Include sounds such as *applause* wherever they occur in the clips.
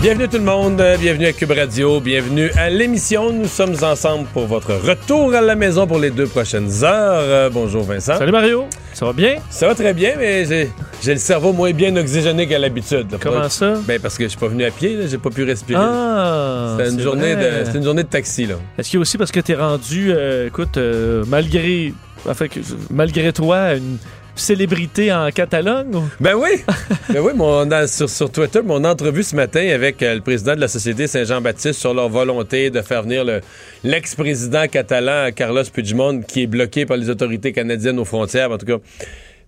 Bienvenue tout le monde, euh, bienvenue à Cube Radio, bienvenue à l'émission. Nous sommes ensemble pour votre retour à la maison pour les deux prochaines heures. Euh, bonjour Vincent. Salut Mario, ça va bien? Ça va très bien, mais j'ai, j'ai le cerveau moins bien oxygéné qu'à l'habitude. Comment ça? Ben parce que je suis pas venu à pied, j'ai pas pu respirer. Ah! C'était une journée de, c'était une journée de taxi là. Est-ce qu'il y a aussi parce que t'es rendu, euh, écoute, euh, malgré, enfin, que- malgré toi, une célébrité en Catalogne? ou- Ben oui, *laughs* ben oui, mon, dans- sur, sur Twitter, mon entrevue ce matin avec euh, le président de la Société Saint-Jean-Baptiste sur leur volonté de faire venir le- l'ex-président catalan Carlos Puigdemont qui est bloqué par les autorités canadiennes aux frontières. En tout cas,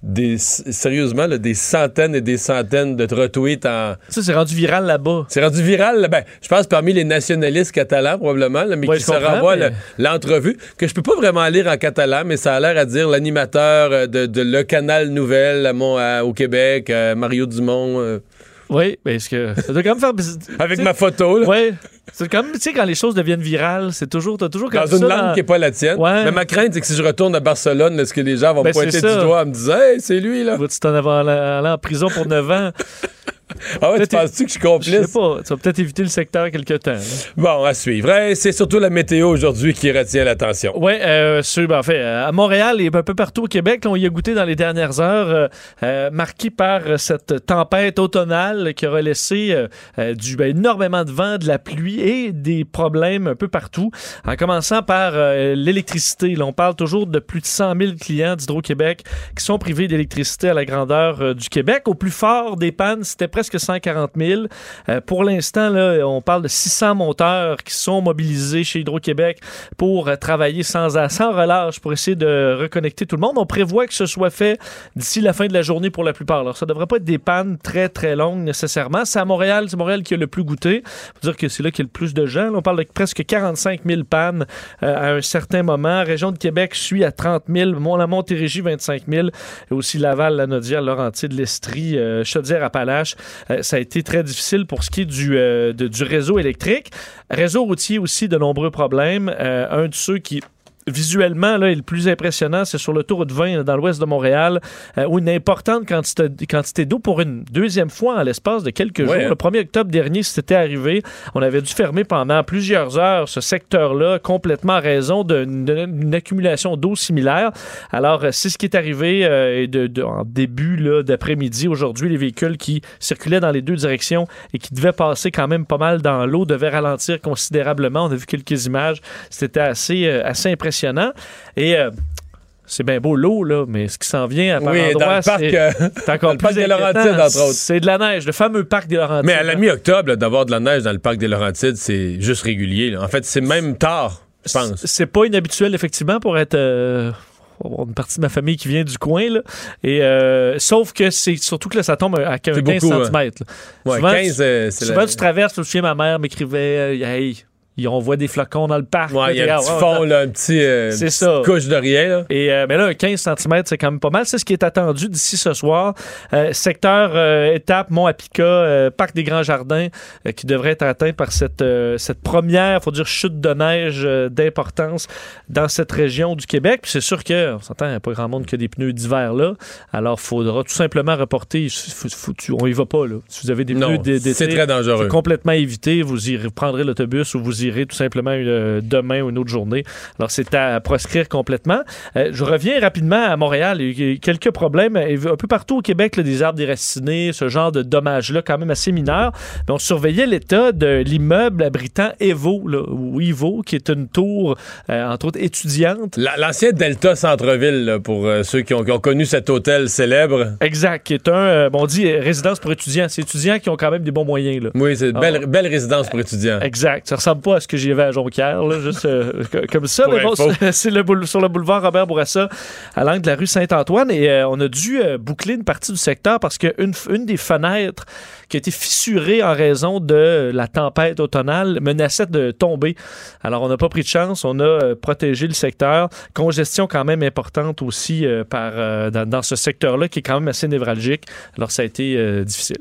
des, sérieusement, là, des centaines et des centaines de retweets en... Ça, c'est rendu viral là-bas. C'est rendu viral, là, ben, je pense parmi les nationalistes catalans probablement, là, mais Ouais, qui se renvoient mais- l'entrevue, que je peux pas vraiment lire en catalan, mais ça a l'air à dire l'animateur euh, de, de Le Canal Nouvelle à Mont- à- au Québec, euh, Mario Dumont, euh, Oui, parce que ça doit quand même faire... *laughs* avec ma photo, là, Ouais. C'est comme, tu sais, quand les choses deviennent virales, c'est toujours, t'as toujours comme dans ça. une dans- langue qui est pas la tienne. Ouais. Mais ma crainte, c'est que si je retourne à Barcelone, est-ce que les gens vont Ben, me pointer du doigt en me disant « Hey, c'est lui, là! Tu t'en aller en prison pour 9 ans. » Ah ouais, tu penses-tu que je suis Je sais complice? pas. Tu vas peut-être éviter le secteur quelque temps. là. Bon, à suivre. Hey, c'est surtout la météo aujourd'hui qui retient l'attention. Oui, euh, ben, en fait, euh, à Montréal et un peu partout au Québec, là, on y a goûté dans les dernières heures, euh, euh, marqué par euh, cette tempête automnale qui aura laissé du, ben, énormément de vent, de la pluie et des problèmes un peu partout. En commençant par l'électricité. On parle toujours de plus de 100 000 clients d'Hydro-Québec qui sont privés d'électricité à la grandeur du Québec. Au plus fort des pannes, c'était presque 140 000. Euh, pour l'instant, on parle de 600 monteurs qui sont mobilisés chez Hydro-Québec pour euh, travailler sans, sans relâche pour essayer de reconnecter tout le monde. On prévoit que ce soit fait d'ici la fin de la journée pour la plupart. Alors, ça devrait pas être des pannes très, très longues nécessairement. C'est à Montréal, c'est Montréal qui a le plus goûté. Dire que c'est là qu'il y a le plus de gens. On parle de presque 45 000 pannes euh, à un certain moment. Région de Québec suit à 30 000. Mont la Montérégie, 25 000. Et aussi Laval, la Naudière, Laurentide, l'Estrie, Chaudière-Appalaches. Euh, ça a été très difficile pour ce qui est du, euh, du réseau électrique. Réseau routier aussi, de nombreux problèmes. Euh, un de ceux qui visuellement là, est le plus impressionnant, c'est sur l'autoroute 20 là, dans l'ouest de Montréal, euh, où une importante quantité, quantité d'eau pour une deuxième fois en l'espace de quelques jours. Hein. Le 1er octobre dernier, c'était arrivé. On avait dû fermer pendant plusieurs heures ce secteur-là, complètement à raison d'une accumulation d'eau similaire. Alors, euh, c'est ce qui est arrivé euh, et de, de- en début d'après-midi. Aujourd'hui, les véhicules qui circulaient dans les deux directions et qui devaient passer quand même pas mal dans l'eau devaient ralentir considérablement. On a vu quelques images. C'était assez, euh, assez impressionnant. Et euh, c'est bien beau l'eau, là, mais ce qui s'en vient à par Oui, dans endroits, le parc, c'est euh, *laughs* encore plus des Laurentides, entre autres. C'est de la neige, le fameux parc des Laurentides. Mais à la mi-octobre, d'avoir de la neige dans le parc des Laurentides, c'est juste régulier. là. En fait, c'est même tard, je pense. C'est pas inhabituel, effectivement, pour être. euh, une partie de ma famille qui vient du coin, là. Et, euh, sauf que c'est surtout que là, ça tombe à 15 beaucoup, hein. cm. Ouais, souvent, 15, c'est Souvent, la- tu traverses, je me souviens, ma mère m'écrivait Hey, y- on voit des flocons dans le parc. Ouais, il y a un petit fond, là, un petit, euh, C'est petite ça. couche de rien. Là. Et euh, mais là, un 15 cm, c'est quand même pas mal. C'est ce qui est attendu d'ici ce soir. Euh, secteur étape Mont-Apica, parc des Grands Jardins, qui devrait être atteint par cette, cette première, faut dire, chute de neige d'importance dans cette région du Québec. Puis c'est sûr que, on s'entend, il n'y a pas grand monde qui a des pneus d'hiver là. Alors, il faudra tout simplement reporter. Faut- faut- tu- on y va pas, là. Si vous avez des Non, pneus d'é- d'été, c'est très dangereux. complètement éviter. Vous vous prendrez l'autobus ou vous irez tout simplement euh, demain ou une autre journée. Alors, c'est à proscrire complètement. Euh, je reviens rapidement à Montréal. Il y a eu quelques problèmes euh, un peu partout au Québec, là, des arbres déracinés, ce genre de dommages-là, quand même assez mineurs. Mais on surveillait l'état de l'immeuble abritant Evo, là, ou Ivo, qui est une tour, euh, entre autres, étudiante. La- L'ancien Delta Centre-Ville, pour euh, ceux qui ont, qui ont connu cet hôtel célèbre. Exact, qui est un, bon, on dit résidence pour étudiants. C'est étudiants qui ont quand même des bons moyens. Là. Oui, c'est une Ah. belle, belle résidence pour étudiants. Exact. Ça ressemble pas pas à ce que j'y avais à Jonquière, là, juste euh, co- comme ça. Mais bon, c'est- *laughs* c'est le boule- sur le boulevard Robert Bourassa, à l'angle de la rue Saint-Antoine. Et euh, on a dû euh, boucler une partie du secteur parce qu'une une des fenêtres qui a été fissurée en raison de la tempête automnale menaçait de tomber. Alors, on n'a pas pris de chance. On a protégé le secteur. Congestion quand même importante aussi par, dans, dans ce secteur-là qui est quand même assez névralgique. Alors, ça a été difficile.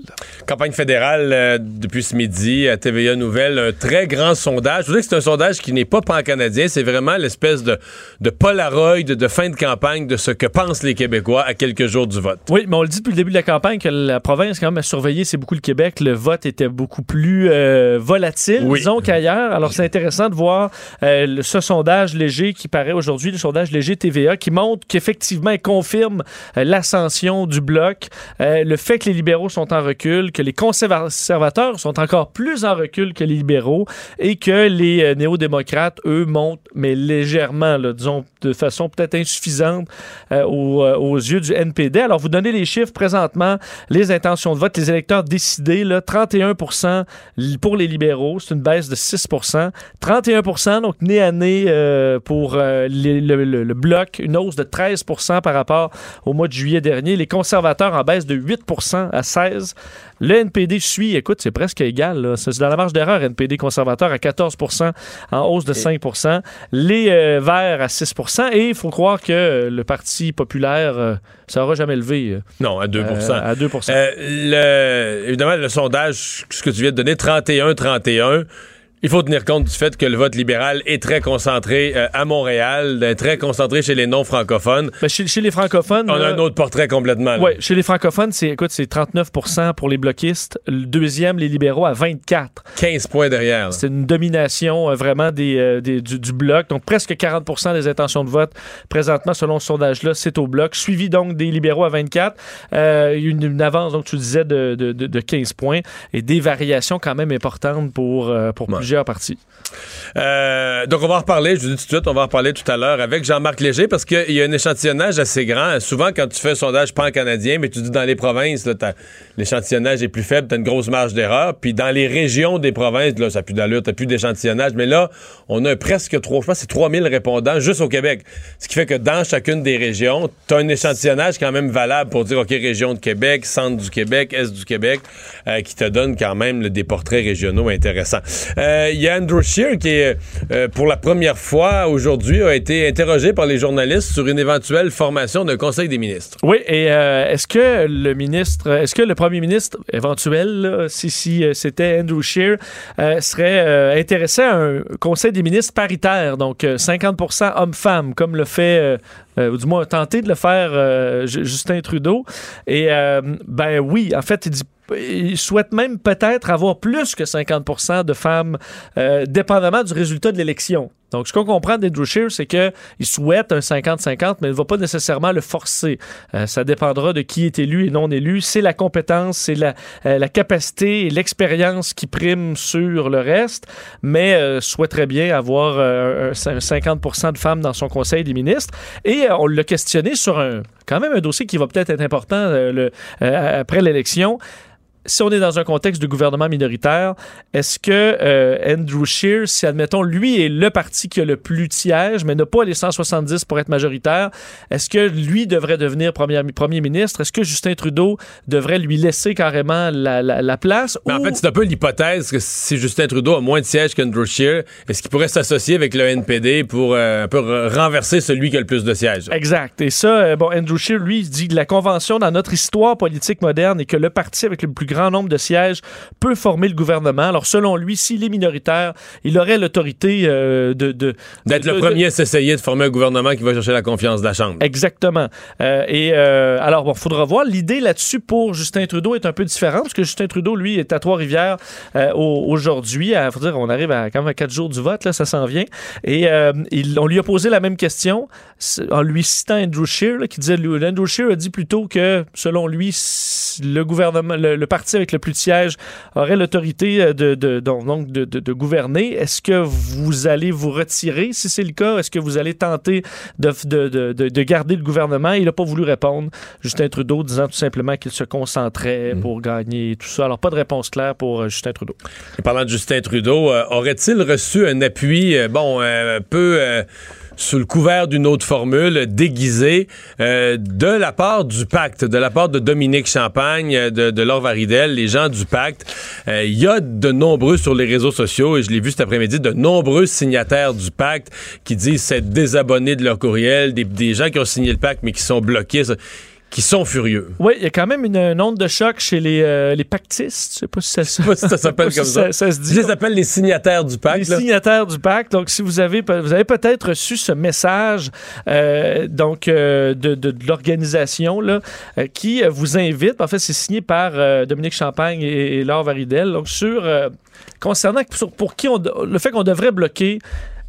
Campagne fédérale depuis ce midi à TVA Nouvelle, un très grand sondage. Je vous dis que c'est un sondage qui n'est pas pan-canadien, c'est vraiment l'espèce de, de Polaroid de fin de campagne de ce que pensent les Québécois à quelques jours du vote. Oui, mais on le dit depuis le début de la campagne que la province, quand même, a surveillé, c'est beaucoup le Québec. Le vote était beaucoup plus euh, volatile, Oui. disons, qu'ailleurs. Alors, c'est intéressant de voir euh, ce sondage léger qui paraît aujourd'hui, le sondage léger TVA, qui montre qu'effectivement, il confirme euh, l'ascension du bloc, euh, le fait que les libéraux sont en recul, que les conservateurs sont encore plus en recul que les libéraux et que les euh, néo-démocrates, eux, montent, mais légèrement, disons, de façon peut-être insuffisante euh, aux, euh, aux yeux du NPD. Alors, vous donnez les chiffres présentement, les intentions de vote, les électeurs décidés, là, 31% pour les libéraux, c'est une baisse de 6% 31% donc nez à nez pour le bloc, une hausse de 13% par rapport au mois de juillet dernier. Les conservateurs en baisse de 8% à 16 le NPD suit, écoute, c'est presque égal. là. C'est dans la marge d'erreur, NPD conservateur à 14% en hausse de 5% Les euh, Verts à 6% Et il faut croire que euh, le Parti populaire, euh, ça n'aura jamais levé. euh, Non, à 2% euh, à 2 Euh, le- évidemment, le sondage, ce que tu viens de donner, 31-31, il faut tenir compte du fait que le vote libéral est très concentré euh, à Montréal, euh, très concentré chez les non-francophones. Ben, chez, chez les francophones. On a un autre portrait complètement. Ouais, chez les francophones, c'est écoute, c'est 39% pour les bloquistes. Le deuxième, les libéraux, à 24. 15 points derrière. C'est une domination euh, vraiment des, euh, des- du, du bloc. Donc, presque 40% des intentions de vote présentement, selon ce sondage-là, c'est au bloc. Suivi donc des libéraux à 24. Euh, il y a une, une avance, donc tu disais, de, de, de- de 15 points et des variations quand même importantes pour, euh, pour Ouais. plusieurs Euh, donc, on va en reparler, je vous dis tout de suite, on va en reparler tout à l'heure avec Jean-Marc Léger parce qu'il y a un échantillonnage assez grand. Souvent, quand tu fais un sondage pan-canadien, mais tu dis dans les provinces, l'échantillonnage est plus faible, tu as une grosse marge d'erreur. Puis dans les régions des provinces, là, ça n'a plus d'allure, tu plus d'échantillonnage. Mais là, on a presque trois, je pense c'est 3000 répondants juste au Québec. Ce qui fait que dans chacune des régions, tu as un échantillonnage quand même valable pour dire, OK, région de Québec, centre du Québec, est du Québec, euh, qui te donne quand même des portraits régionaux intéressants. Euh, Il y a Andrew Scheer qui, euh, pour la première fois aujourd'hui, a été interrogé par les journalistes sur une éventuelle formation d'un conseil des ministres. Oui, et euh, est-ce que le ministre, est-ce que le premier ministre éventuel, si, euh, c'était Andrew euh, serait euh, intéressé à un conseil des ministres paritaire, donc euh, 50% hommes-femmes, comme le fait, euh, euh, ou du moins tenté de le faire euh, Ju- Justin Trudeau. Et euh, ben oui, en fait, il dit il souhaite même peut-être avoir plus que 50% de femmes, euh, dépendamment du résultat de l'élection. Donc, ce qu'on comprend d'Andrew Scheer, c'est qu'il souhaite un 50-50, mais il ne va pas nécessairement le forcer. Euh, ça dépendra de qui est élu et non élu. C'est la compétence, c'est la, euh, capacité et l'expérience qui priment sur le reste, mais euh, souhaiterait bien avoir euh, un, un 50% de femmes dans son conseil des ministres. Et on l'a questionné sur un quand même un dossier qui va peut-être être important après l'élection si on est dans un contexte de gouvernement minoritaire, est-ce que euh, Andrew Scheer, si admettons lui est le parti qui a le plus de sièges, mais n'a pas les 170 pour être majoritaire, est-ce que lui devrait devenir premier, premier ministre? Est-ce que Justin Trudeau devrait lui laisser carrément la, la- la place? Mais en fait, c'est un peu l'hypothèse que si Justin Trudeau a moins de sièges qu'Andrew Scheer, est-ce qu'il pourrait s'associer avec le NPD pour euh, un peu re- renverser celui qui a le plus de sièges? Exact. Et ça, euh, bon, Andrew Scheer, lui, dit que la convention dans notre histoire politique moderne est que le parti avec le plus grand nombre de sièges peut former le gouvernement. Alors, selon lui, s'il est minoritaire, il aurait l'autorité euh, de, de- D'être le de- premier à s'essayer de former un gouvernement qui va chercher la confiance de la Chambre. Exactement. Euh, et euh, alors, bon, faudra voir. L'idée là-dessus pour Justin Trudeau est un peu différente, parce que Justin Trudeau, lui, est à Trois-Rivières au- aujourd'hui. À- faut dire, on arrive à quand même à quatre jours du vote, là, ça s'en vient. Et il- on lui a posé la même question en lui citant Andrew Scheer, là, qui disait, Andrew Scheer a dit plutôt que, selon lui, le gouvernement, le, le parti parti avec le plus de sièges aurait l'autorité euh, de, de, donc de, de- de gouverner. Est-ce que vous allez vous retirer? Si c'est le cas, est-ce que vous allez tenter de, de, de, de- de garder le gouvernement? Il n'a pas voulu répondre. Justin Trudeau disant tout simplement qu'il se concentrait Mm. pour gagner et tout ça. Alors, pas de réponse claire pour euh, Justin Trudeau. Et parlant de Justin Trudeau, euh, aurait-il reçu un appui, euh, bon, euh, un peu sous le couvert d'une autre formule, déguisée, euh, de la part du pacte, de la part de Dominique Champagne, euh, de, de Laure Varidel, les gens du pacte? Euh, Il y a de nombreux sur les réseaux sociaux, et je l'ai vu cet après-midi, de nombreux signataires du pacte qui disent s'être désabonnés de leur courriel, des, gens qui ont signé le pacte mais qui sont bloqués, qui sont furieux. Oui, il y a quand même une, une onde de choc chez les, euh, les pactistes. Je sais pas si ça, Je sais pas si ça s'appelle *laughs* comme ça. ça se dit. Je les appelle les signataires du pacte. les là. signataires du pacte. Donc, si vous avez, vous avez peut-être reçu ce message euh, donc euh, de, de- de l'organisation là, qui vous invite. En fait, c'est signé par Dominique Champagne et, et Laure Varidel. Donc, sur concernant sur- pour qui on, le fait qu'on devrait bloquer.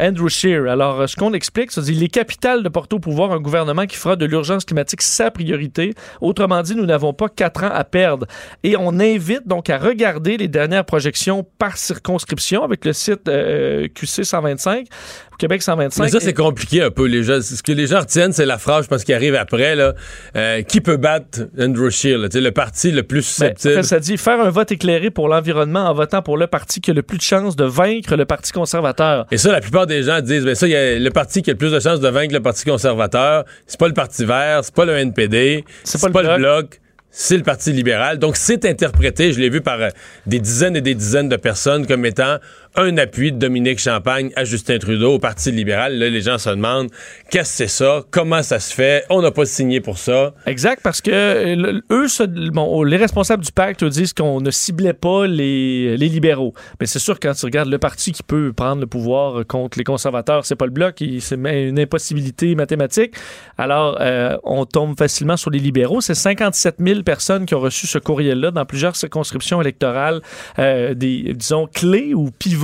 Andrew Scheer. Alors, euh, ce qu'on explique, c'est qu'il est capital de porter au pouvoir un gouvernement qui fera de l'urgence climatique sa priorité. Autrement dit, nous n'avons pas quatre ans à perdre. Et on invite donc à regarder les dernières projections par circonscription avec le site euh, QC 125 au Québec 125. Mais ça, c'est compliqué un peu. Les gens, ce que les gens retiennent, c'est la phrase, je pense, qui arrive après. Là, euh, qui peut battre Andrew Scheer? le parti le plus Ben, en susceptible. ça dit faire un vote éclairé pour l'environnement en votant pour le parti qui a le plus de chances de vaincre le Parti conservateur. Et ça, la plupart des gens disent, ben ça, y a le parti qui a le plus de chances de vaincre le Parti conservateur, c'est pas le Parti vert, c'est pas le NPD, C'est pas pas, le le Bloc, c'est le Parti libéral. Donc, c'est interprété, je l'ai vu par euh, des dizaines et des dizaines de personnes comme étant un appui de Dominique Champagne à Justin Trudeau au Parti libéral. Là, les gens se demandent, qu'est-ce que c'est ça? Comment ça se fait? On n'a pas signé pour ça. Exact, parce que euh, eux, bon, les responsables du pacte disent qu'on ne ciblait pas les, libéraux. Mais c'est sûr, quand tu regardes le parti qui peut prendre le pouvoir contre les conservateurs, c'est pas le bloc, c'est une impossibilité mathématique. Alors, euh, on tombe facilement sur les libéraux. C'est 57 000 personnes qui ont reçu ce courriel-là dans plusieurs circonscriptions électorales, euh, disons, clés ou pivots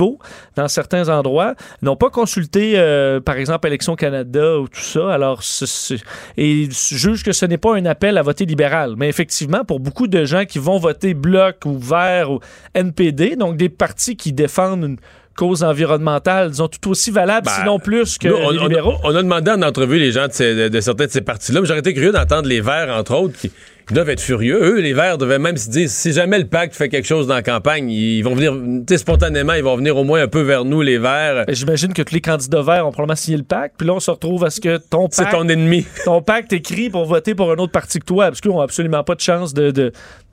dans certains endroits. Ils n'ont pas consulté, euh, par exemple, Élections Canada ou tout ça. Alors, et ils jugent que ce n'est pas un appel à voter libéral. Mais effectivement, pour beaucoup de gens qui vont voter Bloc ou Vert ou NPD, donc des partis qui défendent une cause environnementale, disons, tout aussi valable, Ben, sinon plus que Nous, on, les libéraux. on a demandé en entrevue les gens de, ces- de- de certains de ces partis-là, mais j'aurais été curieux d'entendre les Verts, entre autres, qui, qui doivent être furieux. Eux, les Verts devaient même se dire, si jamais le pacte fait quelque chose dans la campagne, ils vont venir, tu sais, spontanément, ils vont venir au moins un peu vers nous, les Verts. J'imagine que tous les candidats verts ont probablement signé le pacte. Puis là, on se retrouve à ce que ton C'est pacte, ton ennemi. ton pacte écrit pour voter pour un autre parti que toi, parce qu'ils n'ont absolument pas de chance de, de-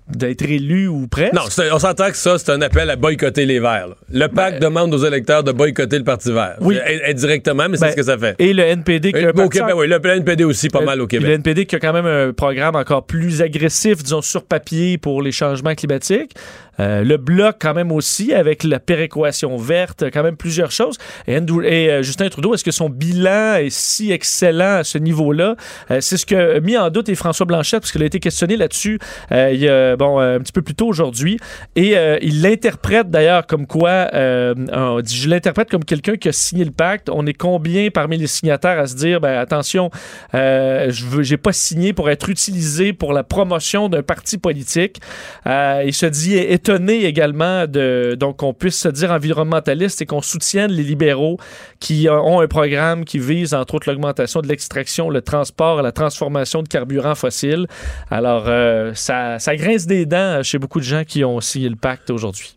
d'être élus ou presque? Non, on s'entend que ça, c'est un appel à boycotter les Verts. là. Le pacte demande aux électeurs de boycotter le Parti Vert. Ben, Oui. Indirectement, mais Ben, c'est ce que ça fait. Et le NPD qui a Euh, au Québec, oui, le NPD aussi, pas mal au Le Québec. NPD qui a quand même un programme encore plus agressif, disons, sur papier pour les changements climatiques. Euh, le Bloc, quand même aussi, avec la péréquation verte, quand même plusieurs choses. Et, Andrew- et, euh, Justin Trudeau, est-ce que son bilan est si excellent à ce niveau-là? Euh, c'est ce que mis en doute et François Blanchette, parce qu'il a été questionné là-dessus euh, il y a, bon, euh, un petit peu plus tôt aujourd'hui. Et il l'interprète d'ailleurs comme quoi, on je l'interprète comme quelqu'un qui a signé le pacte. On est combien parmi les signataires à se dire, ben, attention, je j'ai pas signé pour être utilisé pour la promotion d'un parti politique? Il se dit étonné également de donc qu'on puisse se dire environnementaliste et qu'on soutienne les libéraux qui euh, ont un programme qui vise entre autres l'augmentation de l'extraction, le transport, la transformation de carburants fossiles. Alors euh, ça, ça grince des dents chez beaucoup de gens qui ont signé le pacte aujourd'hui.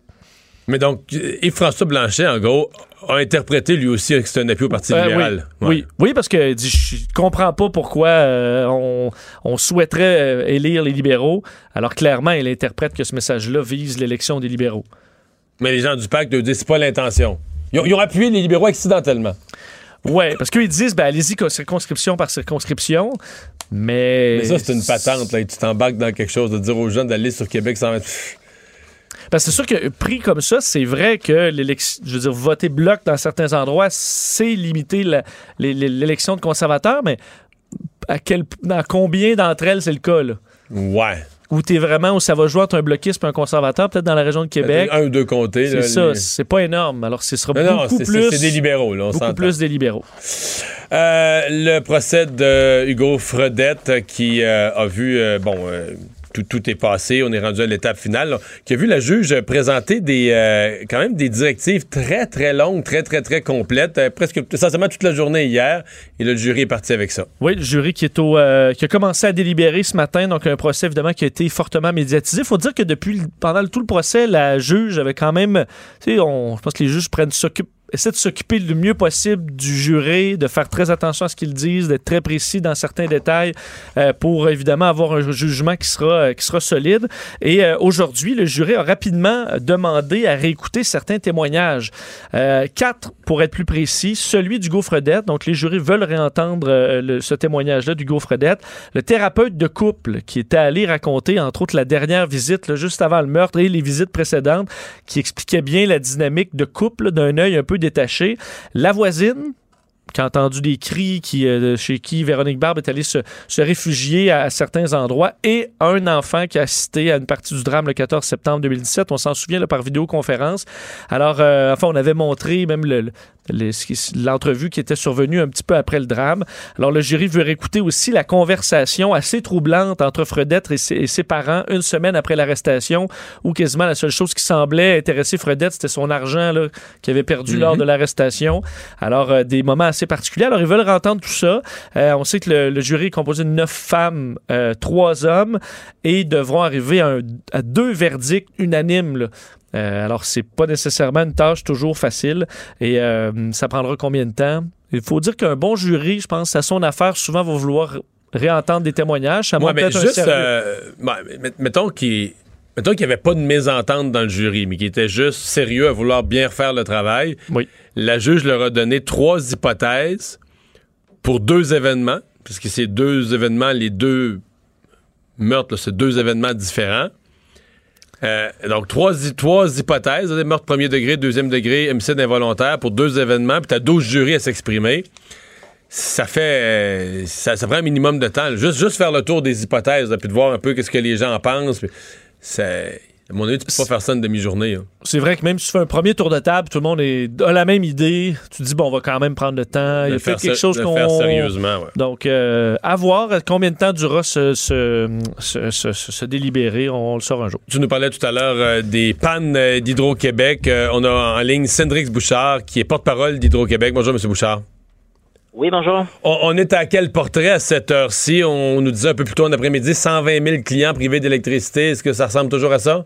Mais donc, Yves-François Blanchet, en gros, a interprété lui aussi que c'est un appui au Parti Euh, libéral. oui, Ouais. oui, oui, parce que dit, je comprends pas pourquoi euh, on, on souhaiterait euh, élire les libéraux. Alors clairement, il interprète que ce message-là vise l'élection des libéraux. Mais les gens du pacte eux, disent c'est pas l'intention. Ils ont, ils ont appuyé les libéraux accidentellement. Ouais, parce qu'ils disent, ben allez-y circonscription par circonscription, mais... Mais ça, c'est une patente. Là, tu t'embarques dans quelque chose de dire aux gens d'aller sur Québec sans mettre. Parce que c'est sûr que pris comme ça, c'est vrai que l'élection, je veux dire, voter bloc dans certains endroits, c'est limiter la- l'élection de conservateurs, mais à quel, dans combien d'entre elles c'est le cas, là? Ouais. Où t'es vraiment, où ça va jouer entre un bloquiste et un conservateur, peut-être dans la région de Québec? Un ou deux comtés. C'est là, ça, les- c'est pas énorme. Alors, ce sera Non, beaucoup c'est- c'est plus. c'est des libéraux, là, on beaucoup s'entend. plus des libéraux. Euh, le procès de Hugo Fredette qui euh, a vu, euh, bon, tout, est passé, on est rendu à l'étape finale, qui a vu la juge présenter des euh, quand même des directives très, très longues, très, très, très complètes, euh, presque essentiellement toute la journée hier, et le jury est parti avec ça. Oui, le jury qui, est au, euh, qui a commencé à délibérer ce matin, donc un procès évidemment qui a été fortement médiatisé. Il faut dire que depuis pendant tout le procès, la juge avait quand même, tu sais, on, je pense que les juges prennent s'occupent essaie de s'occuper le mieux possible du juré, de faire très attention à ce qu'ils disent, d'être très précis dans certains détails euh, pour évidemment avoir un jugement qui sera, euh, qui sera solide. Et euh, aujourd'hui, le jury a rapidement demandé à réécouter certains témoignages. Quatre, pour être plus précis, celui du gaufredette. Donc, les jurés veulent réentendre ce témoignage-là du gaufredette. Le thérapeute de couple qui était allé raconter, entre autres, la dernière visite, juste avant le meurtre et les visites précédentes, qui expliquait bien la dynamique de couple d'un œil un peu détaché. La voisine, qui a entendu des cris, qui, euh, chez qui Véronique Barbe est allée se, se réfugier à, certains endroits, et un enfant qui a assisté à une partie du drame le 14 septembre 2017. On s'en souvient là, par vidéoconférence. Alors, euh, enfin, on avait montré même le- l'entrevue qui était survenue un petit peu après le drame. Alors, le jury veut réécouter aussi la conversation assez troublante entre Fredette et ses, et ses parents une semaine après l'arrestation, où quasiment la seule chose qui semblait intéresser Fredette, c'était son argent là, qu'il avait perdu lors de l'arrestation. Alors, euh, des moments assez particuliers. Alors, ils veulent entendre tout ça. Euh, on sait que le, le jury est composé de neuf femmes, euh, trois hommes, et ils devront arriver à, un- à deux verdicts unanimes. là. Euh, alors, c'est pas nécessairement une tâche toujours facile. Et euh, ça prendra combien de temps? Il faut dire qu'un bon jury, je pense, à son affaire, souvent va vouloir réentendre des témoignages. Ça Ouais, mais un juste, sérieux. euh, mettons qu'il mettons qu'il n'y avait pas de mésentente dans le jury, mais qu'il était juste sérieux à vouloir bien faire le travail. Oui. La juge leur a donné trois hypothèses pour deux événements, puisque c'est deux événements, les deux meurtres, c'est deux événements différents. Euh, donc, trois, trois hypothèses, là, meurtre premier degré, deuxième degré, homicide involontaire pour deux événements, puis tu as 12 jurys à s'exprimer. Ça fait. euh, ça, ça prend un minimum de temps. Juste, juste faire le tour des hypothèses, là, puis de voir un peu qu'est-ce que les gens en pensent. puis à mon avis, tu peux pas faire ça une demi-journée. là. C'est vrai que même si tu fais un premier tour de table, tout le monde est, a la même idée. Tu te dis, bon, on va quand même prendre le temps. Il De a faire quelque chose qu'on. faire sérieusement, ouais. Donc, euh, à voir combien de temps durera ce, ce, ce, ce- délibéré. On le saura un jour. Tu nous parlais tout à l'heure euh, des pannes euh, d'Hydro-Québec. Euh, on a en ligne Cendrix Bouchard, qui est porte-parole d'Hydro-Québec. Bonjour, M. Bouchard. Oui, bonjour. On, on est à quel portrait à cette heure-ci? On nous disait un peu plus tôt en après-midi 120 000 clients privés d'électricité. Est-ce que ça ressemble toujours à ça?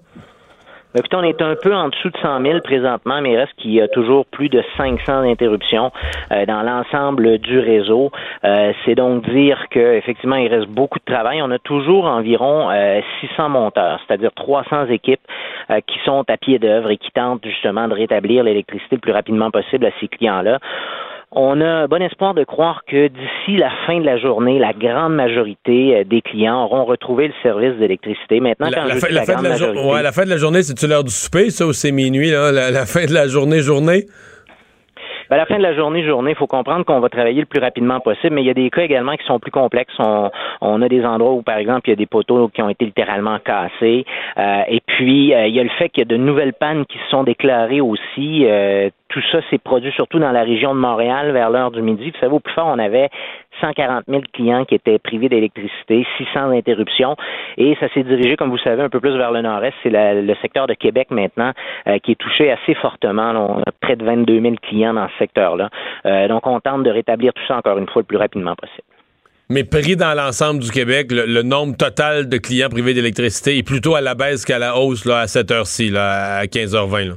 Ben, Écoutez, on est un peu en dessous de 100 000 présentement, mais il reste qu'il y a toujours plus de 500 interruptions euh, dans l'ensemble du réseau. Euh, c'est donc dire qu'effectivement, il reste beaucoup de travail. On a toujours environ euh, 600 monteurs, c'est-à-dire 300 équipes euh, qui sont à pied d'œuvre et qui tentent justement de rétablir l'électricité le plus rapidement possible à ces clients-là. On a bon espoir de croire que d'ici la fin de la journée, la grande majorité euh, des clients auront retrouvé le service d'électricité. Maintenant, La, quand la je fin, dis la la fin de la jour- majorité, ouais, la fin de la journée, c'est-tu l'heure du souper, ça, ou c'est minuit, là? La fin de la journée, journée? Ben, à la fin de la journée, journée, il faut comprendre qu'on va travailler le plus rapidement possible, mais il y a des cas également qui sont plus complexes. On, on a des endroits où, par exemple, il y a des poteaux qui ont été littéralement cassés. Euh, et puis, euh, il y a le fait qu'il y a de nouvelles pannes qui se sont déclarées aussi. Euh, tout ça s'est produit surtout dans la région de Montréal vers l'heure du midi. Vous savez, au plus fort, on avait 140 000 clients qui étaient privés d'électricité, 600 interruptions, et ça s'est dirigé, comme vous savez, un peu plus vers le nord-est. C'est le secteur de Québec maintenant euh, qui est touché assez fortement. On a près de 22 000 clients dans ce secteur-là. Euh, donc, on tente de rétablir tout ça encore une fois le plus rapidement possible. Mais pris dans l'ensemble du Québec, le, nombre total de clients privés d'électricité est plutôt à la baisse qu'à la hausse là, à cette heure-ci, à 15h20. là.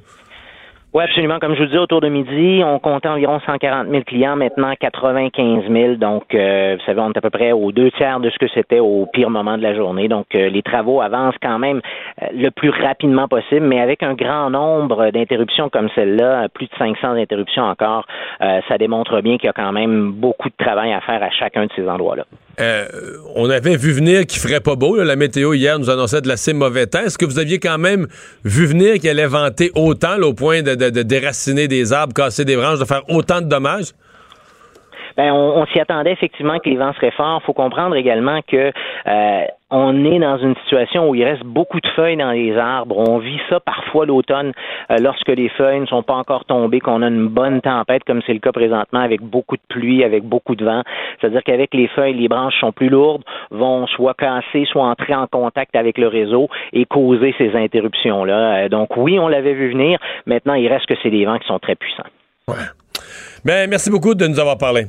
Oui, absolument. Comme je vous disais, autour de midi, on comptait environ 140 000 clients, maintenant 95 000. Donc, euh, vous savez, on est à peu près aux deux tiers de ce que c'était au pire moment de la journée. Donc, euh, les travaux avancent quand même euh, le plus rapidement possible, mais avec un grand nombre d'interruptions comme celle-là, plus de 500 interruptions encore, ça démontre bien qu'il y a quand même beaucoup de travail à faire à chacun de ces endroits-là. Euh, on avait vu venir qu'il ferait pas beau. là. La météo hier nous annonçait de l'assez mauvais temps. Est-ce que vous aviez quand même vu venir qu'il allait vanter autant là, au point de, de- de déraciner des arbres, casser des branches, de faire autant de dommages? Ben, on, on s'y attendait effectivement que les vents seraient forts. Il faut comprendre également que euh, on est dans une situation où il reste beaucoup de feuilles dans les arbres. On vit ça parfois l'automne euh, lorsque les feuilles ne sont pas encore tombées, qu'on a une bonne tempête, comme c'est le cas présentement, avec beaucoup de pluie, avec beaucoup de vent. C'est-à-dire qu'avec les feuilles, les branches sont plus lourdes, vont soit casser, soit entrer en contact avec le réseau et causer ces interruptions-là. Euh, donc oui, on l'avait vu venir. Maintenant, il reste que c'est des vents qui sont très puissants. Ouais. Ben, merci beaucoup de nous avoir parlé.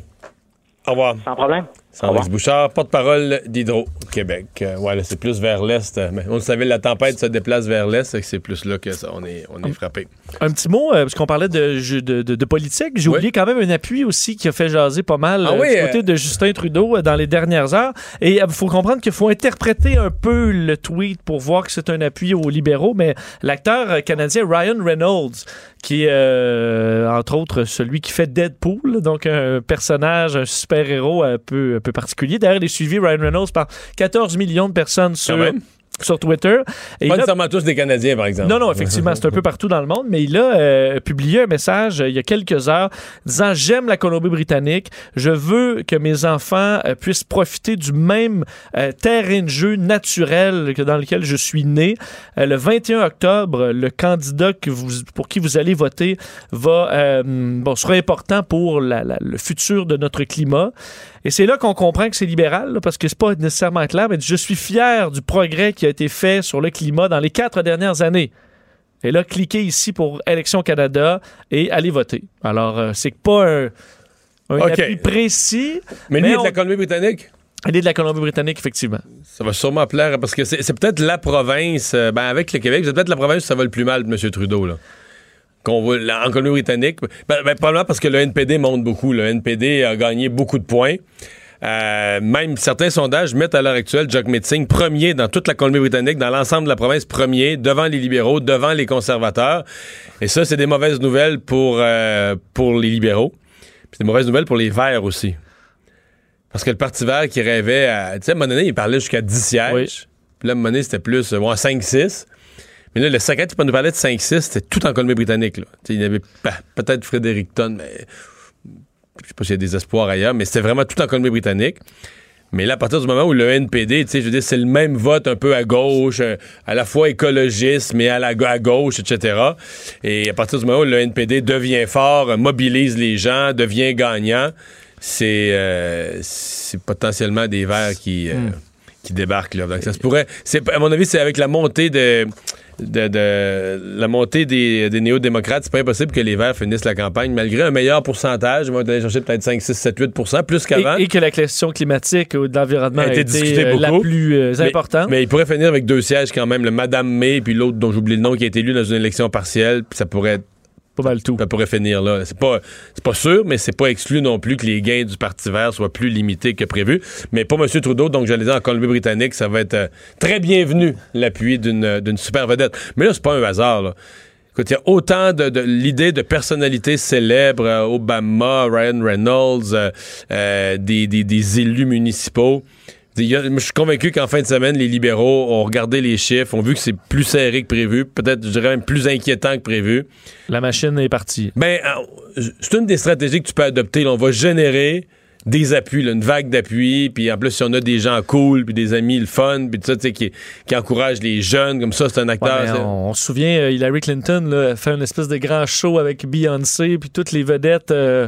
Au revoir. Sans problème. Alex Bouchard, porte-parole d'Hydro-Québec. Euh, ouais, c'est plus vers l'est. Mais on le savait, la tempête se déplace vers l'est, c'est plus là que ça, on est, on est frappé. Un petit mot, euh, parce qu'on parlait de, de, de, politique. J'ai oublié quand même un appui aussi qui a fait jaser pas mal ah euh, du côté de Justin Trudeau dans les dernières heures. Et il faut comprendre qu'il faut interpréter un peu le tweet pour voir que c'est un appui aux libéraux, mais l'acteur canadien Ryan Reynolds, qui est entre autres celui qui fait Deadpool, donc un personnage, un super-héros un peu particulier. D'ailleurs, il est suivi, Ryan Reynolds, par 14 millions de personnes sur sur Twitter. Et pas nécessairement tous des Canadiens, par exemple. Non, non, effectivement, c'est un peu partout dans le monde, mais il a euh, publié un message euh, il y a quelques heures disant J'aime la Colombie-Britannique, je veux que mes enfants euh, puissent profiter du même terrain de jeu naturel que dans lequel je suis né. le 21 octobre, le candidat que vous, pour qui vous allez voter va, bon, sera important pour le futur de notre climat. Et c'est là qu'on comprend que c'est libéral, parce que c'est pas nécessairement clair, mais je suis fier du progrès qui a été fait sur le climat dans les quatre dernières années. Et là, cliquez ici pour Élection Canada et allez voter. Alors, euh, c'est pas un, un appui précis. Mais, mais lui est de la Colombie-Britannique? Il est de la Colombie-Britannique, effectivement. Ça va sûrement plaire, parce que c'est peut-être la province, euh, ben avec le Québec, c'est peut-être la province où ça va le plus mal de M. Trudeau. Là qu'on voit en Colombie-Britannique. Ben, ben, probablement parce que le NPD monte beaucoup. Le NPD a gagné beaucoup de points. Euh, même certains sondages mettent à l'heure actuelle Jack Metzing premier dans toute la Colombie-Britannique, dans l'ensemble de la province, premier, devant les libéraux, devant les conservateurs. Et ça, c'est des mauvaises nouvelles pour, euh, pour les libéraux. C'est des mauvaises nouvelles pour les Verts aussi. Parce que le Parti vert qui rêvait à. Tu sais, à un moment donné, il parlait jusqu'à 10 sièges. Puis là, à un moment donné, c'était plus, bon, 5-6. Mais là, le secret, tu peux nous parler de 5-6, c'était tout en Colombie-Britannique. Il y avait peut-être Fredericton, mais je sais pas s'il y a des espoirs ailleurs, mais c'était vraiment tout en Colombie-Britannique. Mais là, à partir du moment où le NPD, tu sais, je veux dire, c'est le même vote un peu à gauche, euh, à la fois écologiste, mais à, la, à gauche, etc. Et à partir du moment où le NPD devient fort, mobilise les gens, devient gagnant, c'est euh, potentiellement des verts qui, euh, hmm. qui débarquent. Là. Donc, ça se pourrait. À mon avis, c'est avec la montée de de, la montée des, néo-démocrates, c'est pas impossible que les Verts finissent la campagne, malgré un meilleur pourcentage. Ils vont aller chercher peut-être 5, 6, 7, 8% plus qu'avant. Et, que la question climatique ou de l'environnement a, été, euh, la plus euh, importante. Mais il pourrait finir avec deux sièges quand même, le Madame May, puis l'autre dont j'oublie le nom, qui a été élu dans une élection partielle, puis ça pourrait être Ça pourrait finir là. C'est pas, pas sûr, mais c'est pas exclu non plus que les gains du Parti vert soient plus limités que prévu. Mais pour M. Trudeau, donc j'allais dire en Colombie-Britannique, ça va être euh, très bienvenu l'appui d'une super vedette. Mais là, c'est pas un hasard. Là. Écoute, il y a autant de, l'idée de personnalités célèbres, euh, Obama, Ryan Reynolds, euh, des, des élus municipaux je suis convaincu qu'en fin de semaine, les libéraux ont regardé les chiffres, ont vu que c'est plus serré que prévu, peut-être, je dirais même plus inquiétant que prévu. La machine est partie. Ben, euh, c'est une des stratégies que tu peux adopter. on va générer des appuis, une vague d'appui, puis en plus, si on a des gens cool, puis des amis, le fun, puis tout ça, tu sais, qui, qui encouragent les jeunes, comme ça, c'est un acteur. on, se souvient, euh, Hillary Clinton là, fait une espèce de grand show avec Beyoncé, puis toutes les vedettes... Euh,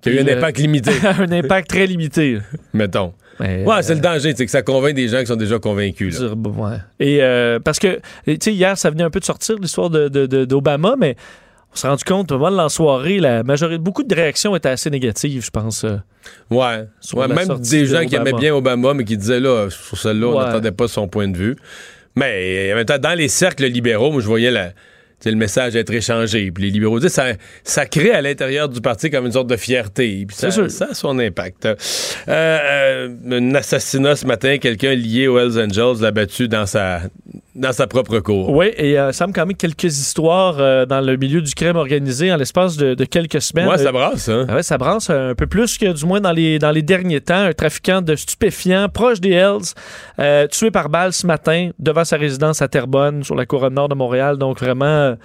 qui a eu un impact limité. *laughs* un impact très limité. Mettons ouais, c'est le euh, danger, c'est que ça convainc des gens qui sont déjà convaincus. Ouais. Et euh, parce que, tu sais, hier, ça venait un peu de sortir l'histoire d'Obama, de, mais on s'est rendu compte, pas mal en soirée, la majorité, beaucoup de réactions étaient assez négatives, je pense. Euh, ouais. même des gens qui aimaient bien Obama, mais qui disaient là, sur celle-là, on n'attendait pas son point de vue. Mais en même temps, dans les cercles libéraux, moi, je voyais la le message être échangé. Puis les libéraux disent ça, ça crée à l'intérieur du parti comme une sorte de fierté. Puis ça, ça a son impact. Euh, euh, un assassinat ce matin, quelqu'un lié aux Hells Angels l'a battu dans sa dans sa propre cour. Oui, et euh, ça me quand même quelques histoires euh, dans le milieu du crime organisé en l'espace de, de quelques semaines. Moi, ça Euh, brasse, hein? ah ouais, ça brasse un peu plus que du moins dans les, dans les derniers temps. Un trafiquant de stupéfiants proche des Hells, euh, tué par balle ce matin devant sa résidence à Terrebonne, sur la couronne nord de Montréal. Donc vraiment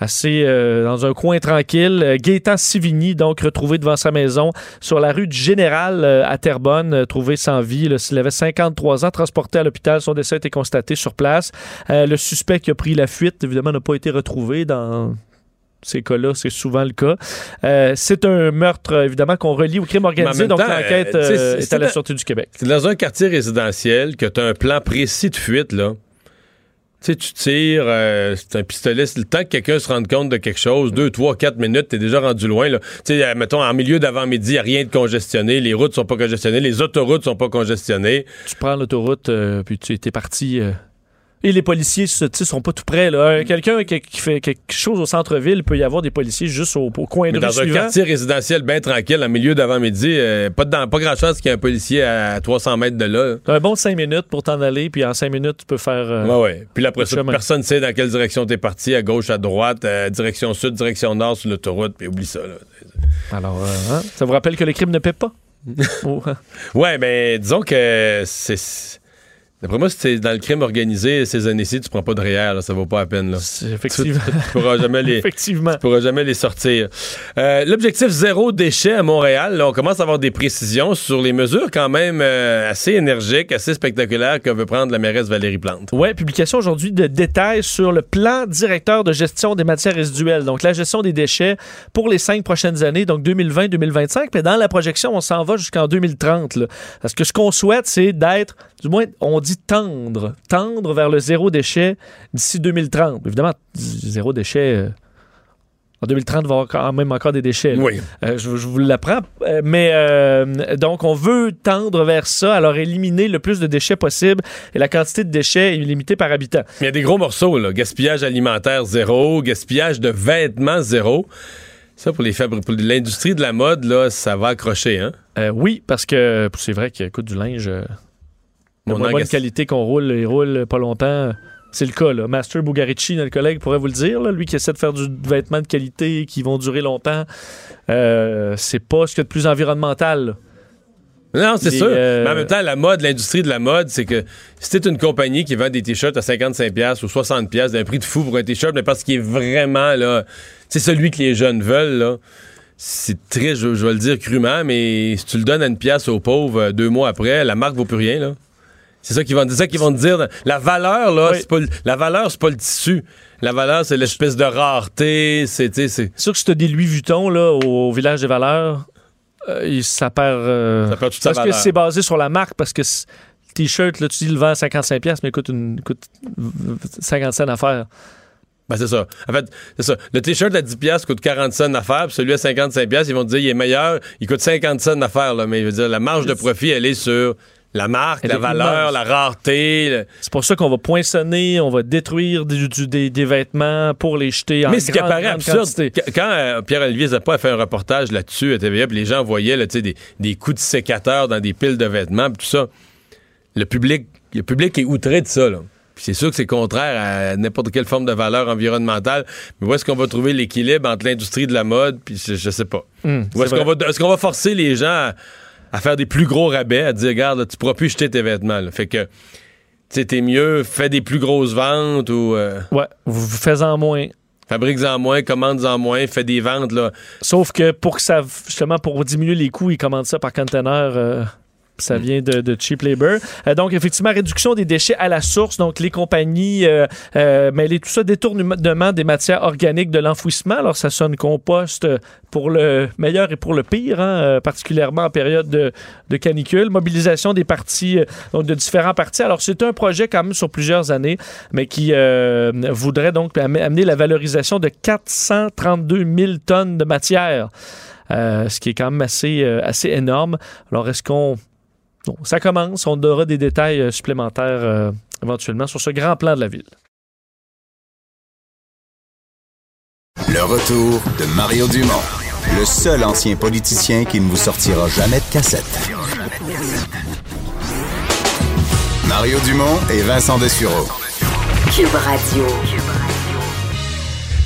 assez dans un coin tranquille. Gaétan Sivigny, donc retrouvé devant sa maison sur la rue du Général à Terrebonne, trouvé sans vie. Là, S'il avait 53 ans, transporté à l'hôpital, son décès a été constaté sur place. Euh, le suspect qui a pris la fuite, évidemment, n'a pas été retrouvé dans ces cas-là, c'est souvent le cas. Euh, c'est un meurtre, évidemment, qu'on relie au crime organisé, donc l'enquête euh, euh, c'est- est à la Sûreté du Québec. C'est dans un quartier résidentiel que tu as un plan précis de fuite, là. Tu sais, tu tires, euh, c'est un pistolet. Le temps que quelqu'un se rende compte de quelque chose, deux, trois, quatre minutes, t'es déjà rendu loin. Là. Tu sais, mettons, en milieu d'avant-midi, il a rien de congestionné. Les routes sont pas congestionnées. Les autoroutes sont pas congestionnées. Tu prends l'autoroute, puis tu es parti. Et les policiers, tu sais, sont pas tout près. Là. Euh, Quelqu'un qui, qui fait quelque chose au centre-ville, il peut y avoir des policiers juste au, au coin de Mais rue dans un quartier résidentiel bien tranquille, en milieu d'avant-midi, euh, pas, de- pas grand chance qu'il y ait un policier à 300 mètres de là. T'as un bon 5 minutes pour t'en aller, puis en 5 minutes, tu peux faire... euh, Ouais, ouais. Puis après ça, chemin. personne ne sait dans quelle direction t'es parti, à gauche, à droite, euh, direction sud, direction nord sur l'autoroute, puis oublie ça. Là. Alors, euh, hein, ça vous rappelle que le crime ne paie pas? *laughs* Oh. Ouais, mais disons que c'est. D'après moi, si c'est dans le crime organisé ces années-ci, tu prends pas de REER, là, ça vaut pas la peine. Là. C'est Tu, Effectivement. tu pourras jamais les. *laughs* Effectivement. Tu pourras jamais les sortir. Euh, L'objectif zéro déchet à Montréal, là, on commence à avoir des précisions sur les mesures quand même euh, assez énergiques, assez spectaculaires que veut prendre la mairesse Valérie Plante. Oui, publication aujourd'hui de détails sur le plan directeur de gestion des matières résiduelles, donc la gestion des déchets pour les cinq prochaines années, donc 2020-2025. Mais dans la projection, on s'en va jusqu'en 2030. là. Parce que ce qu'on souhaite, c'est d'être, du moins, on dit tendre, tendre vers le zéro déchet d'ici 2030. Évidemment, zéro déchet. euh, en 2030, il va y avoir quand même encore des déchets. là. Oui. Euh, je, je vous l'apprends. Euh, mais euh, donc, on veut tendre vers ça, alors éliminer le plus de déchets possible. Et la quantité de déchets est limitée par habitant. Il y a des gros morceaux, là. Gaspillage alimentaire zéro, gaspillage de vêtements zéro. Ça, pour les fabri- pour l'industrie de la mode, là, ça va accrocher, hein? Euh, oui, parce que c'est vrai qu'il coûte du linge de moins bonne qualité qu'on roule et roule pas longtemps. C'est le cas, là. Master Bugarici, notre collègue, pourrait vous le dire, là. lui qui essaie de faire du vêtement de qualité qui vont durer longtemps. Euh, c'est pas ce qu'il y a de plus environnemental. là. Non, c'est sûr. euh, Mais en même temps, la mode, l'industrie de la mode, c'est que si t'es une compagnie qui vend des t-shirts à 55$ ou 60$ d'un prix de fou pour un t-shirt, mais parce qu'il est vraiment, là, c'est celui que les jeunes veulent, là. C'est très, je, je vais le dire crûment, mais si tu le donnes à une pièce aux pauvres euh, deux mois après, la marque vaut plus rien, là. C'est ça qu'ils vont, c'est ça qu'ils vont te dire. La valeur, là, Oui. c'est pas, le- la valeur, c'est pas le tissu. La valeur, c'est l'espèce de rareté. C'est, sûr que si tu as des Louis Vuitton là, au, village des valeurs, euh, ça perd. euh, ça perd toute sa parce que valeur. c'est basé sur la marque, parce que le t-shirt, là, tu dis le vend à 55$, mais il coûte, une, coûte 50 cents à faire. Ben, c'est ça. En fait, c'est ça. Le t-shirt à 10 pièces coûte 40 cents à faire, puis celui à 55 pièces, ils vont te dire il est meilleur, il coûte 50 cents à faire là, mais je veux dire la marge de profit, elle est sur la marque, la est valeur, la rareté. C'est pour ça qu'on va poinçonner, on va détruire des, du- des- des vêtements pour les jeter en Mais ce qui apparaît absurde, quand euh, Pierre-Olivier Zappa a fait un reportage là-dessus à TVA, puis les gens voyaient là, des, des coups de sécateur dans des piles de vêtements, puis tout ça, le public, le public est outré de ça. Là. C'est sûr que c'est contraire à n'importe quelle forme de valeur environnementale. Mais où est-ce qu'on va trouver l'équilibre entre l'industrie de la mode, puis je, je sais pas. Ou est-ce qu'on va, est-ce qu'on va forcer les gens à, à faire des plus gros rabais, à dire, regarde, là, tu pourras plus jeter tes vêtements. là. Fait que, tu sais, t'es mieux, fais des plus grosses ventes ou euh, Ouais, vous, vous faites-en moins. fabrique-en moins, commande-en moins, fais des ventes, là. Sauf que pour que ça, justement, pour diminuer les coûts, ils commandent ça par conteneur. euh, ça Mm. vient de, de cheap labor. Euh, donc, effectivement, réduction des déchets à la source. Donc, les compagnies euh, euh, mêler tout ça, détournement des matières organiques de l'enfouissement. Alors, ça sonne compost euh, pour le meilleur et pour le pire, hein, euh, particulièrement en période de, de canicule. Mobilisation des partis, donc de différents partis. Alors, c'est un projet quand même sur plusieurs années, mais qui euh, voudrait donc am- amener la valorisation de 432 000 tonnes de matière. Euh, ce qui est quand même assez, euh, assez énorme. Alors, est-ce qu'on. Bon, ça commence, on aura des détails euh, supplémentaires euh, éventuellement sur ce grand plan de la ville. Le retour de Mario Dumont, le seul ancien politicien qui ne vous sortira jamais de cassette. Mario Dumont et Vincent Dessureau. Cube Radio.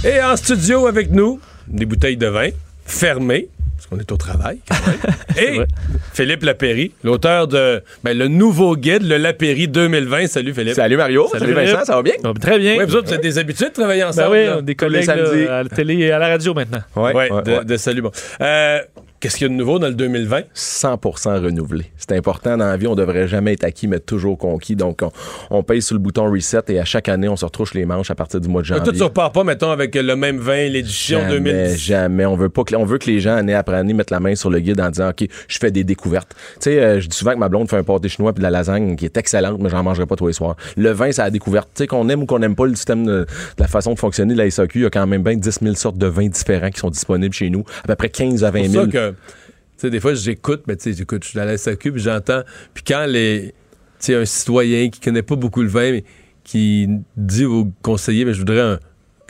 Et en studio avec nous, des bouteilles de vin fermées, parce qu'on est au travail. quand même. *laughs* Et vrai. Philippe Lapéry, l'auteur de ben, le nouveau guide, le Lapéry 2020. Salut Philippe. Salut Mario, Salut, salut, Vincent, Philippe. ça va bien? Ah, très bien. Oui, vous autres, vous êtes des habitués de travailler Ben ensemble. oui, là? des collègues là, à la télé et à la radio maintenant. Ouais, Ouais, ouais, de, ouais. de salut. Bon. Euh, Qu'est-ce qu'il y a de nouveau dans le 2020? 100% renouvelé. C'est important dans la vie, on devrait jamais être acquis, mais toujours conquis. Donc, on, on paye sur le bouton reset et à chaque année, on se retrouche les manches à partir du mois de Toi, janvier. tu repars pas, mettons, avec le même vin, l'édition Jamais, 2010. jamais. On veut pas que, on veut que les gens, année après année, mettent la main sur le guide en disant, OK, je fais des découvertes. Tu sais, euh, je dis souvent que ma blonde fait un pâté chinois puis de la lasagne qui est excellente, mais j'en mangerai pas tous les soirs. Le vin, c'est la découverte. Tu sais, qu'on aime ou qu'on n'aime pas le système de, de la façon de fonctionner de la SAQ, il y a quand même bien 10 000 sortes de vins différents qui sont disponibles chez nous. À peu près 15 à 20 C'est 000. pour ça que, tu sais, des fois, j'écoute, mais tu sais, j'écoute, je suis la SAQ, puis j'entends. Puis quand les, tu un citoyen qui connaît pas beaucoup le vin, mais qui dit au conseiller, mais je voudrais un.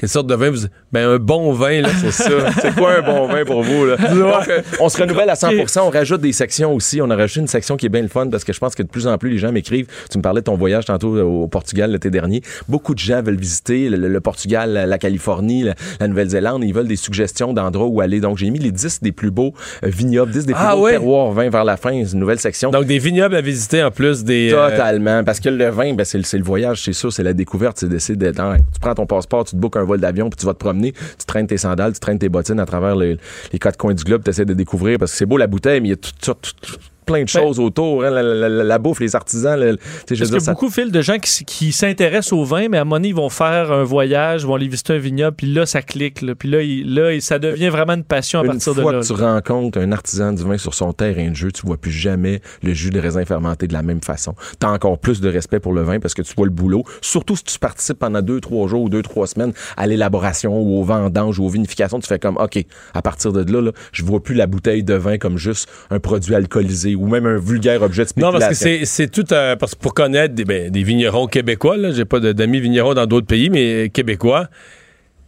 Quelle sorte de vin vous. Ben, un bon vin, là. C'est ça. *laughs* C'est quoi un bon vin pour vous, là? *laughs* Donc, euh, on se renouvelle à 100% On rajoute des sections aussi. On a rajouté une section qui est bien le fun parce que je pense que de plus en plus, les gens m'écrivent. Tu me parlais de ton voyage tantôt au Portugal l'été dernier. Beaucoup de gens veulent visiter le, le Portugal, la, la Californie, la, la Nouvelle-Zélande. Ils veulent des suggestions d'endroits où aller. Donc, j'ai mis les 10 des plus beaux euh, vignobles, 10 des plus Ah beaux ouais? terroirs vins vers la fin. C'est une nouvelle section. Donc, des vignobles à visiter en plus des. euh, Totalement. Parce que le vin, ben, c'est le, c'est le voyage, c'est ça, c'est la découverte. C'est d'essayer d'être. Tu prends ton passeport, tu te bookes un d'avion, puis tu vas te promener, tu traînes tes sandales, tu traînes tes bottines à travers les, quatre coins du globe, tu essaies de découvrir. Parce que c'est beau la bouteille, mais il y a tout, tout- tout- plein de choses autour. hein, la, la- la- la bouffe, les artisans. le- je veux Parce dire, a ça- beaucoup Phil, de gens qui, s'intéressent au vin, mais à un moment donné, ils vont faire un voyage, vont aller visiter un vignoble, puis là, ça clique. Là, puis là, il- là, ça devient vraiment une passion à Une partir fois de là. que tu rencontres un artisan du vin sur son terrain de jeu, tu vois plus jamais le jus de raisin fermenté de la même façon. Tu as encore plus de respect pour le vin parce que tu vois le boulot. Surtout si tu participes pendant deux, trois jours ou deux, trois semaines à l'élaboration ou au vendange ou aux vinifications, tu fais comme, OK, à partir de là, là je vois plus la bouteille de vin comme juste un produit alcoolisé ou même un vulgaire objet de Non, spéculation. parce que c'est- tout. euh, parce que pour connaître des, ben, des vignerons québécois, là, j'ai pas d'amis vignerons dans d'autres pays, mais québécois,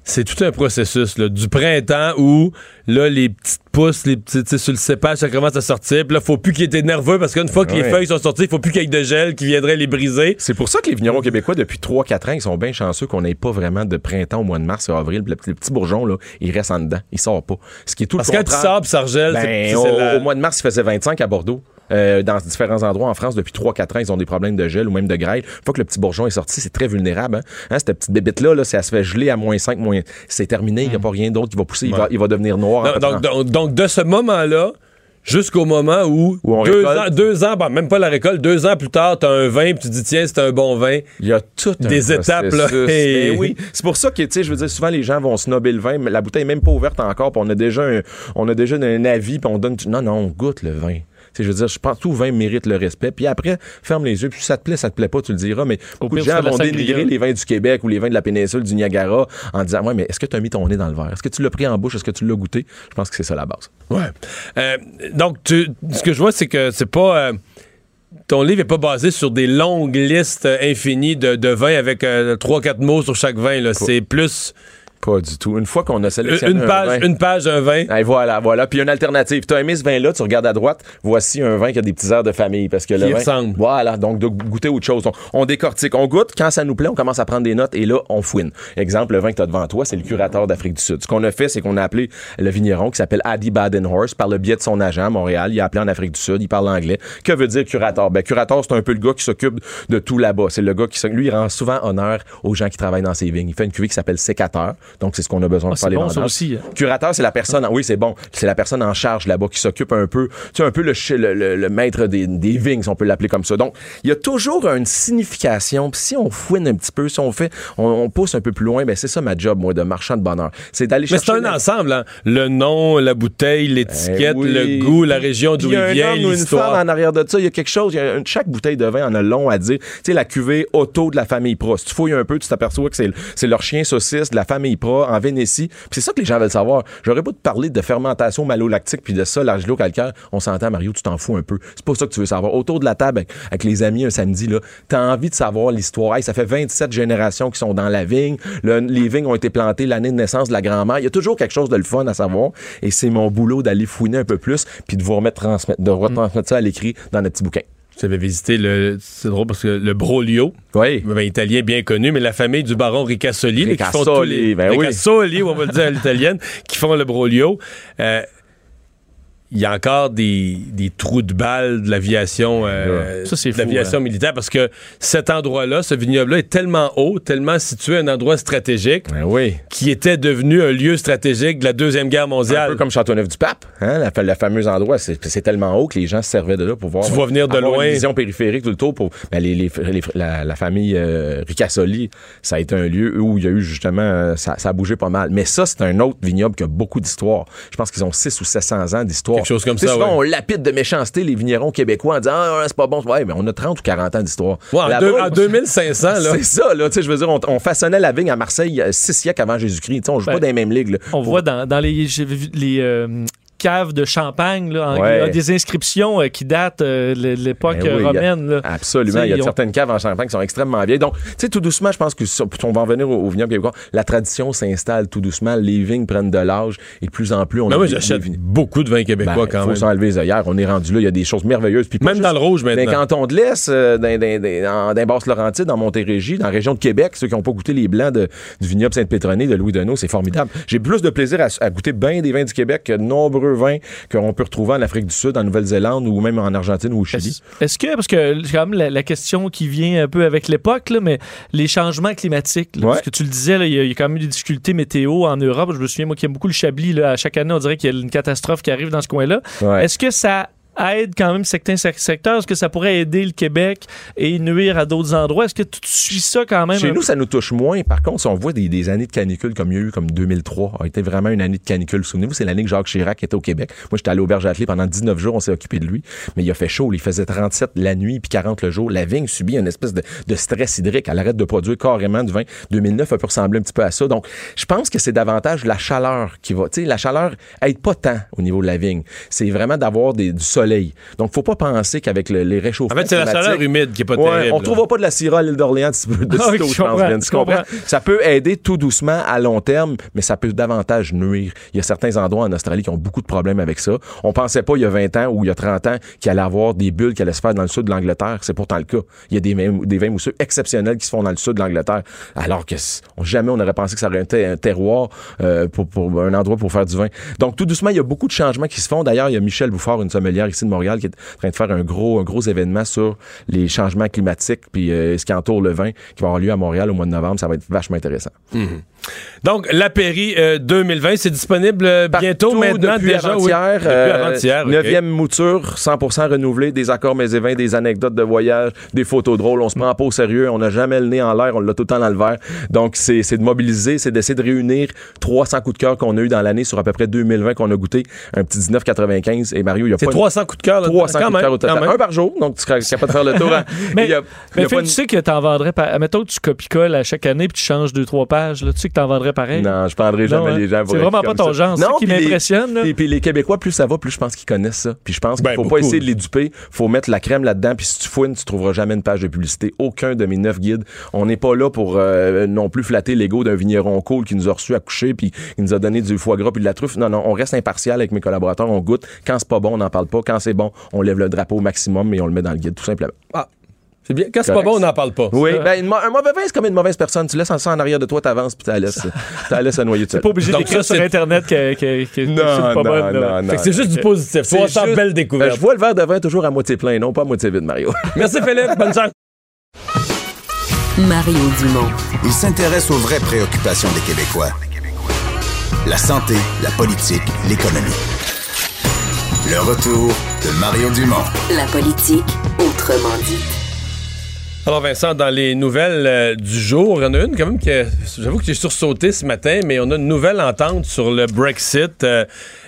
c'est tout un processus. Là, du printemps où, là, les petites pousses, les sais, sur le cépage, ça commence à sortir. Puis là, faut plus qu'ils étaient nerveux parce qu'une fois que les feuilles sont sorties, il faut plus qu'il y ait de gel qui viendrait les briser. C'est pour ça que les vignerons québécois, depuis 3-4 ans, ils sont bien chanceux qu'on n'ait pas vraiment de printemps au mois de mars et avril. Le, petit- le petit bourgeon, là, il reste en dedans. Il sort pas. Ce qui est tout Parce le que quand tu contraire. sors, ça regèle, Ben, c'est- au, la- au mois de mars, il faisait 25 à Bordeaux. Euh, dans différents endroits en France, depuis 3-4 ans, ils ont des problèmes de gel ou même de grêle. Une fois que le petit bourgeon est sorti, c'est très vulnérable. Hein? Hein, cette petite bébête-là, là, si elle se fait geler à moins 5, moins... c'est terminé. Il n'y a pas rien d'autre qui va pousser. Il, va, il va devenir noir. Donc, donc, donc, de ce moment-là jusqu'au moment où, Où on deux, ans, deux ans, bon, même pas la récolte, deux ans plus tard, t'as un vin, puis tu dis, tiens, c'est un bon vin. Il y a tout un Des étapes, là. Et- Ben oui, c'est pour ça que tu sais, je veux dire, souvent les gens vont snobber le vin, mais la bouteille est même pas ouverte encore, puis on a déjà un, on a déjà un avis, puis on donne, non non, on goûte le vin. Je veux dire, je pense que tout vin mérite le respect. Puis après, ferme les yeux. Puis si ça te plaît, ça te plaît pas, tu le diras. Mais beaucoup pire, de gens vont dénigrer les vins du Québec ou les vins de la péninsule du Niagara en disant, ouais, mais est-ce que tu as mis ton nez dans le verre? Est-ce que tu l'as pris en bouche? Est-ce que tu l'as goûté? Je pense que c'est ça la base. Ouais. Euh, donc, tu, ce que je vois, c'est que c'est pas. euh, ton livre n'est pas basé sur des longues listes euh, infinies de, de vins avec 3-4 mots sur chaque vin. C'est plus Pas du tout. Une fois qu'on a sélectionné une un page, vin- une page, un vin. Hey, voilà, voilà. Puis une alternative. Tu as aimé ce vin-là, tu regardes à droite, voici un vin qui a des petits airs de famille. Parce que le Qui vin- ressemble. Voilà, donc de goûter autre chose. On, on décortique, on goûte. Quand ça nous plaît, on commence à prendre des notes et là, on fouine. Exemple, le vin que tu as devant toi, c'est le curateur d'Afrique du Sud. Ce qu'on a fait, c'est qu'on a appelé le vigneron qui s'appelle Adi Badenhorst par le biais de son agent à Montréal. Il a appelé en Afrique du Sud, il parle anglais. Que veut dire curateur? Ben, curateur, c'est un peu le gars qui s'occupe de tout là-bas. C'est le gars qui, lui, il rend souvent honneur aux gens qui travaillent dans ses vignes. Il fait une cuvée qui s'appelle sécateur. Donc, c'est ce qu'on a besoin Ah, pour les bon, aussi. Curateur, c'est la personne, oui, c'est bon, c'est la personne en charge là-bas qui s'occupe un peu, tu sais, un peu le, le, le- le maître des, des vignes, si on peut l'appeler comme ça. Donc, il y a toujours une signification. Puis si on fouine un petit peu, si on fait, on, on pousse un peu plus loin, ben c'est ça ma job, moi, de marchand de bonheur. C'est d'aller Mais chercher. c'est un la- ensemble. hein. Le nom, la bouteille, l'étiquette, Eh oui. le goût, la région d'où il y a il vient, ou une l'histoire. femme en arrière de ça, il y a quelque chose, y a chaque bouteille de vin en a long à dire. Tu sais, la cuvée auto de la famille Pro. Si tu fouilles un peu, tu t'aperçois que c'est, leur chien saucisse de la famille En Vénétie. C'est ça que les gens veulent savoir. J'aurais pas de parler de fermentation malolactique puis de ça, l'argilo-calcaire. On s'entend, Mario, tu t'en fous un peu. C'est pas ça que tu veux savoir. Autour de la table avec, les amis un samedi, là, t'as envie de savoir l'histoire. Ça fait 27 générations qui sont dans la vigne. Le- les vignes ont été plantées l'année de naissance de la grand-mère. Il y a toujours quelque chose de le fun à savoir. Et c'est mon boulot d'aller fouiner un peu plus puis de vous remettre transmettre, de retransmettre ça à l'écrit dans notre petit bouquin. J'avais visité le. C'est drôle parce que le Broglio, Oui. un italien bien connu, mais la famille du baron Ricassoli, là, qui font tous Ricassoli, les. ben oui. Ricassoli, on va le dire à l'italienne, qui font le Broglio. Euh, il y a encore des, des trous de balles de l'aviation euh, l'aviation hein. militaire parce que cet endroit-là, ce vignoble-là est tellement haut, tellement situé à un endroit stratégique Ben oui. qui était devenu un lieu stratégique de la Deuxième Guerre Un mondiale. peu comme Châteauneuf-du-Pape, hein, la, la fameuse endroit, c'est tellement haut que les gens se servaient de là pour voir. Tu vois venir de loin. Une vision périphérique tout le tour pour ben, les, les- les- la, la famille euh, Ricassoli, ça a été un lieu où il y a eu justement, euh, ça, ça a bougé pas mal. Mais ça, c'est un autre vignoble qui a beaucoup d'histoire. Je pense qu'ils ont 6 ou 700 ans d'histoire. Quelque chose comme ça, souvent, ouais. on lapide de méchanceté les vignerons québécois en disant ah, c'est pas bon. Ouais, mais on a 30 ou 40 ans d'histoire. Ouais, en, Là-bas, deux- en 2500, là. *laughs* C'est ça, là. Tu sais, je veux dire, on, on façonnait la vigne à Marseille euh, six siècles avant Jésus-Christ. On joue Ben, pas dans les mêmes ligues. là. On voit dans, dans les euh, caves de champagne, là, en- Ouais. il y a des inscriptions euh, qui datent euh, de l'époque Ben oui, euh, romaine. là. Absolument. Il y a ont- certaines caves en Champagne qui sont extrêmement vieilles. Donc, tu sais, tout doucement, je pense que on va en venir au, au vignoble québécois. La tradition s'installe tout doucement. Les vignes prennent de l'âge et de plus en plus, on Mais a j'achète beaucoup de vins québécois Ben, quand faut même. s'enlever les œillères. On est rendu là. Il y a des choses merveilleuses. Puis Même juste dans le rouge Dans les maintenant. cantons de l'Est, euh, dans, dans, dans, dans Basse-Laurentide, dans Montérégie, dans la région de Québec, ceux qui n'ont pas goûté les blancs de- du vignoble Sainte-Pétronée de Louis Deneau, c'est formidable. J'ai plus de plaisir à, à goûter bien des vins du Québec que de nombreux vins qu'on peut retrouver en Afrique du Sud, en Nouvelle-Zélande ou même en Argentine ou au Chili. Est-ce que, parce que c'est quand même la, la question qui vient un peu avec l'époque, mais les changements climatiques, là, Ouais. parce que tu le disais, il y, a- il y a quand même eu des difficultés météo en Europe. Je me souviens, moi, qui aime beaucoup le Chablis, là, à chaque année, on dirait qu'il y a une catastrophe qui arrive dans ce coin-là. Ouais. Est-ce que ça aide quand même certains sec- secteurs? Est-ce que ça pourrait aider le Québec et nuire à d'autres endroits? Est-ce que tu suis ça quand même? Chez nous, ça nous touche moins. Par contre, si on voit des, années de canicule comme il y a eu, comme 2003, a été vraiment une année de canicule. Souvenez-vous, c'est l'année que Jacques Chirac était au Québec. Moi, j'étais allé au Berge Atelier pendant 19 jours, on s'est occupé de lui. Mais il a fait chaud. Il faisait 37 la nuit puis 40 le jour. La vigne subit une espèce de, stress hydrique. Elle arrête de produire carrément du vin. 2009 a pu ressembler un petit peu à ça. Donc, je pense que c'est davantage la chaleur qui va. Tu sais, la chaleur aide pas tant au niveau de la vigne. C'est vraiment d'avoir du soleil. Donc, faut pas penser qu'avec le- les En réchauffements fait, c'est la chaleur humide qui est pas Ouais, terrible. on là. trouvera pas de la Syrah à l'île d'Orléans de, Ah, sitôt, je comprends, je. Ça peut aider tout doucement à long terme, mais ça peut davantage nuire. Il y a certains endroits en Australie qui ont beaucoup de problèmes avec ça. On pensait pas il y a 20 ans ou il y a 30 ans qu'il allait avoir des bulles qui allaient se faire dans le sud de l'Angleterre. C'est pourtant le cas. Il y a des, vins- des vins mousseux exceptionnels qui se font dans le sud de l'Angleterre. Alors que jamais on aurait pensé que ça aurait été un terroir euh, pour, pour un endroit pour faire du vin. Donc tout doucement, il y a beaucoup de changements qui se font. D'ailleurs, il y a Michel Bouffard, une sommelière de Montréal, qui est en train de faire un gros, un gros événement sur les changements climatiques puis euh, ce qui entoure le vin qui va avoir lieu à Montréal au mois de novembre. Ça va être vachement intéressant. Donc, l'Apéry euh, 2020, c'est disponible euh, bientôt maintenant depuis déjà. oui. avant-hier. Depuis euh. Neuvième mouture, 100% renouvelé, des accords mais et vins, des anecdotes de voyage, des photos drôles. On se prend pas au sérieux, on n'a jamais le nez en l'air, on l'a tout le temps dans le verre. Donc c'est c'est de mobiliser, c'est d'essayer de réunir 300 coups de cœur qu'on a eu dans l'année sur à peu près 2020 qu'on a goûté, un petit 19,95. Et Mario, il y a C'est pas 300 coups de cœur. là, 300 quand coups de même, cœur au total. quand même. Un par jour, donc tu seras capable de faire le tour. hein. *laughs* Mais- y a- il y Mais a Phil, pas tu sais que t'en vendrais par... Mettons que tu copies-colles à chaque année puis tu changes deux, trois pages. Là, tu sais que t'en vendrais pareil? Non, je prendrai jamais Non, hein? les gens. C'est vraiment pas ton ça. genre. Ça qui m'impressionne. Et puis les Québécois, plus ça va, plus je pense qu'ils connaissent ça. Puis je pense qu'il Ben, faut beaucoup. pas essayer de les duper. faut mettre la crème là-dedans. Puis si tu fouines, tu trouveras jamais une page de publicité. Aucun de mes neuf guides. On n'est pas là pour euh, non plus flatter l'ego d'un vigneron cool qui nous a reçus à coucher puis qui nous a donné du foie gras puis de la truffe. Non, non, on reste impartial avec mes collaborateurs. On goûte. Quand c'est pas bon, on n'en parle pas. Quand c'est bon, on lève le drapeau au maximum et on le met dans le guide, tout simplement. C'est bien. Quand c'est pas bon, on n'en parle pas. Oui, ben, une mo- un mauvais vin, c'est comme une mauvaise personne. Tu laisses ça en arrière de toi, t'avances puis tu la laisses, tu la laisses se noyer tout pas obligé d'écrire sur Internet que, que, que Non, c'est pas non, bonne. là. non, non. Fait que c'est juste du positif. C'est 300 juste- belles Ben, je vois le verre de vin toujours à moitié plein, non pas à moitié vide, Mario. *laughs* Merci Philippe. Bonne chance. Mario Dumont. Il s'intéresse aux vraies préoccupations des Québécois. La santé, la politique, l'économie. Le retour de Mario Dumont. La politique, autrement dit. Alors Vincent, dans les nouvelles euh, du jour, il y en a une quand même que j'avoue que j'ai sursauté ce matin, mais on a une nouvelle entente sur le Brexit. Euh,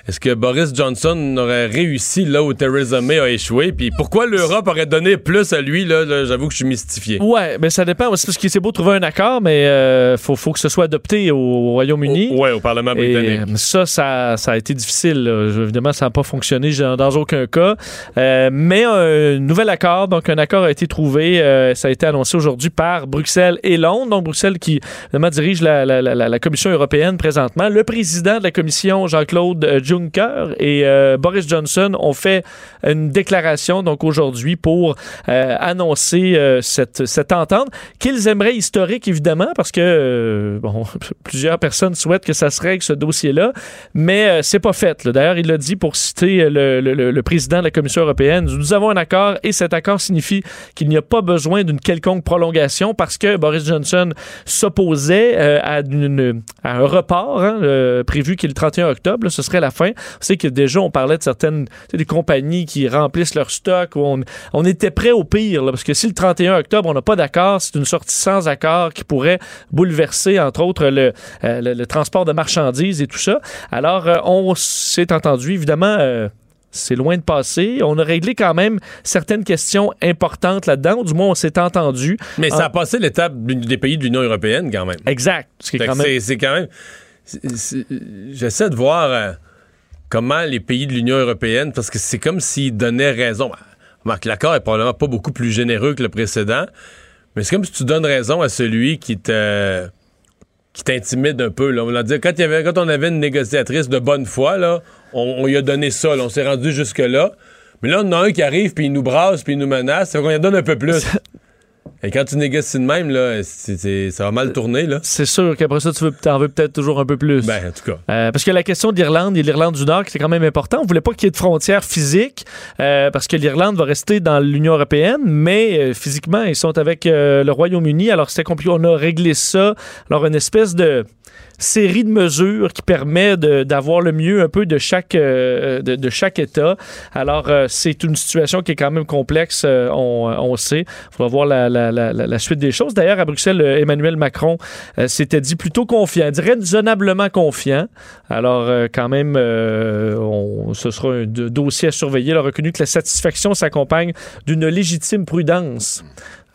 Est-ce que Boris Johnson aurait réussi là où Theresa May a échoué? Puis pourquoi l'Europe aurait donné plus à lui? Là, là, j'avoue que je suis mystifié. Ouais, mais ça dépend. C'est parce que c'est beau trouver un accord, mais euh, faut, faut que ce soit adopté au Royaume-Uni. Au- ouais, au Parlement britannique. euh, ça, ça, ça a été difficile. là. Évidemment, ça n'a pas fonctionné dans, aucun cas. Euh, mais un nouvel accord, donc un accord a été trouvé. euh, ça a été annoncé aujourd'hui par Bruxelles et Londres. Donc Bruxelles qui évidemment, dirige la, la- la- la- la Commission européenne présentement. Le président de la Commission, Jean-Claude euh, Juncker et euh, Boris Johnson ont fait une déclaration donc aujourd'hui pour euh, annoncer euh, cette, cette entente qu'ils aimeraient historique évidemment parce que bon *laughs* plusieurs personnes souhaitent que ça se règle ce dossier-là, mais c'est pas fait. D'ailleurs, il l'a dit pour citer le, le- président de la Commission européenne. Nous avons un accord et cet accord signifie qu'il n'y a pas besoin d'une quelconque prolongation parce que Boris Johnson s'opposait à, à un report hein, prévu qui est le 31 octobre. Ce serait la fin. On sait que déjà, on parlait de certaines des compagnies qui remplissent leur stock. Où on, on était prêt au pire là, parce que si le 31 octobre, on n'a pas d'accord, c'est une sortie sans accord qui pourrait bouleverser, entre autres, le, euh, le, le transport de marchandises et tout ça. Alors, euh, on s'est entendu, évidemment. euh, c'est loin de passer. On a réglé quand même certaines questions importantes là-dedans. Du moins, on s'est entendu. Mais ça a passé l'étape des pays de l'Union européenne quand même. Exact. Quand même- C'est quand même. J'essaie de voir comment les pays de l'Union européenne, parce que c'est comme s'ils donnaient raison. Marc, l'accord est probablement pas beaucoup plus généreux que le précédent, mais c'est comme si tu donnes raison à celui qui t'intimide un peu. On dit, quand, on avait une négociatrice de bonne foi, là, on, lui a donné ça. on s'est rendu jusque-là. Mais là, on a un qui arrive, puis il nous brasse, puis il nous menace. Ça fait qu'on lui donne un peu plus. Et quand tu négocies de même, là, ça va mal tourner. Là. C'est sûr qu'après ça, tu veux, en veux peut-être toujours un peu plus. Ben, en tout cas. Euh, parce que la question de l'Irlande et l'Irlande du Nord, c'est quand même important. On voulait pas qu'il y ait de frontières physiques, euh, parce que l'Irlande va rester dans l'Union européenne, mais euh, physiquement, ils sont avec euh, le Royaume-Uni. Alors, c'était compliqué. On a réglé ça. Alors, une espèce de série de mesures qui permet d'avoir le mieux un peu de chaque, euh, de, chaque État. Alors, euh, c'est une situation qui est quand même complexe, euh, on, sait. Il faudra voir la, suite des choses. D'ailleurs, à Bruxelles, Emmanuel Macron s'était dit plutôt confiant, raisonnablement confiant. Alors, quand même, ce sera un dossier à surveiller. Il a reconnu que la satisfaction s'accompagne d'une légitime prudence.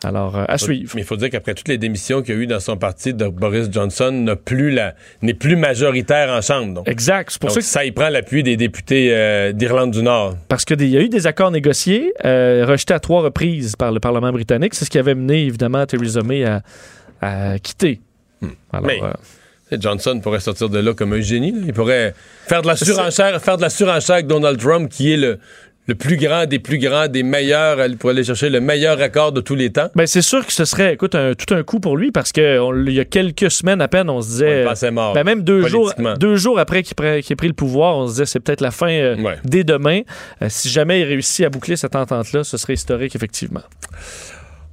Alors, euh, à suivre. Mais il faut dire qu'après toutes les démissions qu'il y a eu dans son parti, de Boris Johnson n'a plus la, n'est plus majoritaire en Chambre. Donc, Exact. C'est pour Donc, ça que ça, il prend l'appui des députés euh, d'Irlande du Nord. Parce qu'il y a eu des accords négociés, euh, rejetés à trois reprises par le Parlement britannique. C'est ce qui avait mené, évidemment, Theresa May à, à quitter. Alors, Mais- Johnson pourrait sortir de là comme un génie. là. Il pourrait faire de la surenchère, faire de la surenchère avec Donald Trump, qui est le, le plus grand des plus grands, des meilleurs. Il pourrait aller chercher le meilleur accord de tous les temps. ben, c'est sûr que ce serait, écoute, un- tout un coup pour lui parce que on- il y a quelques semaines à peine, on se On disait. le pensait mort. Ben, même deux jours, politiquement. deux jours après qu'il qu'il ait pris le pouvoir, on se disait c'est peut-être la fin euh, Ouais. dès demain. Euh, si jamais il réussit à boucler cette entente-là, ce serait historique, effectivement.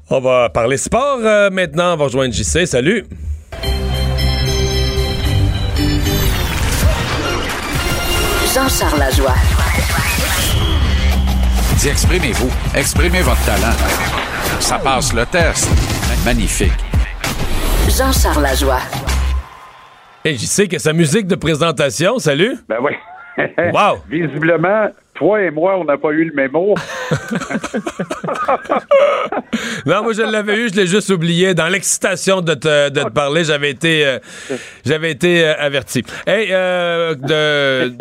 On va parler sport euh, maintenant. On va rejoindre JC. Salut. Jean-Charles Lajoie. Exprimez-vous. Exprimez votre talent. Ça passe le test. Magnifique. Jean-Charles Lajoie. Et JC, que sa musique de présentation. Salut. Ben oui. *laughs* Wow. *laughs* Visiblement, toi et moi, on n'a pas eu le mémo. *laughs* Non, moi je l'avais eu, je l'ai juste oublié. Dans l'excitation de te, de te parler, j'avais été, euh, j'avais été euh, averti. Hey, euh, de,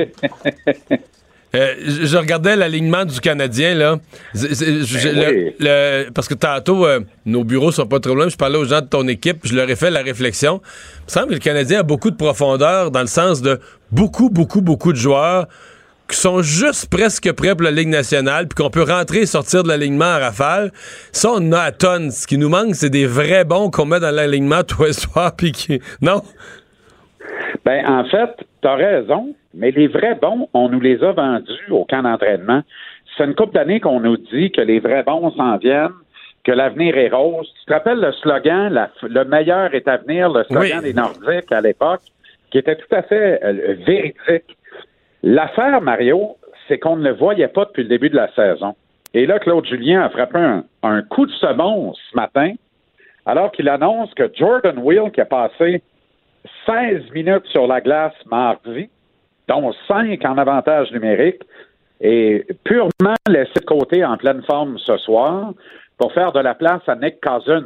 euh, je regardais l'alignement du Canadien là. Je- Ben le- oui. le- parce que tantôt, euh, nos bureaux sont pas trop loin. Je parlais aux gens de ton équipe, je leur ai fait la réflexion. Il me semble que le Canadien a beaucoup de profondeur dans le sens de beaucoup, beaucoup, beaucoup de joueurs qui sont juste presque prêts pour la Ligue nationale, puis qu'on peut rentrer et sortir de l'alignement à rafale. Ça, on a à tonnes. Ce qui nous manque, c'est des vrais bons qu'on met dans l'alignement *laughs* tous les soirs, puis qui... Non? Ben, en fait, tu as raison, mais les vrais bons, on nous les a vendus au camp d'entraînement. C'est une couple d'années qu'on nous dit que les vrais bons s'en viennent, que l'avenir est rose. Tu te rappelles le slogan, la- le meilleur est à venir, le slogan Oui. des Nordiques à l'époque, qui était tout à fait euh, véridique. L'affaire, Mario, c'est qu'on ne le voyait pas depuis le début de la saison. Et là, Claude Julien a frappé un, un coup de sabon ce matin, alors qu'il annonce que Jordan Will, qui a passé 16 minutes sur la glace mardi, dont 5 en avantage numérique, est purement laissé de côté en pleine forme ce soir pour faire de la place à Nick Cousins.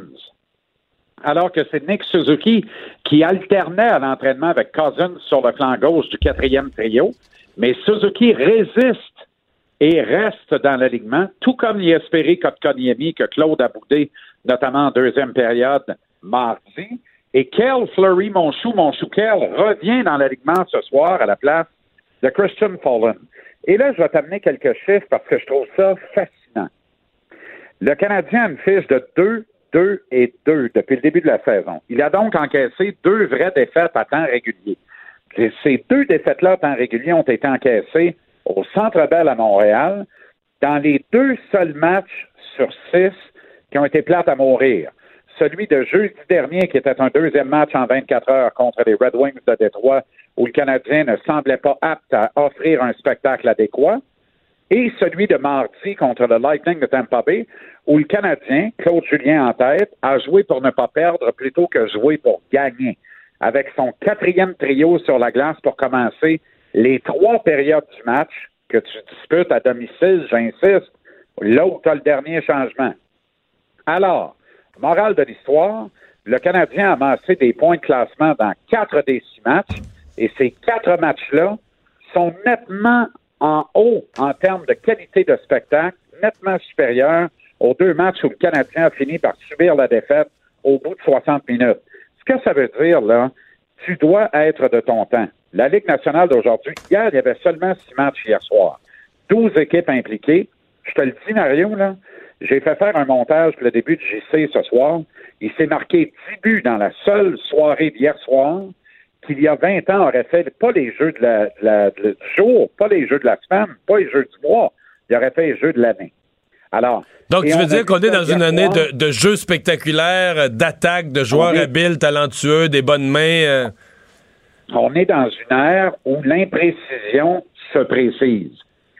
Alors que c'est Nick Suzuki qui alternait à l'entraînement avec Cousins sur le flanc gauche du quatrième trio, mais Suzuki résiste et reste dans l'alignement, tout comme Yesperi Kotkaniemi que Claude a boudé, notamment en deuxième période mardi. Et Kel Fleury, mon chou, mon chou Kel, revient dans l'alignement ce soir à la place de Christian Fallen. Et là, je vais t'amener quelques chiffres parce que je trouve ça fascinant. Le Canadien a une fiche de 2, 2 et 2 depuis le début de la saison. Il a donc encaissé deux vraies défaites à temps régulier. Ces deux défaites-là à temps régulier ont été encaissées au Centre Bell à Montréal dans les deux seuls matchs sur six qui ont été plates à mourir. Celui de jeudi dernier, qui était un deuxième match en 24 heures contre les Red Wings de Détroit, où le Canadien ne semblait pas apte à offrir un spectacle adéquat, et celui de mardi contre le Lightning de Tampa Bay, où le Canadien, Claude Julien en tête, a joué pour ne pas perdre plutôt que jouer pour gagner, avec son quatrième trio sur la glace pour commencer les trois périodes du match que tu disputes à domicile, j'insiste, là où tu as le dernier changement. Alors, morale de l'histoire, le Canadien a amassé des points de classement dans quatre des six matchs, et ces quatre matchs-là sont nettement en haut en termes de qualité de spectacle, nettement supérieur aux deux matchs où le Canadien a fini par subir la défaite au bout de 60 minutes. Ce que ça veut dire, là, tu dois être de ton temps. La Ligue nationale d'aujourd'hui, hier, il y avait seulement six matchs hier soir. 12 équipes impliquées. Je te le dis, Mario, là, j'ai fait faire un montage pour le début du JC ce soir. Il s'est marqué 10 buts dans la seule soirée d'hier soir qu'il y a 20 ans aurait fait pas les jeux de la, de la- de- du jour, pas les jeux de la semaine, pas les jeux du mois. Il aurait fait les jeux de l'année. Alors. Donc, tu veux dire qu'on est dans une année soir. de, de jeux spectaculaires, d'attaques, de joueurs est- habiles, talentueux, des bonnes mains. euh? on est dans une ère où l'imprécision se précise.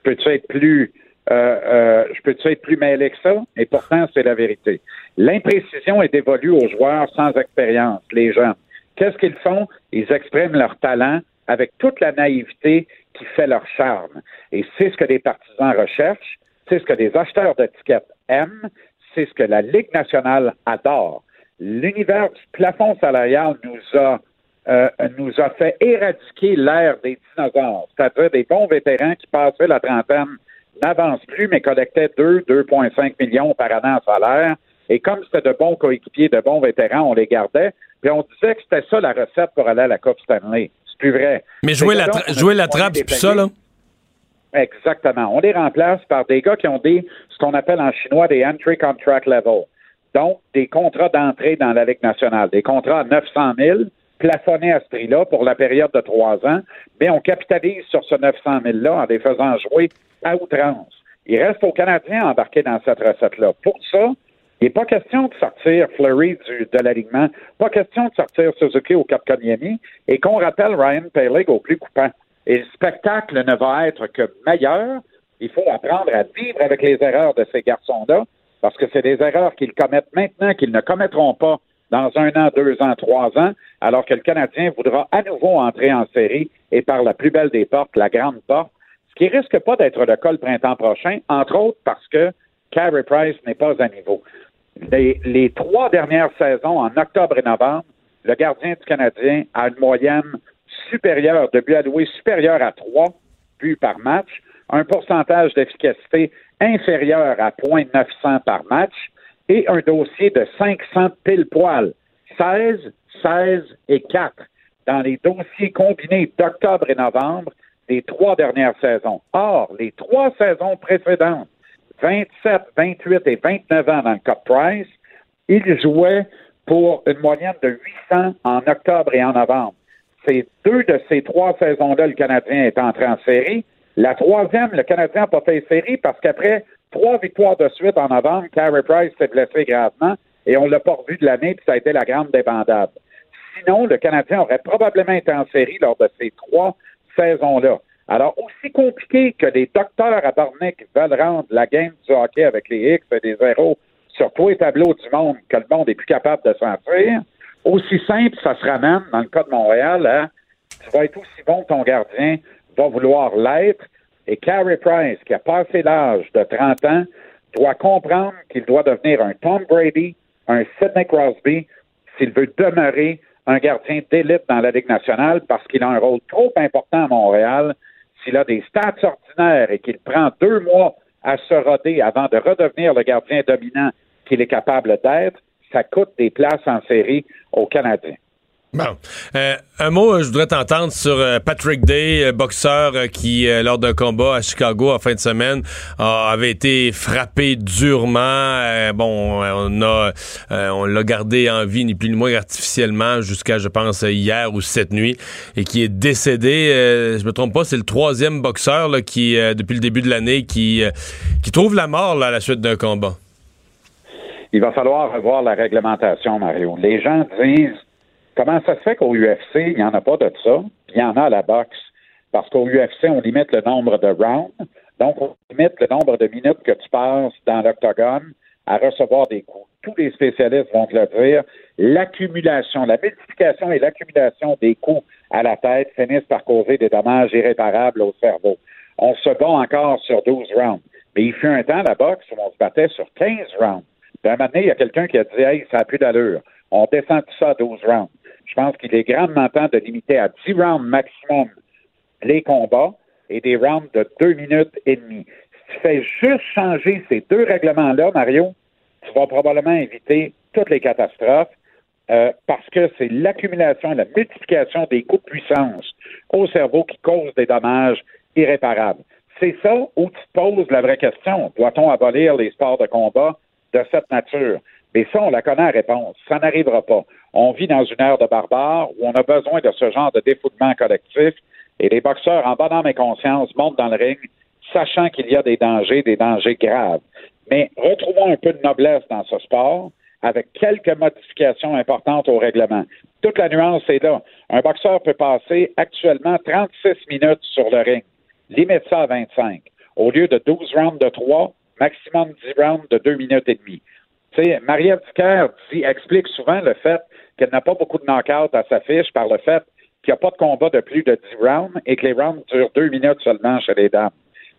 Peux-tu être plus, euh, euh, je peux-tu être plus mêlé que ça? Et pourtant, c'est la vérité. L'imprécision est dévolue aux joueurs sans expérience, les jeunes. Qu'est-ce qu'ils font? Ils expriment leur talent avec toute la naïveté qui fait leur charme. Et c'est ce que les partisans recherchent, c'est ce que les acheteurs d'étiquettes aiment, c'est ce que la Ligue nationale adore. L'univers du plafond salarial nous a euh, nous a fait éradiquer l'ère des dinosaures, c'est-à-dire des bons vétérans qui passaient la trentaine, n'avancent plus, mais collectaient 2, 2,5 millions par année en salaire. Et comme c'était de bons coéquipiers, de bons vétérans, on les gardait. Puis on disait que c'était ça la recette pour aller à la Coupe Stanley. C'est plus vrai. Mais jouer la, tra- jouer la trappe, c'est plus ça, là? Exactement. On les remplace par des gars qui ont des ce qu'on appelle en chinois des entry contract level. Donc, des contrats d'entrée dans la Ligue nationale, des contrats à 900 000 plafonnés à ce prix-là pour la période de trois ans, mais on capitalise sur ce 900 000-là en les faisant jouer à outrance. Il reste aux Canadiens embarqués dans cette recette-là. Pour ça, il n'est pas question de sortir Fleury du, de l'alignement, pas question de sortir Suzuki au Capconiemi et qu'on rappelle Ryan Pelig au plus coupant. Et le spectacle ne va être que meilleur. Il faut apprendre à vivre avec les erreurs de ces garçons-là, parce que c'est des erreurs qu'ils commettent maintenant, qu'ils ne commettront pas dans un an, deux ans, trois ans, alors que le Canadien voudra à nouveau entrer en série et par la plus belle des portes, la grande porte, qui risque pas d'être le cas le printemps prochain, entre autres parce que Carey Price n'est pas à niveau. Les, trois dernières saisons, en octobre et novembre, le gardien du Canadien a une moyenne supérieure, de buts alloués supérieure à trois buts par match, un pourcentage d'efficacité inférieur à 0.900 par match et un dossier de 500 pile poil, 16, 16 et 4 dans les dossiers combinés d'octobre et novembre des trois dernières saisons. Or, les trois saisons précédentes, 27, 28 et 29 ans dans le Cup Price, il jouait pour une moyenne de 800 en octobre et en novembre. C'est deux de ces trois saisons-là, le Canadien est entré en série. La troisième, le Canadien n'a pas fait série parce qu'après trois victoires de suite en novembre, Carey Price s'est blessé gravement et on l'a pas revu de l'année, puis ça a été la grande débandade. Sinon, le Canadien aurait probablement été en série lors de ces trois saisons-là. Alors, aussi compliqué que les docteurs à Barnick veulent rendre la game du hockey avec les X et des zéros sur tous les tableaux du monde que le monde est plus capable de sentir, aussi simple ça se ramène, dans le cas de Montréal, à tu vas être aussi bon que ton gardien va vouloir l'être. Et Carey Price, qui a passé l'âge de 30 ans, doit comprendre qu'il doit devenir un Tom Brady, un Sidney Crosby, s'il veut demeurer un gardien d'élite dans la Ligue nationale, parce qu'il a un rôle trop important à Montréal. S'il a des stats ordinaires et qu'il prend deux mois à se roder avant de redevenir le gardien dominant qu'il est capable d'être, ça coûte des places en série aux Canadiens. Euh, un mot, euh, je voudrais t'entendre sur euh, Patrick Day, boxeur qui, lors d'un combat à Chicago en fin de semaine, avait été frappé durement. Bon, on a, l'a gardé en vie, ni plus ni moins artificiellement, jusqu'à, je pense, hier ou cette nuit, et qui est décédé. Je me trompe pas, c'est le troisième boxeur qui, depuis le début de l'année, qui, trouve la mort à la suite d'un combat. Il va falloir revoir la réglementation, Mario. Les gens disent comment ça se fait qu'au UFC, il n'y en a pas de ça, il y en a à la boxe. Parce qu'au UFC, on limite le nombre de rounds, donc on limite le nombre de minutes que tu passes dans l'octogone à recevoir des coups. Tous les spécialistes vont te le dire. L'accumulation, la multiplication et l'accumulation des coups à la tête finissent par causer des dommages irréparables au cerveau. On se bat encore sur 12 rounds. Mais il fut un temps, la boxe, où on se battait sur 15 rounds. Puis, à un moment donné, il y a quelqu'un qui a dit Hey, ça n'a plus d'allure. On descend tout ça à 12 rounds. Je pense qu'il est grandement temps de limiter à 10 rounds maximum les combats et des rounds de 2 minutes et demie. Si tu fais juste changer ces deux règlements-là, Mario, tu vas probablement éviter toutes les catastrophes euh, parce que c'est l'accumulation et la multiplication des coups de puissance au cerveau qui causent des dommages irréparables. C'est ça où tu te poses la vraie question. Doit-on abolir les sports de combat de cette nature? Mais ça, on la connaît la réponse. Ça n'arrivera pas. On vit dans une ère de barbares où on a besoin de ce genre de défoulement collectif et les boxeurs, en bonne âme et conscience, montent dans le ring, sachant qu'il y a des dangers, des dangers graves. Mais retrouvons un peu de noblesse dans ce sport avec quelques modifications importantes au règlement. Toute la nuance est là. Un boxeur peut passer actuellement 36 minutes sur le ring. Limite ça à 25. Au lieu de 12 rounds de 3, maximum 10 rounds de 2 minutes et demie. Tu sais, dit, explique souvent le fait qu'elle n'a pas beaucoup de knockouts à sa fiche par le fait qu'il n'y a pas de combat de plus de 10 rounds et que les rounds durent 2 minutes seulement chez les dames.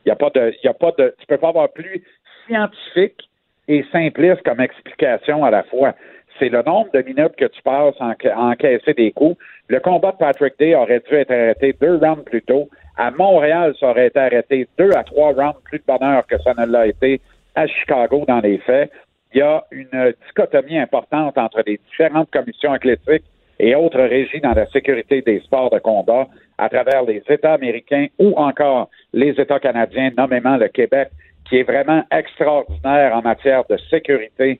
Il y a pas de, il y a pas de, tu peux pas avoir plus scientifique et simpliste comme explication à la fois. C'est le nombre de minutes que tu passes à encaisser des coups. Le combat de Patrick Day aurait dû être arrêté deux rounds plus tôt. À Montréal, ça aurait été arrêté deux à trois rounds plus de bonheur que ça ne l'a été à Chicago dans les faits. Il y a une dichotomie importante entre les différentes commissions athlétiques et autres régies dans la sécurité des sports de combat à travers les États américains ou encore les États canadiens, nommément le Québec, qui est vraiment extraordinaire en matière de sécurité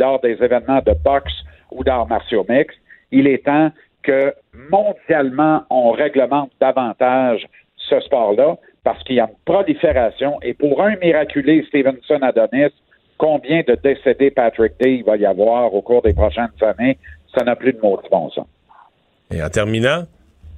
lors des événements de boxe ou d'arts martiaux mixtes. Il est temps que mondialement, on réglemente davantage ce sport-là parce qu'il y a une prolifération et pour un miraculé Stevenson Adonis, combien de décédés Patrick Day il va y avoir au cours des prochaines années, ça n'a plus de mots de bon sens. Et en terminant,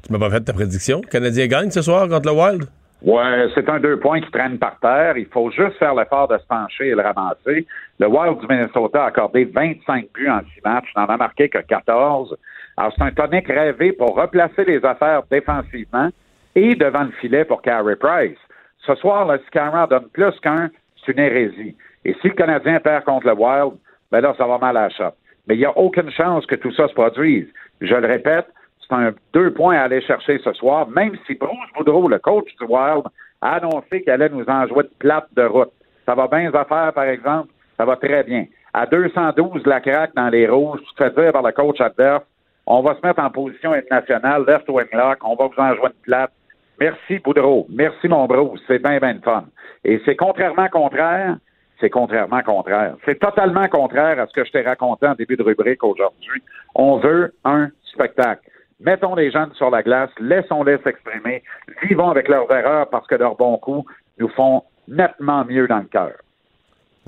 tu m'as pas fait ta prédiction. Le Canadien gagne ce soir contre le Wild? Ouais, c'est un deux points qui traîne par terre. Il faut juste faire l'effort de se pencher et le ramasser. Le Wild du Minnesota a accordé 25 buts en six matchs, n'en a marqué que 14. Alors, c'est un tonique rêvé pour replacer les affaires défensivement et devant le filet pour Carey Price. Ce soir, le si Carey donne plus qu'un, c'est une hérésie. Et si le Canadien perd contre le Wild, ben là, ça va mal à la shop. Mais il n'y a aucune chance que tout ça se produise. Je le répète, c'est un deux points à aller chercher ce soir, même si Bruce Boudreau, le coach du Wild, a annoncé qu'il allait nous enjouer de plate de route. Ça va bien les affaires, par exemple, ça va très bien. À 212 la craque dans les rouges, tu te fais dire par le coach adverse, on va se mettre en position internationale, left wing lock, on va vous enjouer de plate. Merci Boudreau, merci mon Bruce, c'est bien, bien fun. Et c'est contrairement contraire, c'est contrairement contraire. C'est totalement contraire à ce que je t'ai raconté en début de rubrique aujourd'hui. On veut un spectacle. Mettons les jeunes sur la glace, laissons-les s'exprimer, vivons avec leurs erreurs parce que leurs bons coups nous font nettement mieux dans le cœur.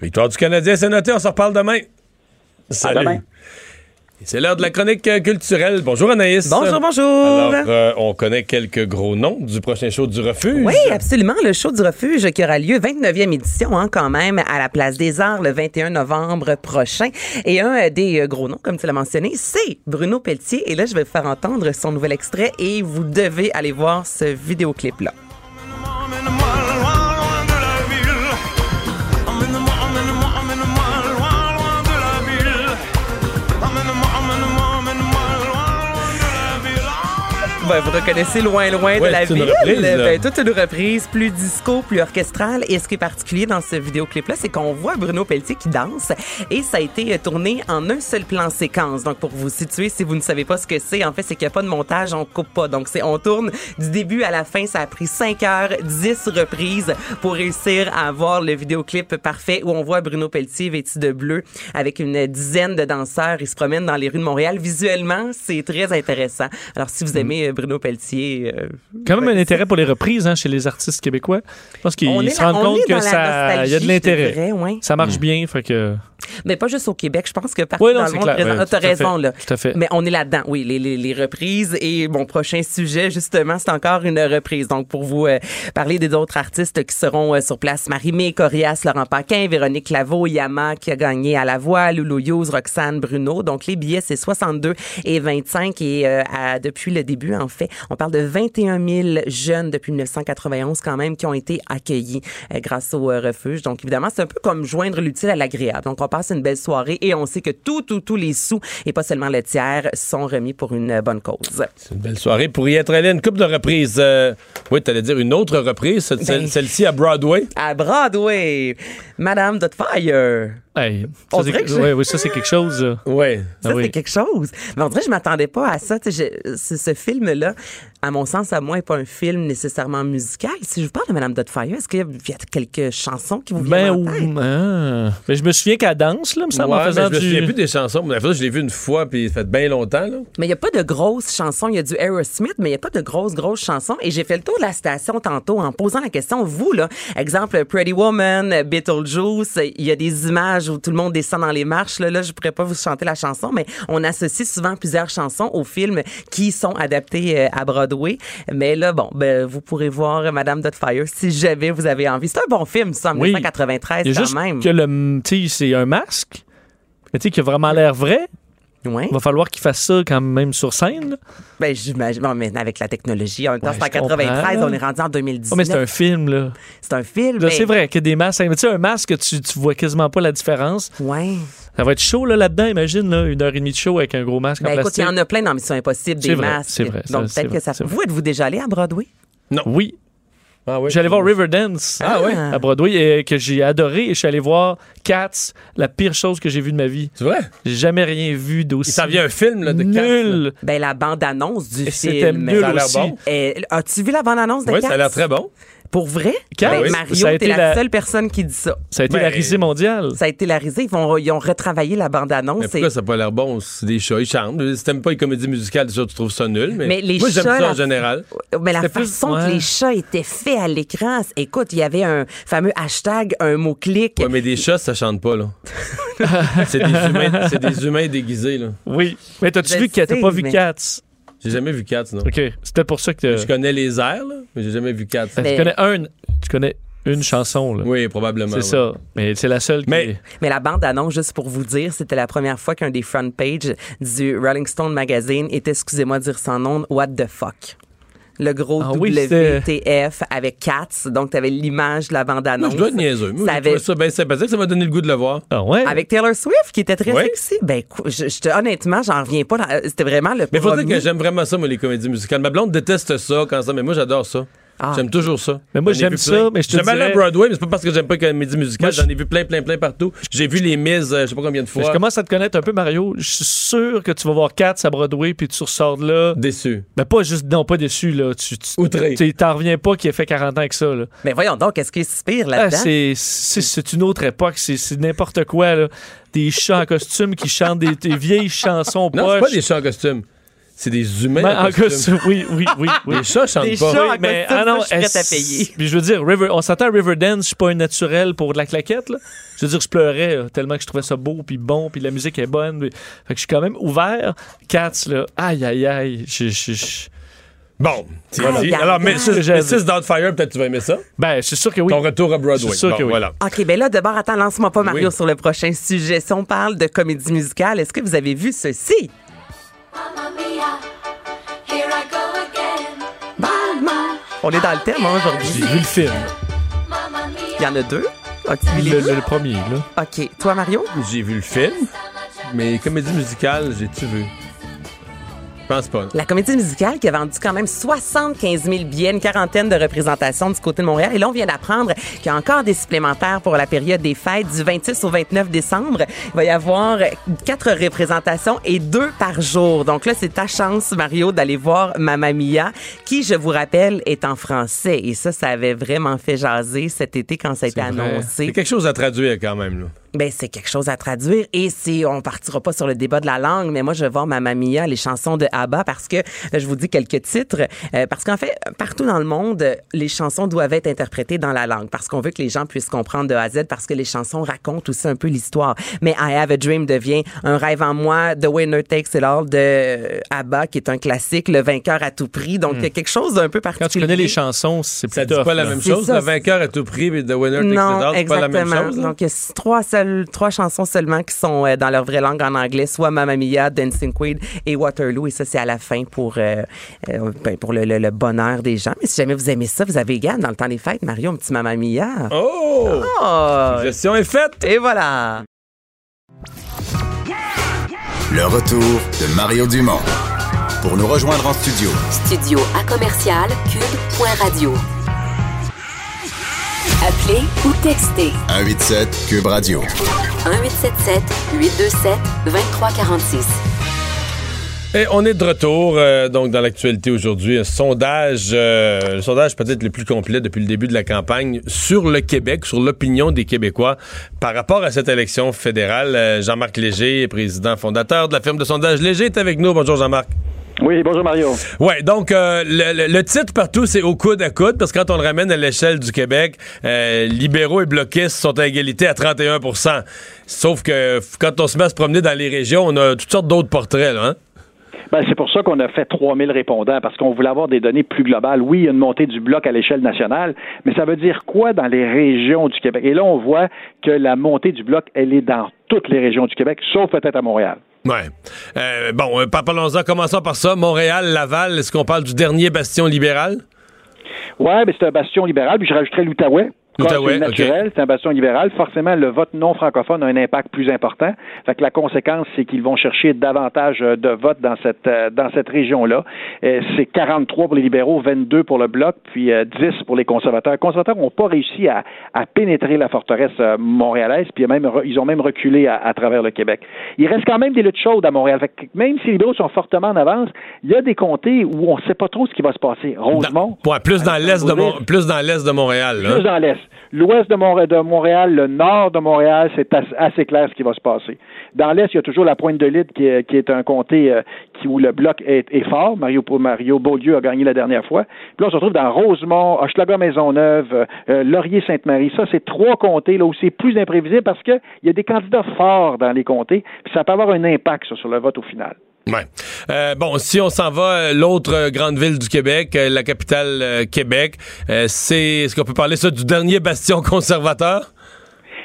Victoire du Canadien, c'est noté. On se reparle demain. Salut. demain. C'est l'heure de la chronique euh, culturelle. Bonjour Anaïs. Bonjour, bonjour. Alors, euh, on connaît quelques gros noms du prochain show du refuge. Oui, absolument. Le show du refuge qui aura lieu, 29e édition, hein, quand même, à la Place des Arts le 21 novembre prochain. Et un euh, des gros noms, comme tu l'as mentionné, c'est Bruno Pelletier. Et là, je vais vous faire entendre son nouvel extrait et vous devez aller voir ce vidéoclip-là. Ben, vous reconnaissez loin, loin Ouais, de la ville. reprise. Ben, toute une reprise, plus disco, plus orchestrale. Et ce qui est particulier dans ce vidéoclip-là, c'est qu'on voit Bruno Pelletier qui danse. Et ça a été euh, tourné en un seul plan séquence. Donc, pour vous situer, si vous ne savez pas ce que c'est, en fait, c'est qu'il n'y a pas de montage, on coupe pas. Donc, c'est, on tourne du début à la fin. Ça a pris 5 heures, 10 reprises pour réussir à avoir le vidéoclip parfait où on voit Bruno Pelletier vêtu de bleu avec une dizaine de danseurs. Il se promène dans les rues de Montréal. Visuellement, c'est très intéressant. Alors, si vous aimez euh, Bruno Pelletier, euh, Quand même un intérêt pour les reprises hein, chez les artistes québécois. Je pense qu'ils se rendent compte que ça, il y a de l'intérêt. ouais. Ça marche bien, fait que. Mais pas juste au Québec. Je pense que partout Oui, non, dans le c'est monde clair. présent. Ouais, T'as raison, fait. là. Tout à fait. Mais on est là-dedans, oui, les, les, les reprises. Et mon prochain sujet, justement, c'est encore une reprise. Donc, pour vous euh, parler des autres artistes qui seront euh, sur place, Marie-Mé Corias, Laurent Paquin, Véronique Laveau, Yama, qui a gagné à la voix, Loulou Hughes, Roxane Bruno. Donc, les billets, c'est 62 et 25. Et euh, à- depuis le début, en fait, on parle de 21 000 jeunes depuis 1991 quand même qui ont été accueillis euh, grâce au euh, refuge. Donc, évidemment, c'est un peu comme joindre l'utile à l'agréable. Donc, on passe une belle soirée et on sait que tout, tout, tous les sous, et pas seulement le tiers, sont remis pour une euh, bonne cause. C'est une belle soirée. Pour y être allé, une couple de reprises. Euh, oui, t'allais dire une autre reprise, Ben. celle-ci à Broadway. À Broadway, Madame Dotfire. Hey, On ça, c'est- dirait que je- ouais, oui, ça, c'est quelque chose. là. Oui. Ça, Ah oui. c'est quelque chose. Mais on dirait que je m'attendais pas à ça. Je- ce, film-là, à mon sens, à moi, n'est pas un film nécessairement musical. Si je vous parle de Madame Dotfire, est-ce qu'il y a quelques chansons qui vous Ben, viennent en ou- tête? ah. Ben, je me souviens qu'elle danse, là, me semble, en Ouais, mais faisant je me du... souviens plus des chansons. Mais la fois, je l'ai vu une fois, puis ça fait bien longtemps. Là. Mais il n'y a pas de grosses chansons. Il y a du Aerosmith, mais il n'y a pas de grosses, grosses chansons. Et j'ai fait le tour de la station tantôt en posant la question, vous, là, exemple, Pretty Woman, Beetlejuice, il y a des images où tout le monde descend dans les marches. Là, là je pourrais pas vous chanter la chanson, mais on associe souvent plusieurs chansons aux films qui sont adaptés euh, à Broadway. Mais là, bon, ben, vous pourrez voir Madame Dotfire si jamais vous avez envie. C'est un bon film, ça, en Oui. 1993 Il y a quand juste même. que le, c'est un masque, tu sais, qui a vraiment l'air vrai. Ouais. Il va falloir qu'il fasse ça quand même sur scène. là. Ben, j'imagine. Bon, mais avec la technologie, en même temps, Ouais, c'est en je 93, comprends. on est rendu en 2019. Oh, mais c'est un film, là. C'est un film. Là, mais- C'est vrai qu'il y a des masques. Mais tu sais, un masque, tu, tu vois quasiment pas la différence. Ouais. Ça va être chaud, là, là-dedans, imagine, là, une heure et demie de show avec un gros masque Ben en écoute, plastique. il y en a plein dans Mission Impossible, C'est des vrai, masques. c'est vrai, Donc peut-être que ça. Vous êtes-vous déjà allé à Broadway? Oui. Ah oui. J'allais voir Riverdance Ah oui. à Broadway et que j'ai adoré. Et je suis allé voir Cats, la pire chose que j'ai vue de ma vie. C'est vrai? J'ai jamais rien vu d'aussi s'en vient un film là, de Cats, là. nul. Ben la bande-annonce du Et film. c'était nul Ça a aussi. bon. As-tu vu la bande-annonce de Oui, Cats? ça a l'air très bon. Pour vrai? Cats, Ben, oui. Mario, t'es la, la- seule personne qui dit ça. Ça a été Ben, la risée mondiale. Ça a été la risée. Ils, vont, ils ont retravaillé la bande-annonce. Mais pourquoi ça n'a pas l'air bon? C'est des chats, ils chantent. Si t'aimes pas les comédies musicales, déjà, tu trouves ça nul. Mais, Mais les moi, j'aime chats, ça la- en général. Mais la plus- façon ouais. que les chats étaient faits à l'écran, écoute, il y avait un fameux hashtag, un mot-clic. Ouais, mais des chats, ça chante pas, là. *laughs* c'est des humains, c'est des humains déguisés, là. Oui. Mais t'as-tu vu que t'as pas vu mais- Cats? J'ai jamais vu Cats, non. OK. C'était pour ça que Je connais les airs, là, mais j'ai jamais vu Cats. tu Mais- connais un, tu connais une chanson, là? Oui, probablement. C'est ouais. ça. Mais c'est la seule qui Mais- Mais la bande-annonce, juste pour vous dire, c'était la première fois qu'un des front pages du Rolling Stone Magazine était, excusez-moi de dire son nom, What the fuck. Le gros Ah oui, WTF avec Cats. Donc, tu avais l'image de la bande-annonce. je dois être niaiseux. Moi, Ça avait- ça bien sympathique. Ça m'a donné le goût de le voir. Ah ouais? Avec Taylor Swift, qui était très sexy. Ben, cou- je, je te- honnêtement, j'en reviens pas. dans- C'était vraiment le Mais faut dire premier. que j'aime vraiment ça, moi, les comédies musicales. Ma blonde déteste ça quand ça, mais moi, j'adore ça. Ah. J'aime toujours ça. Mais moi, j'aime ça, plein. mais je te J'aime aller à dirais- Broadway, mais c'est pas parce que j'aime pas les comédies musicales. J'en ai vu plein, plein, plein partout. J'ai vu les mises, euh, je sais pas combien de Mais fois. je commence à te connaître un peu, Mario. Je suis sûr que tu vas voir Cats à Broadway puis tu ressors de là. Déçu. Mais pas juste, non, pas déçu, là. Tu, tu, Outré. tu- t'en reviens pas qu'il ait fait 40 ans avec ça, là. Mais voyons donc, qu'est-ce qui est pire Ah, là-dedans? c'est, c'est, une autre époque. C'est, n'importe quoi, là. Des chats en costume qui chantent des, des vieilles chansons Non, c'est pas des chats en costume. C'est des humains Ben, en, costume. oui, oui, oui. *laughs* oui. Les chats chantent Des pas. chats Oui, en costume, ça, je suis prête à payer. Puis je veux dire, River, on s'entend à Riverdance, je suis pas un naturel pour de la claquette, là. Je veux dire, je pleurais là, tellement que je trouvais ça beau, puis bon, puis la musique est bonne. puis- Fait que je suis quand même ouvert. Cats, là, aïe, aïe, aïe. Je, je- je- Bon, c'est Aïe, dit. Alors. Mrs. Doubtfire, peut-être tu vas aimer ça. Ben, je suis sûr que oui. Ton retour à Broadway. Je suis sûr Bon, que oui. Voilà. OK, ben là, d'abord, attends, lance-moi pas Mario Oui. sur le prochain sujet. Si on parle de comédie musicale, est-ce que vous avez vu ceci? On est dans le thème hein, aujourd'hui. J'ai vu le film. Il y en a deux. Le premier, là. OK. Toi, Mario? J'ai vu le film, mais comédie musicale, j'ai-tu vu? Je pense pas. La comédie musicale qui a vendu quand même 75 000 billets, une quarantaine de représentations du côté de Montréal. Et là, on vient d'apprendre qu'il y a encore des supplémentaires pour la période des fêtes du 26 au 29 décembre. Il va y avoir quatre représentations et deux par jour. Donc là, c'est ta chance, Mario, d'aller voir Mamma Mia, qui, je vous rappelle, est en français. Et ça, ça avait vraiment fait jaser cet été quand ça a été annoncé. C'est quelque chose à traduire quand même. Là. Ben, c'est quelque chose à traduire. Et si on partira pas sur le débat de la langue, mais moi, je vais voir Mamma Mia, les chansons de ABBA, parce que, là, je vous dis quelques titres, euh, parce qu'en fait, partout dans le monde, les chansons doivent être interprétées dans la langue, parce qu'on veut que les gens puissent comprendre de A à Z, parce que les chansons racontent aussi un peu l'histoire. Mais I Have a Dream devient un rêve en moi, The Winner Takes It All de euh, ABBA, qui est un classique, le vainqueur à tout prix. Donc, il y a quelque chose d'un peu particulier. Quand tu connais les chansons, c'est pas la même C'est chose. ça, le c'est- vainqueur à tout prix, mais The Winner Takes It Non, All, c'est pas la même exactement. chose. là? Donc, il y a trois, seules, trois chansons seulement qui sont euh, dans leur vraie langue en anglais, soit Mamma Mia, Dancing Queen et Waterloo. Et ça, c'est à la fin pour, euh, euh, ben, pour le, le- le bonheur des gens. Mais si jamais vous aimez ça, vous avez gagné dans le temps des fêtes, Mario, un petit Mamma Mia. Oh! Oh! La gestion est faite. Et voilà! Le retour de Mario Dumont. Pour nous rejoindre en studio, Studio à commercial cube.radio. Appelez ou textez 187 Cube Radio. 1877 827 2346. Et on est de retour euh, donc dans l'actualité aujourd'hui. Un sondage, euh, le sondage peut-être le plus complet depuis le début de la campagne sur le Québec, sur l'opinion des Québécois par rapport à cette élection fédérale. Euh, Jean-Marc Léger, président fondateur de la firme de sondage Léger, est avec nous. Bonjour Jean-Marc. Oui, bonjour Mario. Ouais, donc euh, le, titre partout, c'est au coude à coude, parce que quand on le ramène à l'échelle du Québec, euh, libéraux et bloquistes sont à égalité à 31% Sauf que quand on se met à se promener dans les régions, on a toutes sortes d'autres portraits, là, hein? Ben, c'est pour ça qu'on a fait 3000 répondants, parce qu'on voulait avoir des données plus globales. Oui, il y a une montée du bloc à l'échelle nationale, mais ça veut dire quoi dans les régions du Québec? Et là, on voit que la montée du bloc, elle est dans toutes les régions du Québec, sauf peut-être à Montréal. Ouais. Euh, bon, euh, par- parlons-en, commençons par ça. Montréal, Laval, est-ce qu'on parle du dernier bastion libéral? Ouais, ben c'est un bastion libéral, puis je rajouterais l'Outaouais. C'est naturel, c'est un bastion libéral. Forcément, le vote non francophone a un impact plus important. Fait que la conséquence, c'est qu'ils vont chercher davantage euh, de votes dans cette euh, dans cette région-là. Euh, c'est 43 pour les libéraux, 22 pour le bloc, puis euh, 10 pour les conservateurs. Les conservateurs n'ont pas réussi à, à pénétrer la forteresse euh, montréalaise, puis même ils ont même reculé à, à travers le Québec. Il reste quand même des luttes chaudes à Montréal. Fait que même si les libéraux sont fortement en avance, il y a des comtés où on ne sait pas trop ce qui va se passer. Rosemont, Ouais, plus dans l'est de, plus dans l'est de Montréal, là. plus dans l'Est. L'ouest de, Montré- de Montréal, le nord de Montréal, c'est as- assez clair ce qui va se passer. Dans l'Est, il y a toujours la pointe de l'Île qui est, qui est un comté euh, où le bloc est, fort. Mario, Mario Beaulieu a gagné la dernière fois. Puis là, on se retrouve dans Rosemont, Hochelaga, Maisonneuve, euh, euh, Laurier, Sainte-Marie. Ça, c'est trois comtés là où c'est plus imprévisible parce qu'il y a des candidats forts dans les comtés. Puis ça peut avoir un impact sur le vote au final. Ouais. Euh, bon, si on s'en va, euh, l'autre euh, grande ville du Québec, la capitale euh, Québec, euh, c'est, est-ce qu'on peut parler ça du dernier bastion conservateur?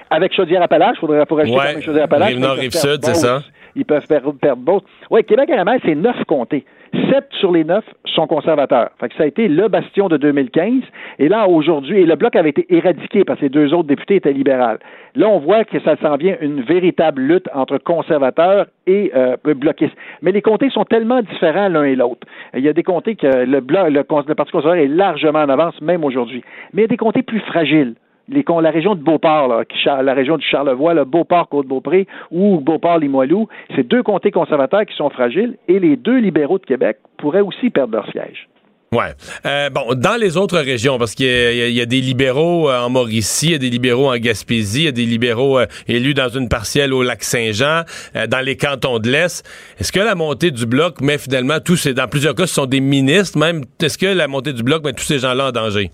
Avec Chaudière-Appalaches, il faudrait pour ajouter Ouais. Chaudière-Appalaches. Rive-Nord, mais ils peuvent Rive-Sud, perdre c'est ça. Ils peuvent perdre, perdre. Oui, Québec-Aramas, c'est neuf comtés. Sept sur les neuf sont conservateurs. Fait que ça a été le bastion de 2015. Et là, aujourd'hui, et le bloc avait été éradiqué parce que les deux autres députés étaient libéraux. Là, on voit que ça s'en vient une véritable lutte entre conservateurs et euh, bloquistes. Mais les comtés sont tellement différents l'un et l'autre. Il y a des comtés que le, bloc, le, Parti conservateur est largement en avance, même aujourd'hui. Mais il y a des comtés plus fragiles la région de Beauport, la région du Charlevoix, le Beauport, Côte-Beaupré ou Beauport, Limoilou, c'est deux comtés conservateurs qui sont fragiles et les deux libéraux de Québec pourraient aussi perdre leur siège. Ouais. Euh, bon, dans les autres régions, parce qu'il y, a- des libéraux euh, en Mauricie, il y a des libéraux en Gaspésie, il y a des libéraux euh, élus dans une partielle au lac Saint-Jean, dans les cantons de l'Est. Est-ce que la montée du bloc met finalement tous ces, dans plusieurs cas, ce sont des ministres même, est-ce que la montée du bloc met tous ces gens-là en danger?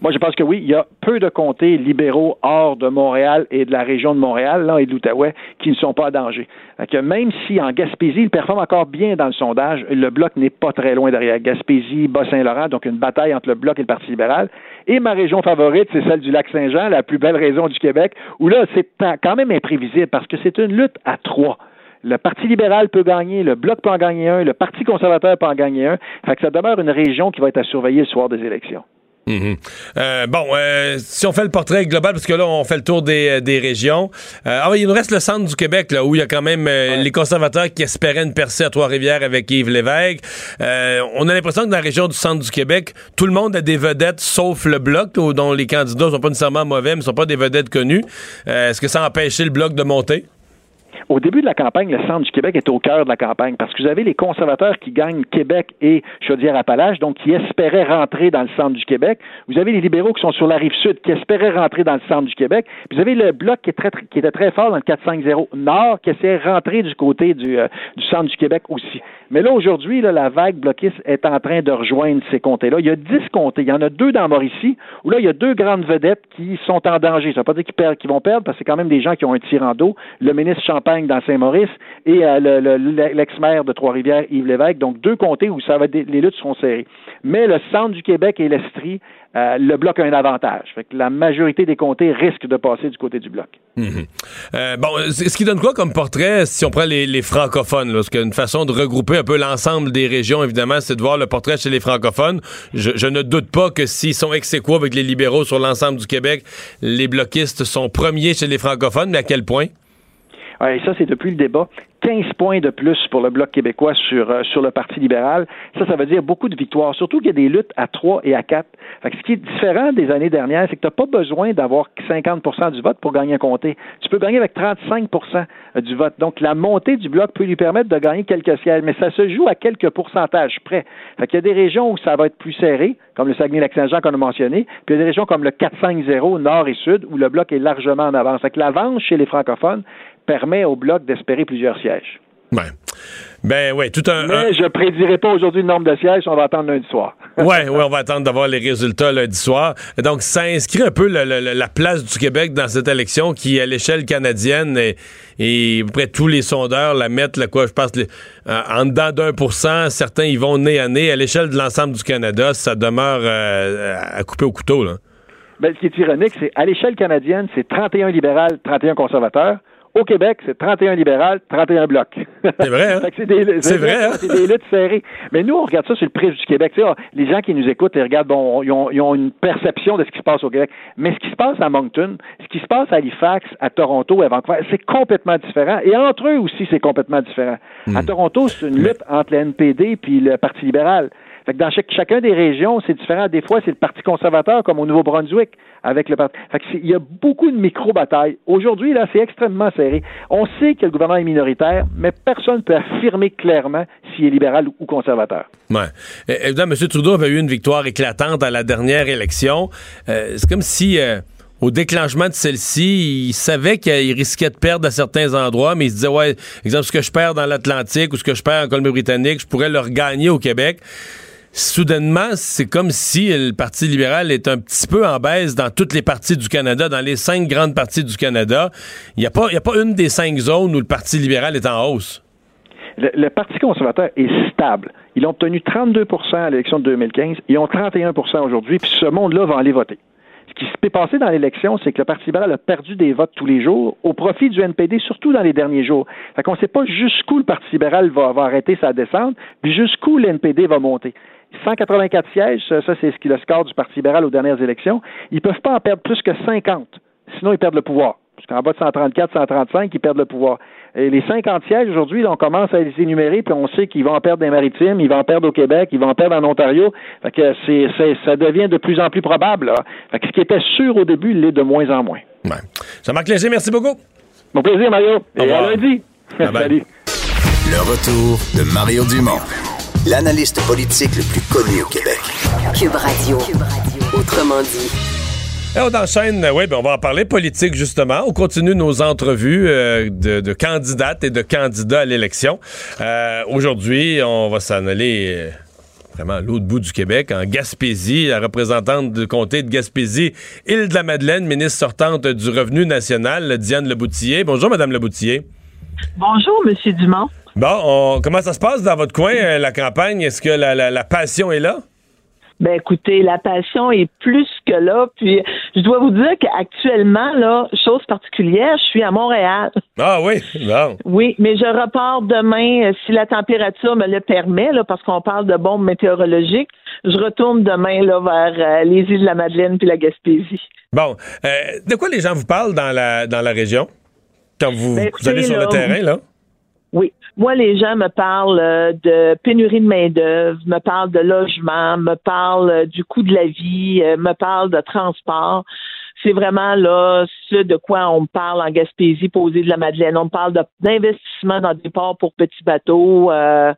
Moi, je pense que oui, il y a peu de comtés libéraux hors de Montréal et de la région de Montréal là, et de l'Outaouais qui ne sont pas en danger. Que même si en Gaspésie, il performe encore bien dans le sondage, le bloc n'est pas très loin derrière. Gaspésie, Bas-Saint-Laurent, donc une bataille entre le bloc et le Parti libéral. Et ma région favorite, c'est celle du Lac-Saint-Jean, la plus belle région du Québec, où là, c'est quand même imprévisible parce que c'est une lutte à trois. Le Parti libéral peut gagner, le Bloc peut en gagner un, le Parti conservateur peut en gagner un. Fait que ça demeure une région qui va être à surveiller le soir des élections. Mhm. Euh, bon, euh, si on fait le portrait global, parce que là, on fait le tour des, euh, des régions. Euh, ah oui, il nous reste le centre du Québec, là, où il y a quand même les conservateurs qui espéraient une percée à Trois-Rivières avec Yves Lévesque. On a l'impression que dans la région du centre du Québec, tout le monde a des vedettes, sauf le Bloc, dont les candidats sont pas nécessairement mauvais, mais ne sont pas des vedettes connues. Est-ce que ça a empêché le Bloc de monter? Au début de la campagne, le centre du Québec est au cœur de la campagne parce que vous avez les conservateurs qui gagnent Québec et Chaudière-Appalaches, donc qui espéraient rentrer dans le centre du Québec. Vous avez les libéraux qui sont sur la rive sud qui espéraient rentrer dans le centre du Québec. Vous avez le bloc qui était très fort dans le 4-5-0 nord qui essayait de rentrer du côté du, euh, du centre du Québec aussi. Mais là, aujourd'hui, la vague bloquiste est en train de rejoindre ces comtés-là. Il y a 10 comtés. Il y en a deux dans Mauricie où là, il y a deux grandes vedettes qui sont en danger. Ça ne veut pas dire qu'ils perdent- vont perdre parce que c'est quand même des gens qui ont un tir en dos. Le ministre Champagne dans Saint-Maurice et euh, le- le- l'ex-maire de Trois-Rivières, Yves Lévesque. Donc, deux comtés où ça va des- les luttes seront serrées. Mais le centre du Québec et l'Estrie, euh, le bloc a un avantage. Fait que la majorité des comtés risquent de passer du côté du bloc. Mhm. Euh, bon, ce qui donne quoi comme portrait si on prend les, les francophones? Là, parce qu'une façon de regrouper un peu l'ensemble des régions, évidemment, c'est de voir le portrait chez les francophones. Je, ne doute pas que s'ils sont ex avec les libéraux sur l'ensemble du Québec, les bloquistes sont premiers chez les francophones, mais à quel point? Ouais, et ça, c'est depuis le débat. 15 points de plus pour le Bloc québécois sur, euh, sur le Parti libéral. Ça, ça veut dire beaucoup de victoires. Surtout qu'il y a des luttes à 3 et à 4. Fait que ce qui est différent des années dernières, c'est que tu n'as pas besoin d'avoir 50% du vote pour gagner un comté. Tu peux gagner avec 35% du vote. Donc, la montée du Bloc peut lui permettre de gagner quelques sièges, mais ça se joue à quelques pourcentages près. Fait y a des régions où ça va être plus serré, comme le Saguenay-Lac-Saint-Jean qu'on a mentionné, puis il y a des régions comme le 4-5-0, nord et sud, où le Bloc est largement en avance. Fait que l'avance chez les francophones permet au Bloc d'espérer plusieurs sièges. Ouais. Ben oui, tout un. Mais je prédirai pas aujourd'hui le nombre de sièges, on va attendre lundi soir. *laughs* ouais, ouais, on va attendre d'avoir les résultats lundi soir. Donc, ça inscrit un peu le- le- la place du Québec dans cette élection qui, à l'échelle canadienne, et, et à peu près tous les sondeurs la mettent, là, quoi, je pense, les- euh, en dedans d'un pour cent, certains y vont nez à nez. À l'échelle de l'ensemble du Canada, ça demeure euh, à couper au couteau, là. Ben, ce qui est ironique, c'est à l'échelle canadienne, c'est 31 libéral, 31 conservateurs. Au Québec, c'est 31 libéral, 31 bloc. C'est vrai, hein? *laughs* C'est des, vrai, hein? C'est des luttes serrées. Mais nous, on regarde ça sur le prisme du Québec. Tu sais, ah, les gens qui nous écoutent, ils regardent, bon, ils ont, ils ont une perception de ce qui se passe au Québec. Mais ce qui se passe à Moncton, ce qui se passe à Halifax, à Toronto, à Vancouver, c'est complètement différent. Et entre eux aussi, c'est complètement différent. À Toronto, c'est une lutte entre le NPD puis le Parti libéral. Fait que dans chacun des régions, c'est différent. Des fois, c'est le Parti conservateur, comme au Nouveau-Brunswick, avec le Parti. Fait que il y a beaucoup de micro-batailles. Aujourd'hui, là, c'est extrêmement serré. On sait que le gouvernement est minoritaire, mais personne ne peut affirmer clairement s'il est libéral ou conservateur. Ouais. Évidemment, M. Trudeau avait eu une victoire éclatante à la dernière élection. Euh, c'est comme si, euh, au déclenchement de celle-ci, il savait qu'il risquait de perdre à certains endroits, mais il se disait, ouais, exemple, ce que je perds dans l'Atlantique ou ce que je perds en Colombie-Britannique, je pourrais le regagner au Québec. Soudainement, c'est comme si le Parti libéral est un petit peu en baisse dans toutes les parties du Canada, dans les cinq grandes parties du Canada. Il n'y a, pas- une des cinq zones où le Parti libéral est en hausse. Le, le Parti conservateur est stable. Ils ont obtenu 32% à l'élection de 2015. Ils ont 31% aujourd'hui, puis ce monde-là va aller voter. Ce qui s'est passé dans l'élection, c'est que le Parti libéral a perdu des votes tous les jours au profit du NPD, surtout dans les derniers jours. Fait qu'on ne sait pas jusqu'où le Parti libéral va, va arrêter sa descente, puis jusqu'où le NPD va monter. 184 sièges, ça, ça, c'est ce qui est le score du Parti libéral aux dernières élections. Ils ne peuvent pas en perdre plus que 50. Sinon, ils perdent le pouvoir. Parce qu'en bas de 134, 135, ils perdent le pouvoir. Et les 50 sièges, aujourd'hui, on commence à les énumérer, puis on sait qu'ils vont en perdre des maritimes, ils vont en perdre au Québec, ils vont en perdre en Ontario. Fait que c'est, c'est- ça devient de plus en plus probable. là. Fait que ce qui était sûr au début, il l'est de moins en moins. Ouais. Jean-Marc Léger, merci beaucoup. Mon plaisir, Mario. Au Et à lundi. Bye bye. Salut. Le retour de Mario Dumont, l'analyste politique le plus connu au Québec. Cube Radio. Autrement dit. Et on enchaîne, oui, ben on va en parler politique justement. On continue nos entrevues euh, de, de candidates et de candidats à l'élection. Euh, Aujourd'hui, on va s'en aller euh, vraiment à l'autre bout du Québec, en Gaspésie. La représentante du comté de Gaspésie, Île de la Madeleine, ministre sortante du Revenu national, Diane Leboutillier. Bonjour, Madame Leboutillier. Bonjour, Monsieur Dumont. Bon, on- comment ça se passe dans votre coin, euh, la campagne? Est-ce que la, la- la passion est là? Ben écoutez, la passion est plus que là. Puis je dois vous dire qu'actuellement, là, chose particulière, je suis à Montréal. Ah oui, non. Oui, mais je repars demain euh, si la température me le permet, là, parce qu'on parle de bombes météorologiques. Je retourne demain là vers euh, les îles de la Madeleine puis la Gaspésie. Bon, euh, de quoi les gens vous parlent dans la dans la région? Quand vous, Ben, vous allez sur le terrain là? Oui. Moi, les gens me parlent euh, de pénurie de main-d'œuvre, me parlent de logement, me parlent euh, du coût de la vie, euh, me parlent de transport. C'est vraiment là ce de quoi on me parle en Gaspésie, posé de la Madeleine. On me parle d'investissement dans des ports pour petits bateaux, euh,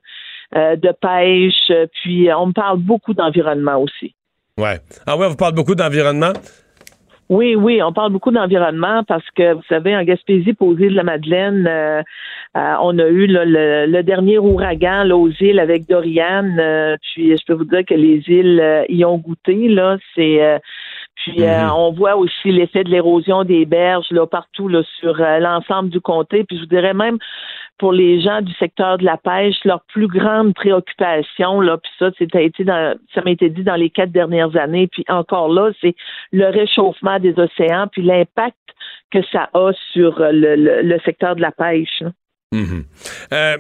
euh, de pêche, puis on me parle beaucoup d'environnement aussi. Ouais. Ah ouais, on vous parle beaucoup d'environnement? Oui, oui, on parle beaucoup d'environnement parce que, vous savez, en Gaspésie, îles de la Madeleine, euh, euh, on a eu là, le, le dernier ouragan là, aux îles avec Dorian. euh, puis je peux vous dire que les îles euh, y ont goûté. Là, c'est euh, puis euh, on voit aussi l'effet de l'érosion des berges là partout là, sur euh, l'ensemble du comté. Puis je vous dirais même pour les gens du secteur de la pêche, leur plus grande préoccupation, là, puis ça, été dans, ça m'a été dit dans les quatre dernières années, puis encore là, c'est le réchauffement des océans, puis l'impact que ça a sur le, le- le secteur de la pêche. Mhm. Euh,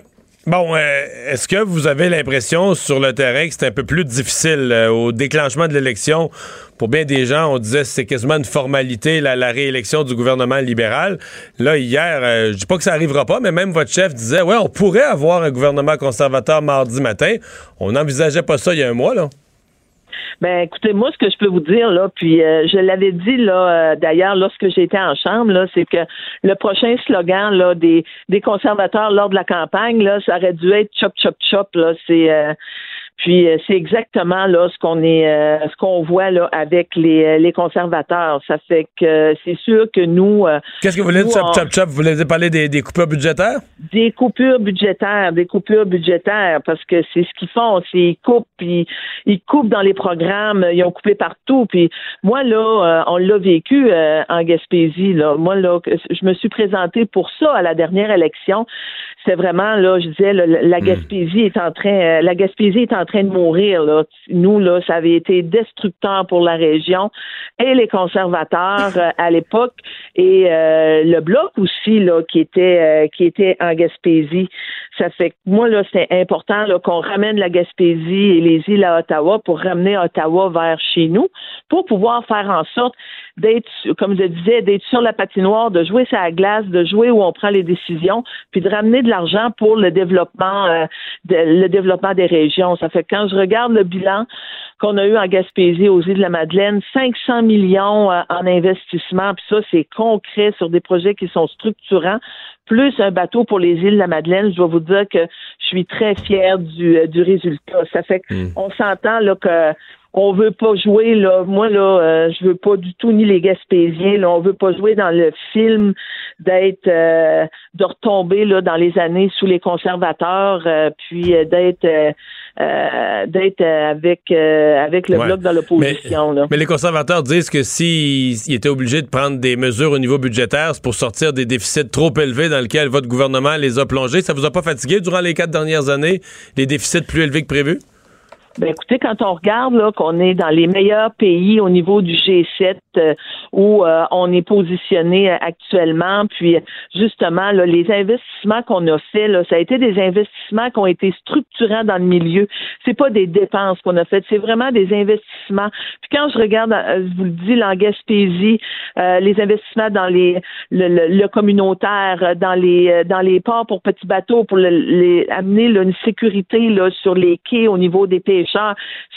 bon, euh, est-ce que vous avez l'impression sur le terrain que c'est un peu plus difficile euh, au déclenchement de l'élection? Pour bien des gens, on disait que c'est quasiment une formalité la, réélection du gouvernement libéral. Là, hier, je dis pas que ça arrivera pas, mais même votre chef disait, ouais, on pourrait avoir un gouvernement conservateur mardi matin. On n'envisageait pas ça il y a un mois, là. Ben, écoutez, moi, ce que je peux vous dire, là, puis euh, je l'avais dit, là, euh, d'ailleurs, lorsque j'étais en chambre, là, c'est que le prochain slogan, là, des, des conservateurs lors de la campagne, là, ça aurait dû être chop, chop, chop, là. C'est, euh, puis euh, c'est exactement là ce qu'on est, euh, ce qu'on voit là avec les, euh, les conservateurs. Ça fait que c'est sûr que nous. euh, Qu'est-ce que vous voulez dire, chop, chop, chop? Vous voulez parler des, des coupures budgétaires? des coupures budgétaires, des coupures budgétaires, parce que c'est ce qu'ils font, c'est ils coupent, puis ils coupent dans les programmes, ils ont coupé partout, puis moi là, euh, on l'a vécu euh, en Gaspésie, là. Moi là, je me suis présentée pour ça à la dernière élection. C'est vraiment là, je disais, là, la Gaspésie est en train, euh, la Gaspésie est en train de mourir là. Nous là, ça avait été destructeur pour la région et les conservateurs *laughs* euh, à l'époque et euh, le bloc aussi là qui était euh, qui était en Gaspésie. Ça fait que moi là c'est important qu'on ramène la Gaspésie et les îles à Ottawa pour ramener Ottawa vers chez nous pour pouvoir faire en sorte d'être comme je disais d'être sur la patinoire, de jouer la glace, de jouer où on prend les décisions, puis de ramener de l'argent pour le développement euh, le développement des régions. Ça fait que quand je regarde le bilan qu'on a eu en Gaspésie aux îles de la Madeleine, 500 millions euh, en investissement, puis ça c'est concret sur des projets qui sont structurants, plus un bateau pour les îles de la Madeleine. Je dois vous dire que je suis très fière du, euh, du résultat. Ça fait qu'on s'entend là que on veut pas jouer là. Moi là, euh, je veux pas du tout ni les Gaspésiens. Là, on veut pas jouer dans le film d'être euh, de retomber là dans les années sous les conservateurs, euh, puis euh, d'être euh, d'être euh, avec euh, avec le Ouais. bloc dans l'opposition là. Mais les conservateurs disent que s'ils étaient obligés de prendre des mesures au niveau budgétaire, c'est pour sortir des déficits trop élevés dans lesquels votre gouvernement les a plongés. Ça vous a pas fatigué durant les quatre dernières années, les déficits plus élevés que prévu? Ben écoutez, quand on regarde là qu'on est dans les meilleurs pays au niveau du G7 euh, où euh, on est positionné euh, actuellement, puis justement là, les investissements qu'on a fait là, ça a été des investissements qui ont été structurants dans le milieu. C'est pas des dépenses qu'on a faites, c'est vraiment des investissements. Puis quand je regarde, euh, je vous le dis, la Gaspésie, les investissements dans les le, le- communautaire, dans les dans les ports pour petits bateaux, pour le- les, amener là, une sécurité là, sur les quais au niveau des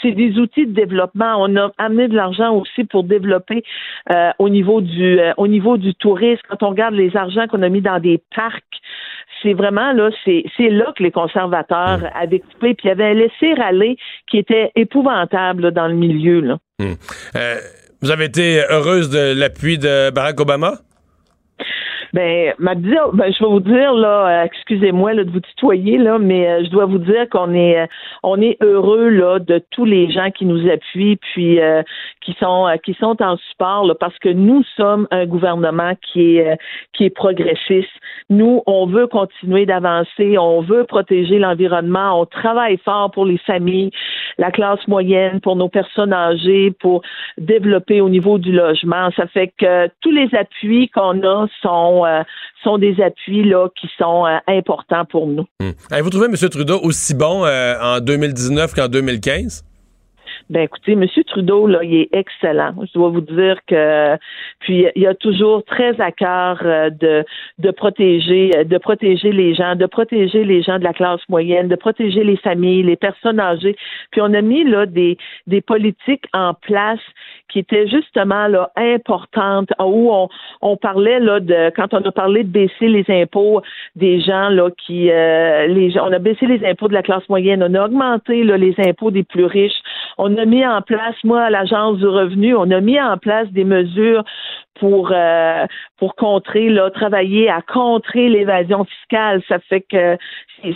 C'est des outils de développement. On a amené de l'argent aussi pour développer euh, au niveau du euh, au niveau du tourisme. Quand on regarde les argents qu'on a mis dans des parcs, c'est vraiment là, c'est là que les conservateurs avaient coupé, puis il y avait un laisser-aller qui était épouvantable là, dans le milieu. Là. Hmm. Euh, vous avez été heureuse de l'appui de Barack Obama? Ben, ma dire, ben, je vais vous dire là, euh, excusez-moi là, de vous tutoyer là, mais euh, je dois vous dire qu'on est, euh, on est heureux là de tous les gens qui nous appuient, puis euh, qui sont, euh, qui sont en support parce que nous sommes un gouvernement qui est, euh, qui est progressiste. Nous, on veut continuer d'avancer, on veut protéger l'environnement, on travaille fort pour les familles, la classe moyenne, pour nos personnes âgées, pour développer au niveau du logement. Ça fait que tous les appuis qu'on a sont, euh, sont des appuis là, qui sont importants pour nous. Hmm. Avez-vous trouvé M. Trudeau aussi bon en 2019 qu'en 2015? Ben écoutez, M. Trudeau, là, il est excellent. Je dois vous dire que puis il a toujours très à cœur euh, de, de protéger, euh, de protéger les gens, de protéger les gens de la classe moyenne, de protéger les familles, les personnes âgées. Puis on a mis là des, des politiques en place qui étaient justement là importantes, où on, on parlait là de quand on a parlé de baisser les impôts des gens là qui euh, les on a baissé les impôts de la classe moyenne, on a augmenté là, les impôts des plus riches, on a mis en place, moi, à l'Agence du revenu, on a mis en place des mesures pour euh, pour contrer là, travailler à contrer l'évasion fiscale. Ça fait que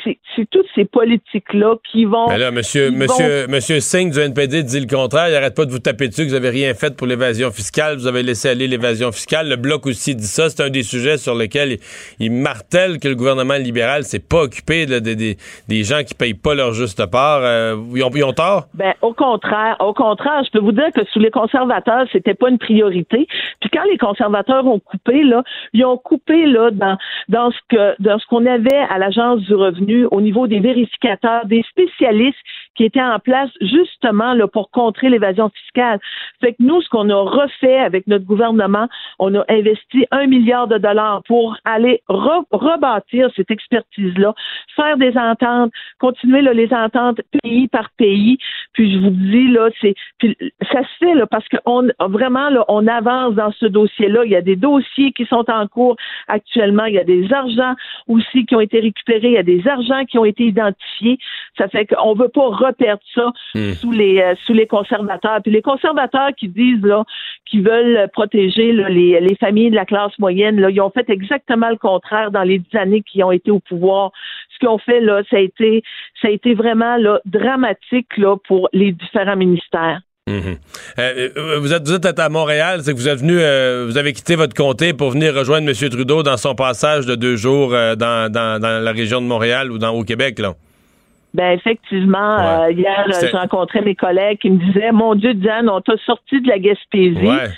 c'est- toutes ces politiques là qui vont. Mais là, monsieur, monsieur, monsieur Singh du NPD dit le contraire. Il arrête pas de vous taper dessus que vous avez rien fait pour l'évasion fiscale. Vous avez laissé aller l'évasion fiscale. Le Bloc aussi dit ça. C'est un des sujets sur lesquels il, il martèle que le gouvernement libéral s'est pas occupé là, des, des- des gens qui payent pas leur juste part. Euh, ils, ont, ils ont tort? Ben, au contraire, au contraire, je peux vous dire que sous les conservateurs, c'était pas une priorité. Puis quand les conservateurs ont coupé, là, ils ont coupé là dans dans ce que dans ce qu'on avait à l'agence du revenu au niveau des vérificateurs, des spécialistes qui étaient en place justement là pour contrer l'évasion fiscale. Fait que nous, ce qu'on a refait avec notre gouvernement, on a investi un milliard de dollars pour aller re- rebâtir cette expertise-là, faire des ententes, continuer là, les ententes pays par pays. Puis je vous dis là, c'est puis ça se fait là parce qu'on vraiment là, on avance dans ce dossier-là. Il y a des dossiers qui sont en cours actuellement. Il y a des argents aussi qui ont été récupérés. Il y a des argents qui ont été identifiés. Ça fait qu'on veut pas reperdre ça Hmm. sous les euh, sous les conservateurs. Puis les conservateurs qui disent là qui veulent protéger les, les familles de la classe moyenne, ils ont fait exactement le contraire dans les dix années qui ont été au pouvoir. Ce qu'ils ont fait là, ça a été vraiment dramatique pour les différents ministères. Mhm. Euh, euh, vous, êtes, à Montréal, c'est que vous êtes venu, euh, vous avez quitté votre comté pour venir rejoindre M. Trudeau dans son passage de deux jours dans, dans- dans la région de Montréal ou dans, au Québec, là. Ben effectivement, euh, hier, euh, je rencontrais mes collègues qui me disaient Mon Dieu, Diane, on t'a sorti de la Gaspésie. Ouais.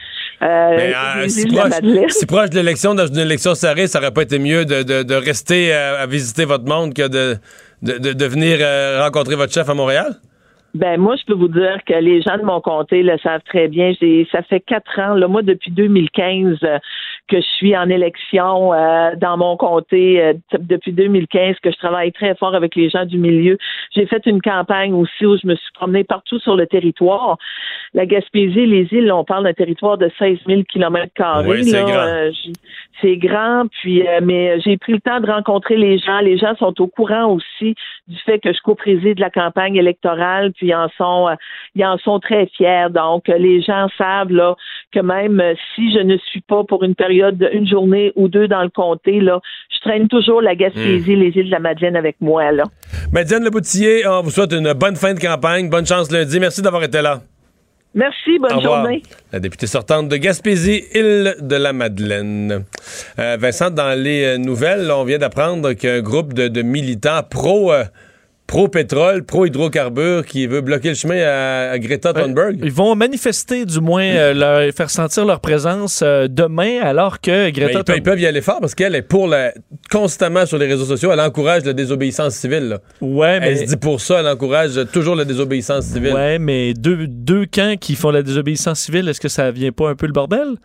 Euh, Mais, euh, si, la proche, si proche de l'élection, dans une élection serrée, ça aurait pas été mieux de, de- de rester euh, à visiter votre monde que de, de, de- venir euh, rencontrer votre chef à Montréal? Ben moi, je peux vous dire que les gens de mon comté le savent très bien. Ça fait quatre ans, là, moi depuis 2015, euh, que je suis en élection euh, dans mon comté. euh, depuis 2015, que je travaille très fort avec les gens du milieu. J'ai fait une campagne aussi où je me suis promenée partout sur le territoire. La Gaspésie, les îles, on parle d'un territoire de 16 000 kilomètres carrés. C'est grand. Euh, c'est grand, puis euh, mais j'ai pris le temps de rencontrer les gens. Les gens sont au courant aussi du fait que je co-préside la campagne électorale, puis ils en sont euh, ils en sont très fiers. Donc les gens savent là que même si je ne suis pas pour une période d'une journée ou deux dans le comté là, je traîne toujours la Gaspésie, les îles de la Madeleine avec moi là. Ben, Diane Leboutillier, on vous souhaite une bonne fin de campagne. Bonne chance lundi. Merci d'avoir été là. Merci, bonne Au journée. La députée sortante de Gaspésie, île de la Madeleine. Euh, Vincent, dans les euh, nouvelles, on vient d'apprendre qu'un groupe de, de militants pro, euh, pro-pétrole, pro-hydrocarbures qui veut bloquer le chemin à, à Greta Thunberg. Ils vont manifester, du moins, euh, leur- faire sentir leur présence euh, demain, alors que Greta ils, peuvent, ils peuvent y aller fort parce qu'elle est pour la, constamment sur les réseaux sociaux. Elle encourage la désobéissance civile. là. Ouais, mais- Elle se dit pour ça, elle encourage toujours la désobéissance civile. Ouais, mais deux, deux camps qui font la désobéissance civile, est-ce que ça vient pas un peu le bordel?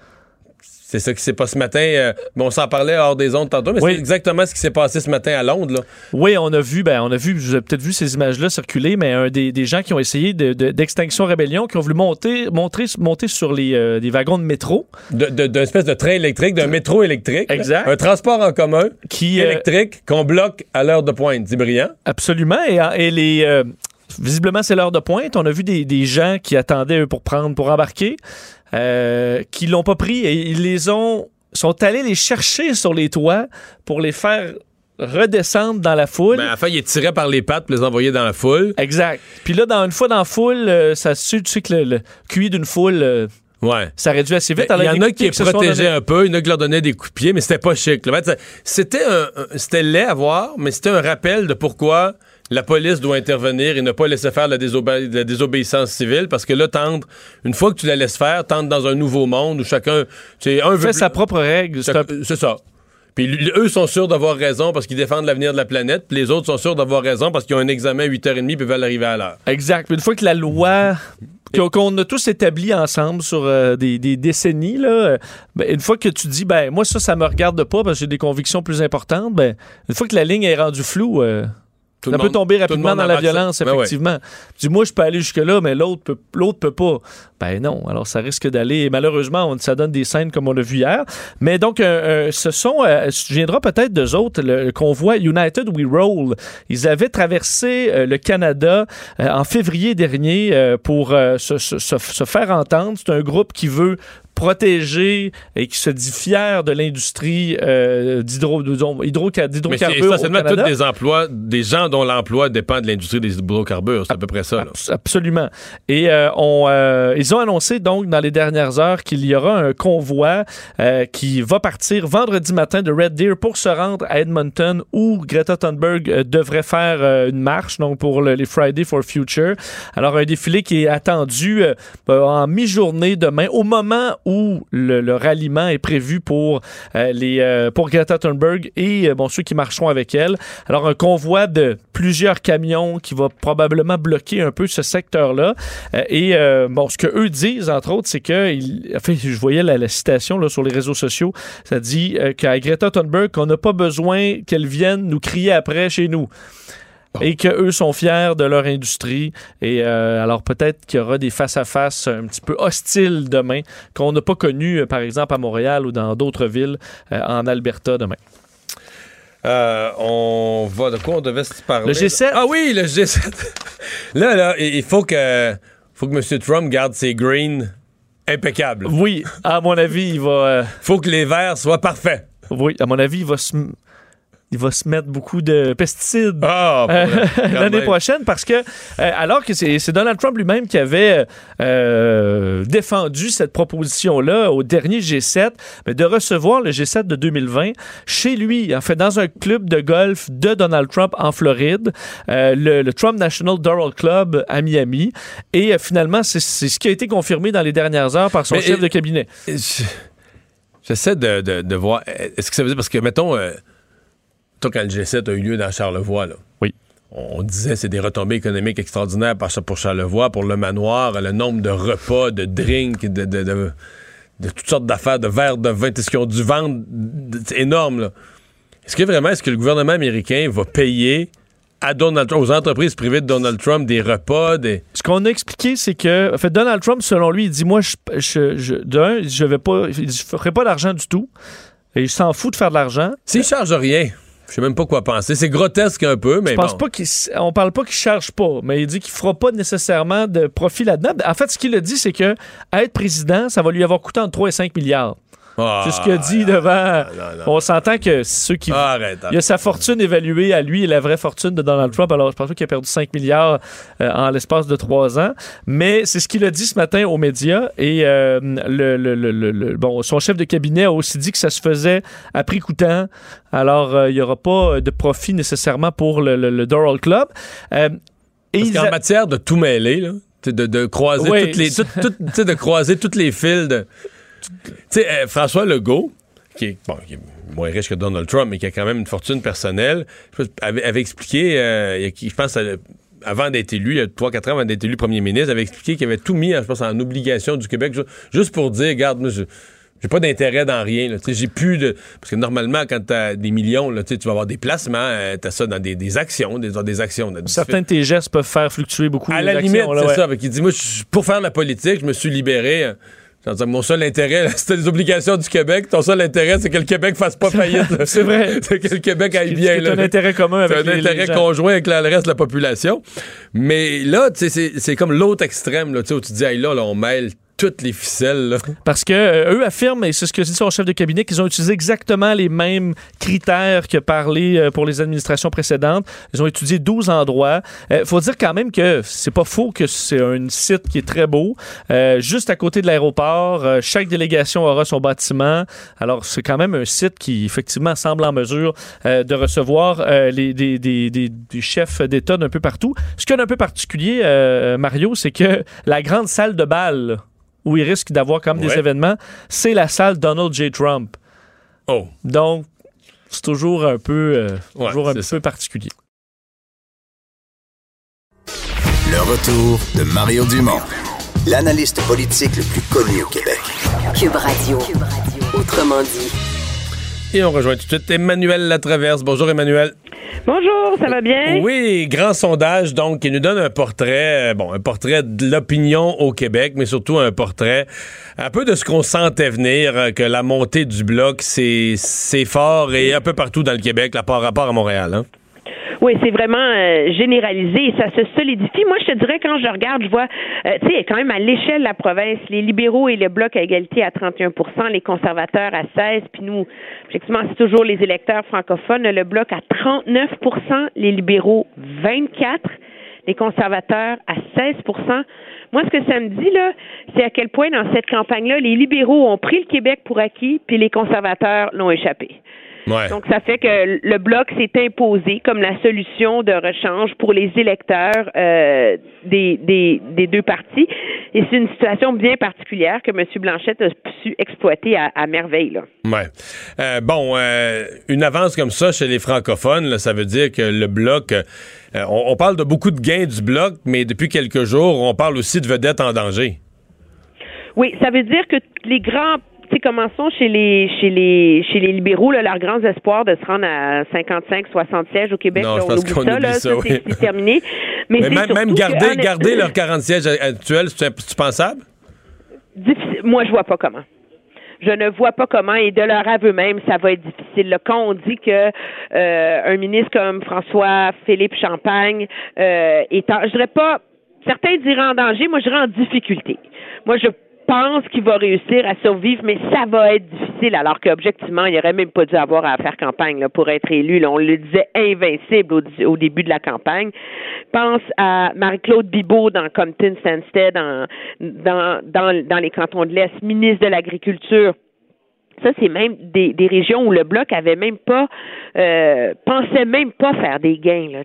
C'est ça qui s'est passé ce matin. euh, mais on s'en parlait hors des ondes tantôt, mais Oui. c'est exactement ce qui s'est passé ce matin à Londres. là. Oui, on a vu, ben, on a vu, vous avez peut-être vu ces images-là circuler, mais un des, des gens qui ont essayé de- de- d'extinction rébellion, qui ont voulu monter, montrer, monter sur les, euh, des wagons de métro. De- de- D'un espèce de train électrique, d'un métro électrique. Exact. Un transport en commun Qui, euh, électrique qu'on bloque à l'heure de pointe. C'est brillant. Absolument. Et, et les, euh, visiblement, c'est l'heure de pointe. On a vu des, des gens qui attendaient eux, pour prendre, pour embarquer, euh, qui l'ont pas pris et ils les ont sont allés les chercher sur les toits pour les faire redescendre dans la foule. Ben, à la fin, il est tiré par les pattes pour les envoyer dans la foule. Exact. Puis là, dans, une fois dans la foule, euh, ça se tu sais que le, le QI d'une foule, euh, Ouais. ça réduit assez vite. Ben, Il y en a qui les protégeaient un peu, il y en a qui leur donnaient des coups de pied, mais c'était pas chic. là. En fait, C'était un- un- c'était laid à voir, mais c'était un rappel de pourquoi la police doit intervenir et ne pas laisser faire la, désobé- la désobéissance civile, parce que là, tendre, une fois que tu la laisses faire, tendre dans un nouveau monde où chacun, tu sais, un fait sa propre règle. C'est ça. Puis eux sont sûrs d'avoir raison parce qu'ils défendent l'avenir de la planète, puis les autres sont sûrs d'avoir raison parce qu'ils ont un examen à 8h30 puis veulent arriver à l'heure. Exact. Une fois que la loi qu'on qu'on a tous établi ensemble sur euh, des, des décennies, là, euh, ben, une fois que tu dis, ben moi ça, ça me regarde pas parce que j'ai des convictions plus importantes, ben une fois que la ligne est rendue floue, euh, Tout ça peut monde- tomber rapidement dans la ça. violence, Ben ouais. effectivement. Tu dis, moi, je peux aller jusque-là, mais l'autre peut, l'autre peut pas. Ben non, alors ça risque d'aller. Malheureusement, on- ça donne des scènes comme on l'a vu hier. Mais donc, euh, euh, ce sont, euh, tu viendras peut-être d'eux autres, le convoi United We Roll. Ils avaient traversé euh, le Canada en février dernier pour se, se- se- se faire entendre. C'est un groupe qui veut protéger et qui se dit fier de l'industrie euh, hydro, Mais c'est d'hydrocarbures au essentiellement tous des emplois, des gens dont l'emploi dépend de l'industrie des hydrocarbures. C'est à peu près ça. là. Absolument. Et euh, on, euh, ils ont annoncé donc dans les dernières heures qu'il y aura un convoi euh, qui va partir vendredi matin de Red Deer pour se rendre à Edmonton où Greta Thunberg euh, devrait faire euh, une marche donc pour le- les Friday for Future. Alors un défilé qui est attendu en mi-journée demain au moment où le, ralliement est prévu pour les pour Greta Thunberg et bon ceux qui marcheront avec elle. Alors un convoi de plusieurs camions qui va probablement bloquer un peu ce secteur-là. Euh, et bon, ce que eux disent entre autres, c'est que ils- en fait, je voyais la, la citation là, sur les réseaux sociaux, ça dit euh, qu'à Greta Thunberg qu'on n'a pas besoin qu'elle vienne nous crier après chez nous. Et qu'eux sont fiers de leur industrie. Et euh, alors peut-être qu'il y aura des face-à-face un petit peu hostiles demain qu'on n'a pas connu, euh, par exemple, à Montréal ou dans d'autres villes euh, en Alberta demain. Euh, on va de quoi on devait se parler? Le G7. Ah oui, le G7. *laughs* là, là, il faut que, faut que M. Trump garde ses greens impeccables. Oui, à mon avis, il va. euh, faut que les verts soient parfaits. Oui, à mon avis, il va se, il va se mettre beaucoup de pesticides Ah, euh, *laughs* l'année prochaine parce que, euh, alors que c'est Donald Trump lui-même qui avait euh, défendu cette proposition-là au dernier G7, mais de recevoir le G7 de 2020 chez lui, en fait, dans un club de golf de Donald Trump en Floride, le, le Trump National Doral Club à Miami. Et finalement, c'est ce qui a été confirmé dans les dernières heures par son Mais, chef de cabinet. Je- J'essaie de, de- de voir. Est-ce que ça veut dire. Parce que, mettons, toi, quand le G7 a eu lieu dans Charlevoix, là, Oui. on disait c'est des retombées économiques extraordinaires par- pour Charlevoix, pour le manoir, le nombre de repas, de drinks, de, de, de- de toutes sortes d'affaires, de verres de vin, ce qu'ils ont dû vendre, c'est énorme. là. Est-ce que vraiment, est-ce que le gouvernement américain va payer à Donald Trump, aux entreprises privées de Donald Trump des repas, des. Ce qu'on a expliqué, c'est que, en fait, Donald Trump, selon lui, il dit Moi, je, je, je- d'un, je vais pas, je ferai pas d'argent du tout. Et il s'en fout de faire de l'argent. S'il charge rien, je sais même pas quoi penser. C'est grotesque un peu, mais Je pense bon. pas qu'il, s- on parle pas qu'il charge pas, mais il dit qu'il fera pas nécessairement de profit là-dedans. En fait, ce qu'il a dit, c'est que être président, ça va lui avoir coûté entre 3 et 5 milliards. Ah, c'est ce qu'il a dit devant. On s'entend que ceux qui. Arrête, Il y a sa fortune évaluée à lui et la vraie fortune de Donald Trump. Alors, je pense pas qu'il a perdu 5 milliards euh, en l'espace de trois ans. Mais c'est ce qu'il a dit ce matin aux médias. Et euh, le, le- le- le- le- bon, son chef de cabinet a aussi dit que ça se faisait à prix coûtant. Alors, euh, il n'y aura pas de profit nécessairement pour le, Doral Club. Et Parce ils qu'en a- matière de tout mêler, là, de, de croiser Oui. toutes les, tout- tout- de croiser toutes les fils de. Tu sais, euh, François Legault, qui est, bon, qui est moins riche que Donald Trump, mais qui a quand même une fortune personnelle, avait, avait expliqué, euh, il je pense, euh, avant d'être élu, il y a 3-4 ans avant d'être élu premier ministre, avait expliqué qu'il avait tout mis, je pense, en obligation du Québec, ju- juste pour dire, regarde, moi, je. J'ai pas d'intérêt dans rien. J'ai plus de. Parce que normalement, quand tu as des millions, là, tu vas avoir des placements, tu as ça dans des, des actions, des, des actions. dans certains de tes gestes peuvent faire fluctuer beaucoup. à la actions, limite, c'est ouais. ça. Fait qu'il dit, moi, pour faire de la politique, je me suis libéré. Mon seul intérêt, *laughs* c'était les obligations du Québec. Ton seul intérêt, c'est que le Québec fasse pas faillite. *laughs* C'est vrai. c'est que le Québec aille bien. C'est un intérêt commun avec un les- les intérêt gens. conjoint avec la- le reste de la population. Mais là, tu sais, c'est comme l'autre extrême, là, où tu dis, hey, là, là, on mêle toutes les ficelles. Là. *laughs* Parce que euh, eux affirment, et c'est ce que dit son chef de cabinet, qu'ils ont utilisé exactement les mêmes critères que parlé euh, pour les administrations précédentes. Ils ont étudié 12 endroits. Il faut dire quand même que c'est pas faux que c'est un site qui est très beau. Euh, juste à côté de l'aéroport, euh, chaque délégation aura son bâtiment. Alors, c'est quand même un site qui, effectivement, semble en mesure euh, de recevoir euh, les, des, des- des- des chefs d'État d'un peu partout. Ce qu'il y a d'un peu particulier, euh, Mario, c'est que la grande salle de bal, où il risque d'avoir comme des Ouais. événements, c'est la salle Donald J. Trump. Oh. Donc, c'est toujours un peu, euh, Ouais, toujours un peu particulier. Le retour de Mario Dumont, l'analyste politique le plus connu au Québec. Cube Radio. Autrement dit. Et on rejoint tout de suite Emmanuel Latraverse. Bonjour Emmanuel. Bonjour, ça va bien? Oui, grand sondage donc qui nous donne un portrait, euh, bon, un portrait de l'opinion au Québec, mais surtout un portrait un peu de ce qu'on sentait venir, euh, que la montée du bloc, c'est c'est fort et un peu partout dans le Québec, là, par rapport à Montréal. Hein? Oui, c'est vraiment euh, généralisé et ça se solidifie. Moi, je te dirais, quand je regarde, je vois, euh, tu sais, quand même à l'échelle de la province, les libéraux et le bloc à égalité à 31% les conservateurs à 16 puis nous, effectivement, c'est toujours les électeurs francophones, le bloc à 39% les libéraux 24 les conservateurs à 16% Moi, ce que ça me dit, là, c'est à quel point dans cette campagne-là, les libéraux ont pris le Québec pour acquis, puis les conservateurs l'ont échappé. Ouais. Donc, ça fait que le bloc s'est imposé comme la solution de rechange pour les électeurs euh, des, des, des deux partis. Et c'est une situation bien particulière que M. Blanchette a su exploiter à, à merveille. Là. Ouais. Euh, bon, euh, une avance comme ça chez les francophones, là, ça veut dire que le bloc, on, on parle de beaucoup de gains du bloc, mais depuis quelques jours, on parle aussi de vedettes en danger. Oui, ça veut dire que les grands commençons chez les chez les chez les libéraux, là, leur grand espoir de se rendre à 55-60 sièges au Québec. Non, là, on oublie ça, oublie ça, ça, oui. c'est terminé. *laughs* Mais, même, même surtout que, garder, garder leur 40 sièges actuels, c'est pensable? difficile. Moi, je vois pas comment. Je ne vois pas comment, et de leur aveu même, ça va être difficile. Là, quand on dit que euh, un ministre comme François Philippe Champagne euh, est en, je dirais pas, certains diraient en danger, moi je dirais en difficulté. Moi, je pense qu'il va réussir à survivre, mais ça va être difficile, alors qu'objectivement, il aurait même pas dû avoir à faire campagne là, pour être élu. Là. On le disait invincible au, début de la campagne. Pense à Marie-Claude Bibeau dans Compton Stanstead, dans, dans, dans, dans les cantons de l'Est, ministre de l'Agriculture. Ça, c'est même des, des régions où le bloc avait même pas euh, pensait même pas faire des gains. Là.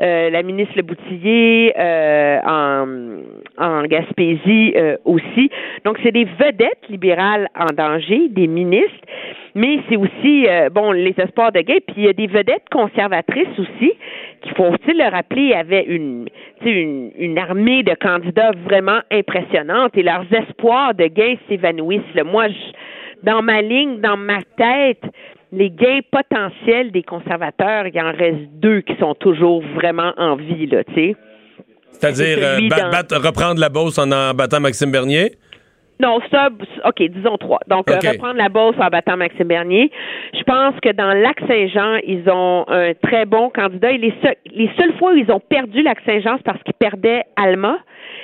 Euh, la ministre Le Boutillier euh, en, en Gaspésie euh, aussi. Donc, c'est des vedettes libérales en danger, des ministres, mais c'est aussi euh, bon les espoirs de gains. Puis il y a des vedettes conservatrices aussi qu'il faut-il le rappeler, avaient une, une, une armée de candidats vraiment impressionnante et leurs espoirs de gains s'évanouissent. Moi, je, dans ma ligne, dans ma tête, les gains potentiels des conservateurs, il en reste deux qui sont toujours vraiment en vie, là, tu sais. C'est-à-dire C'est euh, bat- reprendre la Beauce en en battant Maxime Bernier? Non, ça, OK, disons trois. Donc, euh, reprendre la Beauce en battant Maxime Bernier. Je pense que dans Lac-Saint-Jean, ils ont un très bon candidat. Et les, seuls- les seules fois où ils ont perdu Lac-Saint-Jean, c'est parce qu'ils perdaient Alma.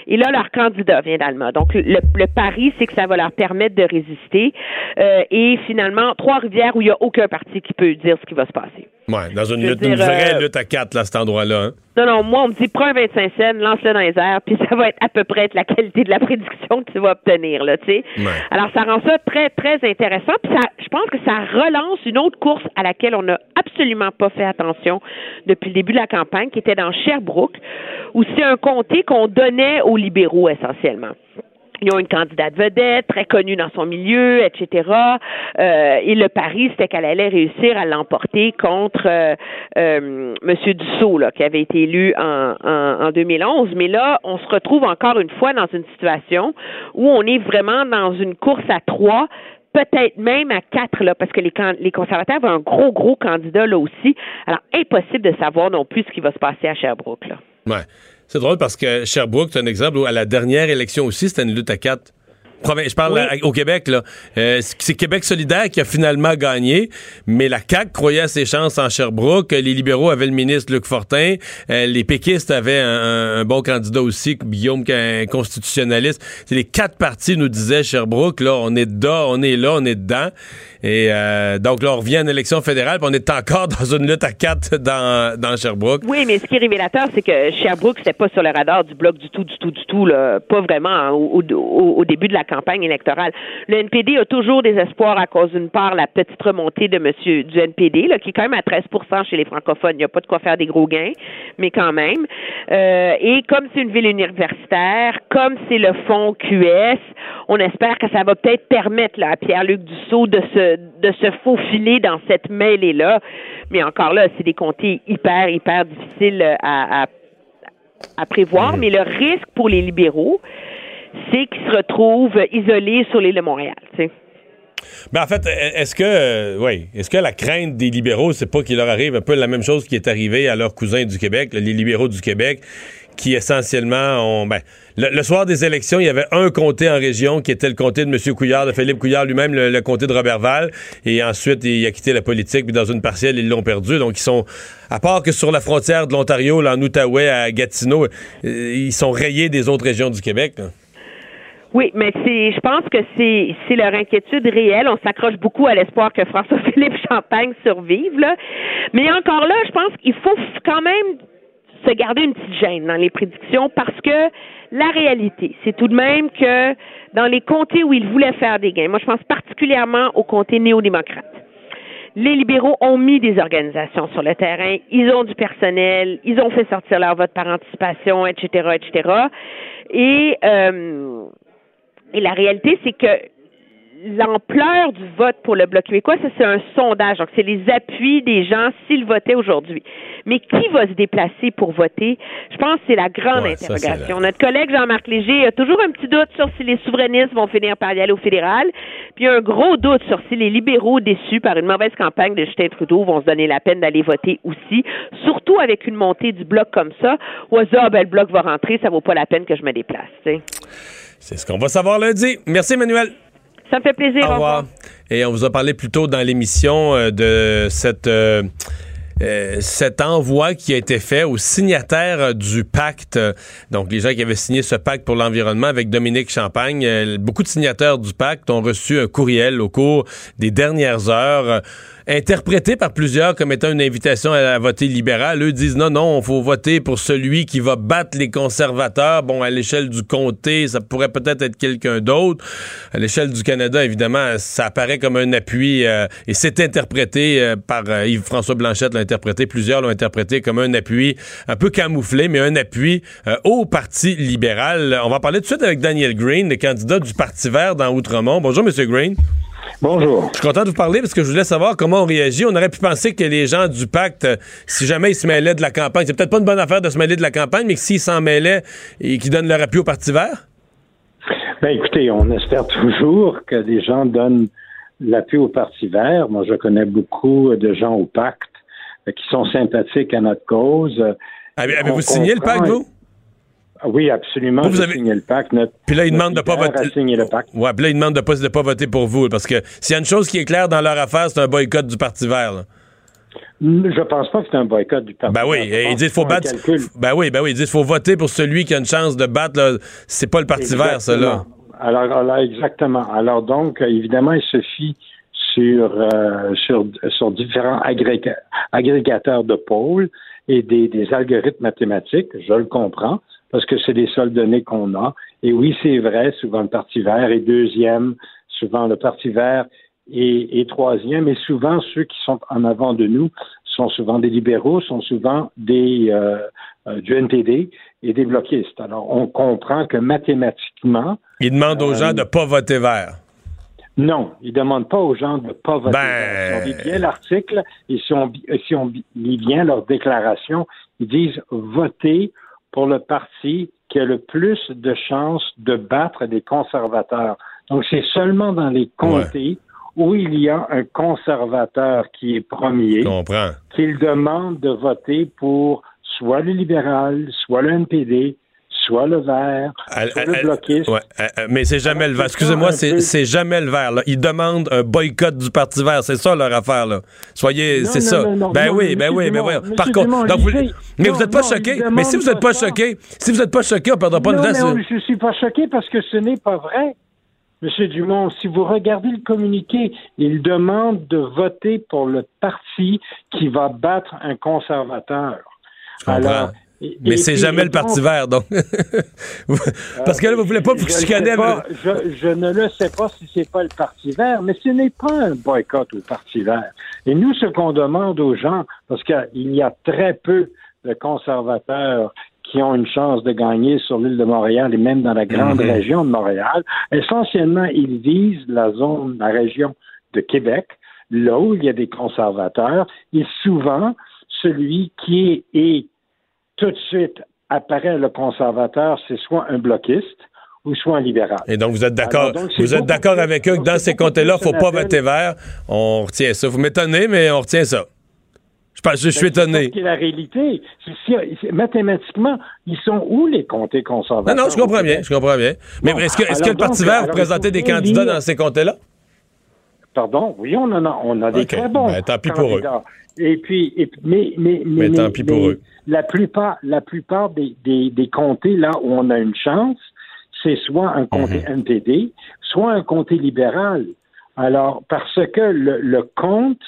Et là, leur candidat vient d'Alma. Donc, le, le pari, c'est que ça va leur permettre de résister. Euh, et finalement, Trois-Rivières, où il n'y a aucun parti qui peut dire ce qui va se passer. Ouais, dans une, lutte, une vraie euh, lutte à quatre, là, cet endroit-là. hein. Non, non, moi, on me dit, prends un 25 cents, lance-le dans les airs, puis *laughs* ça va être à peu près la qualité de la prédiction que tu vas obtenir, là, tu sais. Ouais. Alors, ça rend ça très, très intéressant, puis ça, je pense que ça relance une autre course à laquelle on n'a absolument pas fait attention depuis le début de la campagne, qui était dans Sherbrooke, où c'est un comté qu'on donnait aux libéraux, essentiellement. Ils ont une candidate vedette, très connue dans son milieu, etc. Euh, et le pari, c'était qu'elle allait réussir à l'emporter contre euh, euh, M. Dussault, là, qui avait été élu en, en, en 2011. Mais là, on se retrouve encore une fois dans une situation où on est vraiment dans une course à trois peut-être même à quatre, là, parce que les, les conservateurs avaient un gros, gros candidat là aussi. Alors, impossible de savoir non plus ce qui va se passer à Sherbrooke. Là. Ouais. C'est drôle parce que Sherbrooke, c'est un exemple où à la dernière élection aussi, c'était une lutte à quatre. Je parle à- au Québec, là. Euh, c'est Québec solidaire qui a finalement gagné, mais la CAQ croyait à ses chances en Sherbrooke. Les libéraux avaient le ministre Luc Fortin. Euh, les péquistes avaient un, un bon candidat aussi, Guillaume, qui est un constitutionnaliste. C'est les quatre partis nous disaient Sherbrooke, là, on est dedans, on est là, on est dedans. Et euh, donc là, on revient en élection fédérale, puis on est encore *laughs* dans une lutte à quatre dans, dans Sherbrooke. Oui, mais ce qui est révélateur, c'est que Sherbrooke, c'était pas sur le radar du bloc du tout, du tout, du tout, là. pas vraiment hein, au, au- au début de la campagne électorale. Le NPD a toujours des espoirs à cause d'une part la petite remontée de Monsieur du NPD, là, qui est quand même à 13% chez les francophones. Il n'y a pas de quoi faire des gros gains, mais quand même. Euh, et comme c'est une ville universitaire, comme c'est le fonds QS, on espère que ça va peut-être permettre là, à Pierre-Luc Dussault de se, de se faufiler dans cette mêlée-là. Mais encore là, c'est des comtés hyper, hyper difficiles à, à, à prévoir. Mais le risque pour les libéraux, c'est qu'ils se retrouvent isolés sur l'île de Montréal. tu sais. Mais en fait, est-ce que, euh, oui, est-ce que la crainte des libéraux, c'est pas qu'il leur arrive un peu la même chose qui est arrivé à leurs cousins du Québec, les libéraux du Québec, qui essentiellement ont, ben, le, soir des élections, il y avait un comté en région qui était le comté de M. Couillard, de Philippe Couillard lui-même, le, comté de Robertval, et ensuite il a quitté la politique, puis dans une partielle, ils l'ont perdu. Donc ils sont, à part que sur la frontière de l'Ontario, en Outaouais, à Gatineau, euh, ils sont rayés des autres régions du Québec. Oui, mais c'est, je pense que c'est, c'est leur inquiétude réelle. On s'accroche beaucoup à l'espoir que François-Philippe *laughs* Champagne survive, là. Mais encore là, je pense qu'il faut quand même se garder une petite gêne dans les prédictions parce que la réalité, c'est tout de même que dans les comtés où ils voulaient faire des gains, moi je pense particulièrement aux comtés néo-démocrates. Les libéraux ont mis des organisations sur le terrain, ils ont du personnel, ils ont fait sortir leur vote par anticipation, etc., etc. Et euh, et la réalité, c'est que l'ampleur du vote pour le Bloc québécois, ça, c'est un sondage. Donc, c'est les appuis des gens s'ils votaient aujourd'hui. Mais qui va se déplacer pour voter? Je pense que c'est la grande Ouais, ça, c'est interrogation. Notre collègue Jean-Marc Léger a toujours un petit doute sur si les souverainistes vont finir par y aller au fédéral. Puis, il y a un gros doute sur si les libéraux déçus par une mauvaise campagne de Justin Trudeau vont se donner la peine d'aller voter aussi. Surtout avec une montée du Bloc comme ça. Ou ah, ben, le Bloc va rentrer, ça vaut pas la peine que je me déplace, tu sais. C'est ce qu'on va savoir lundi. Merci, Emmanuel. Ça me fait plaisir. Au revoir. Et on vous a parlé plus tôt dans l'émission euh, de cette, euh, euh, cet envoi qui a été fait aux signataires du pacte. Donc, les gens qui avaient signé ce pacte pour l'environnement avec Dominique Champagne. Euh, beaucoup de signataires du pacte ont reçu un courriel au cours des dernières heures. Interprété par plusieurs comme étant une invitation à, voter libéral. Eux disent non, non, il faut voter pour celui qui va battre les conservateurs. Bon, à l'échelle du comté, ça pourrait peut-être être quelqu'un d'autre. À l'échelle du Canada, évidemment, ça apparaît comme un appui euh, et c'est interprété euh, par euh, Yves-François Blanchette l'a interprété, plusieurs l'ont interprété comme un appui un peu camouflé, mais un appui au Parti libéral. On va parler tout de suite avec Daniel Green, le candidat du Parti vert dans Outremont. Bonjour, Monsieur Green. Bonjour. Je suis content de vous parler parce que je voulais savoir comment on réagit. On aurait pu penser que les gens du pacte, euh, si jamais ils se mêlaient de la campagne, c'est peut-être pas une bonne affaire de se mêler de la campagne, mais que s'ils s'en mêlaient et qu'ils donnent leur appui au Parti vert? Ben, écoutez, on espère toujours que les gens donnent l'appui au Parti vert. Moi, je connais beaucoup de gens au pacte euh, qui sont sympathiques à notre cause. Avez- avez-vous signé le pacte, vous? Ah Oui, absolument. Vous, avez- signé le pacte. Notre- Puis là, ils demandent de pas voter. a signé le pacte. Ouais, puis là, ils demandent de pas, de pas voter pour vous. Parce que s'il y a une chose qui est claire dans leur affaire, c'est un boycott du Parti vert. là. Je pense pas que c'est un boycott du Parti Ben oui, ils disent faut battre. Ben oui, ben oui, ils disent faut voter pour celui qui a une chance de battre. C'est pas le Parti vert. Exactement. Alors, alors, exactement. Alors donc, évidemment, il se fie sur euh, sur, sur différents agréga- agrégateurs de pôles et des, des algorithmes mathématiques. Je le comprends parce que c'est les seules données qu'on a. Et oui, c'est vrai. Souvent le Parti Vert est deuxième. Souvent le Parti Vert est, est troisième. Et souvent ceux qui sont en avant de nous sont souvent des libéraux, sont souvent des euh, euh, du NPD et des bloquistes. Alors, on comprend que mathématiquement, Ils demandent aux Euh, gens de pas voter vert. non, ils ne demandent pas aux gens de ne pas voter. Ben- Si on lit bien l'article et si on, si on lit bien leur déclaration, ils disent voter pour le parti qui a le plus de chances de battre des conservateurs. Donc, c'est seulement dans les comtés où il y a un conservateur qui est premier qu'ils demandent de voter pour soit le libéral, soit le NPD, soit le vert, soit le bloquiste. Ouais, mais c'est jamais le vert. Excusez-moi, c'est jamais le vert. Ils demandent un boycott du Parti vert. C'est ça leur affaire. Là. Soyez, c'est ça. non, non, ben non, oui, ben oui, ben. Monsieur Par contre, donc vous- mais vous n'êtes pas choqué. Mais si vous n'êtes pas choqué, si vous n'êtes pas choqué, on perdra pas de temps. je suis pas choqué parce que ce n'est pas vrai. Monsieur Dumont, si vous regardez le communiqué, il demande de voter pour le parti qui va battre un conservateur. Alors, et- mais c'est jamais le Parti vert, donc. *laughs* Parce que là, vous voulez pas vous le chicaner je, je ne le sais pas si c'est pas le Parti vert, mais ce n'est pas un boycott au Parti vert. Et nous, ce qu'on demande aux gens, parce qu'il y a très peu de conservateurs qui ont une chance de gagner sur l'île de Montréal et même dans la grande Mhm. région de Montréal, essentiellement, ils visent la zone, la région de Québec, là où il y a des conservateurs, et souvent, celui qui est tout de suite apparaît le conservateur, c'est soit un bloquiste ou soit un libéral. Et donc, vous êtes d'accord, c'est vous êtes d'accord avec eux que dans c'est ces comtés-là, plus faut pas voter vert. On retient ça. Vous m'étonnez, mais on retient ça. Je, pense, je suis Ben, c'est étonné. ça qui est la réalité. C'est- c'est- c'est- mathématiquement, ils sont où les comtés Non, conservateurs? non, je comprends bien, je comprends bien. Mais est-ce que, alors que le Parti donc, vert alors, il présentait des candidats lire- dans ces comtés-là? Pardon, oui, on en a, on a des très bons ben, tant pis pour eux. Et puis, et puis- mais, mais, Mais tant pis pour eux. La plupart, la plupart des, des, des comtés là où on a une chance, c'est soit un comté Mhm. NPD, soit un comté libéral. Alors, parce que le, le compte,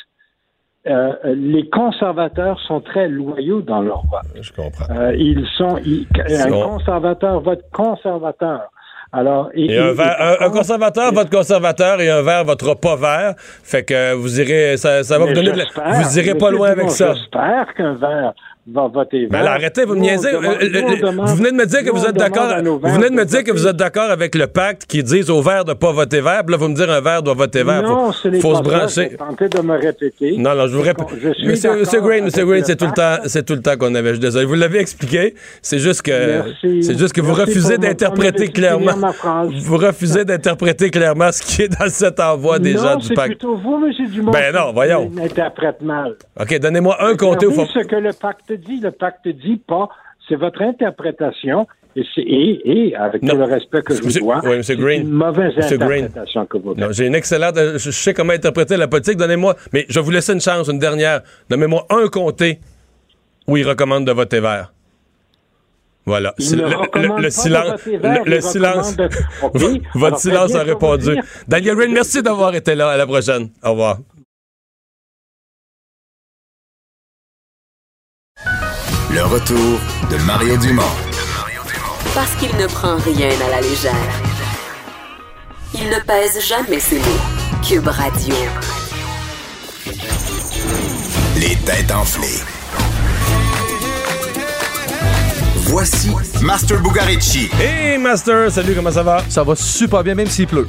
euh, les conservateurs sont très loyaux dans leur vote. Je comprends. Euh, ils sont, ils- un conservateur vote conservateur. Alors, et, Et un, et- vert- un- un conservateur vote conservateur et un vert votera pas vert. Fait que vous irez, ça, ça va vous donner de la- Vous irez pas loin avec ça. J'espère qu'un vert va voter vert. Mais là, arrêtez, vous me Nous, niaisez. demande- Euh, demande- vous venez de me dire que vous êtes d'accord. Vous venez de me dire que vous êtes d'accord avec le pacte qui dit aux verts de pas voter vert. Puis là, vous me dire un vert doit voter vert. Non, faut ce faut se pas ça. brancher. Tentez de me répéter. Non, non, je vous répète. Monsieur, Monsieur Green, Monsieur Green, c'est tout le temps, c'est tout le temps qu'on avait. Je suis désolé. Vous l'avez expliqué. C'est juste que, c'est juste que vous refusez d'interpréter clairement. Vous refusez d'interpréter clairement ce qui est dans cet envoi des gens du c'est pacte. plutôt vous, M. Dumont. Ben non, voyons. interprète mal. OK, donnez-moi un comté faut. ce que le pacte dit. Le pacte dit pas. C'est votre interprétation. Et, c'est- et, et avec tout le respect que je vous dois, oui, c'est Green. une mauvaise Monsieur Green. interprétation que vous j'ai une excellente. euh, Je sais comment interpréter la politique. Donnez-moi. Mais je vais vous laisser une chance, une dernière. Donnez-moi un comté où il recommande de voter vert. Voilà. Il le, silence. vert, le, le il silence. de- *laughs* Votre Alors, silence a répondu. Daniel Green, merci d'avoir été là. À la prochaine. Au revoir. Le retour de Mario Dumont. Parce qu'il ne prend rien à la légère. Il ne pèse jamais ses mots. Cube Radio. Les têtes enflées. Voici Master Bugarici. Hey Master, salut, comment ça va? Ça va super bien, même s'il pleut.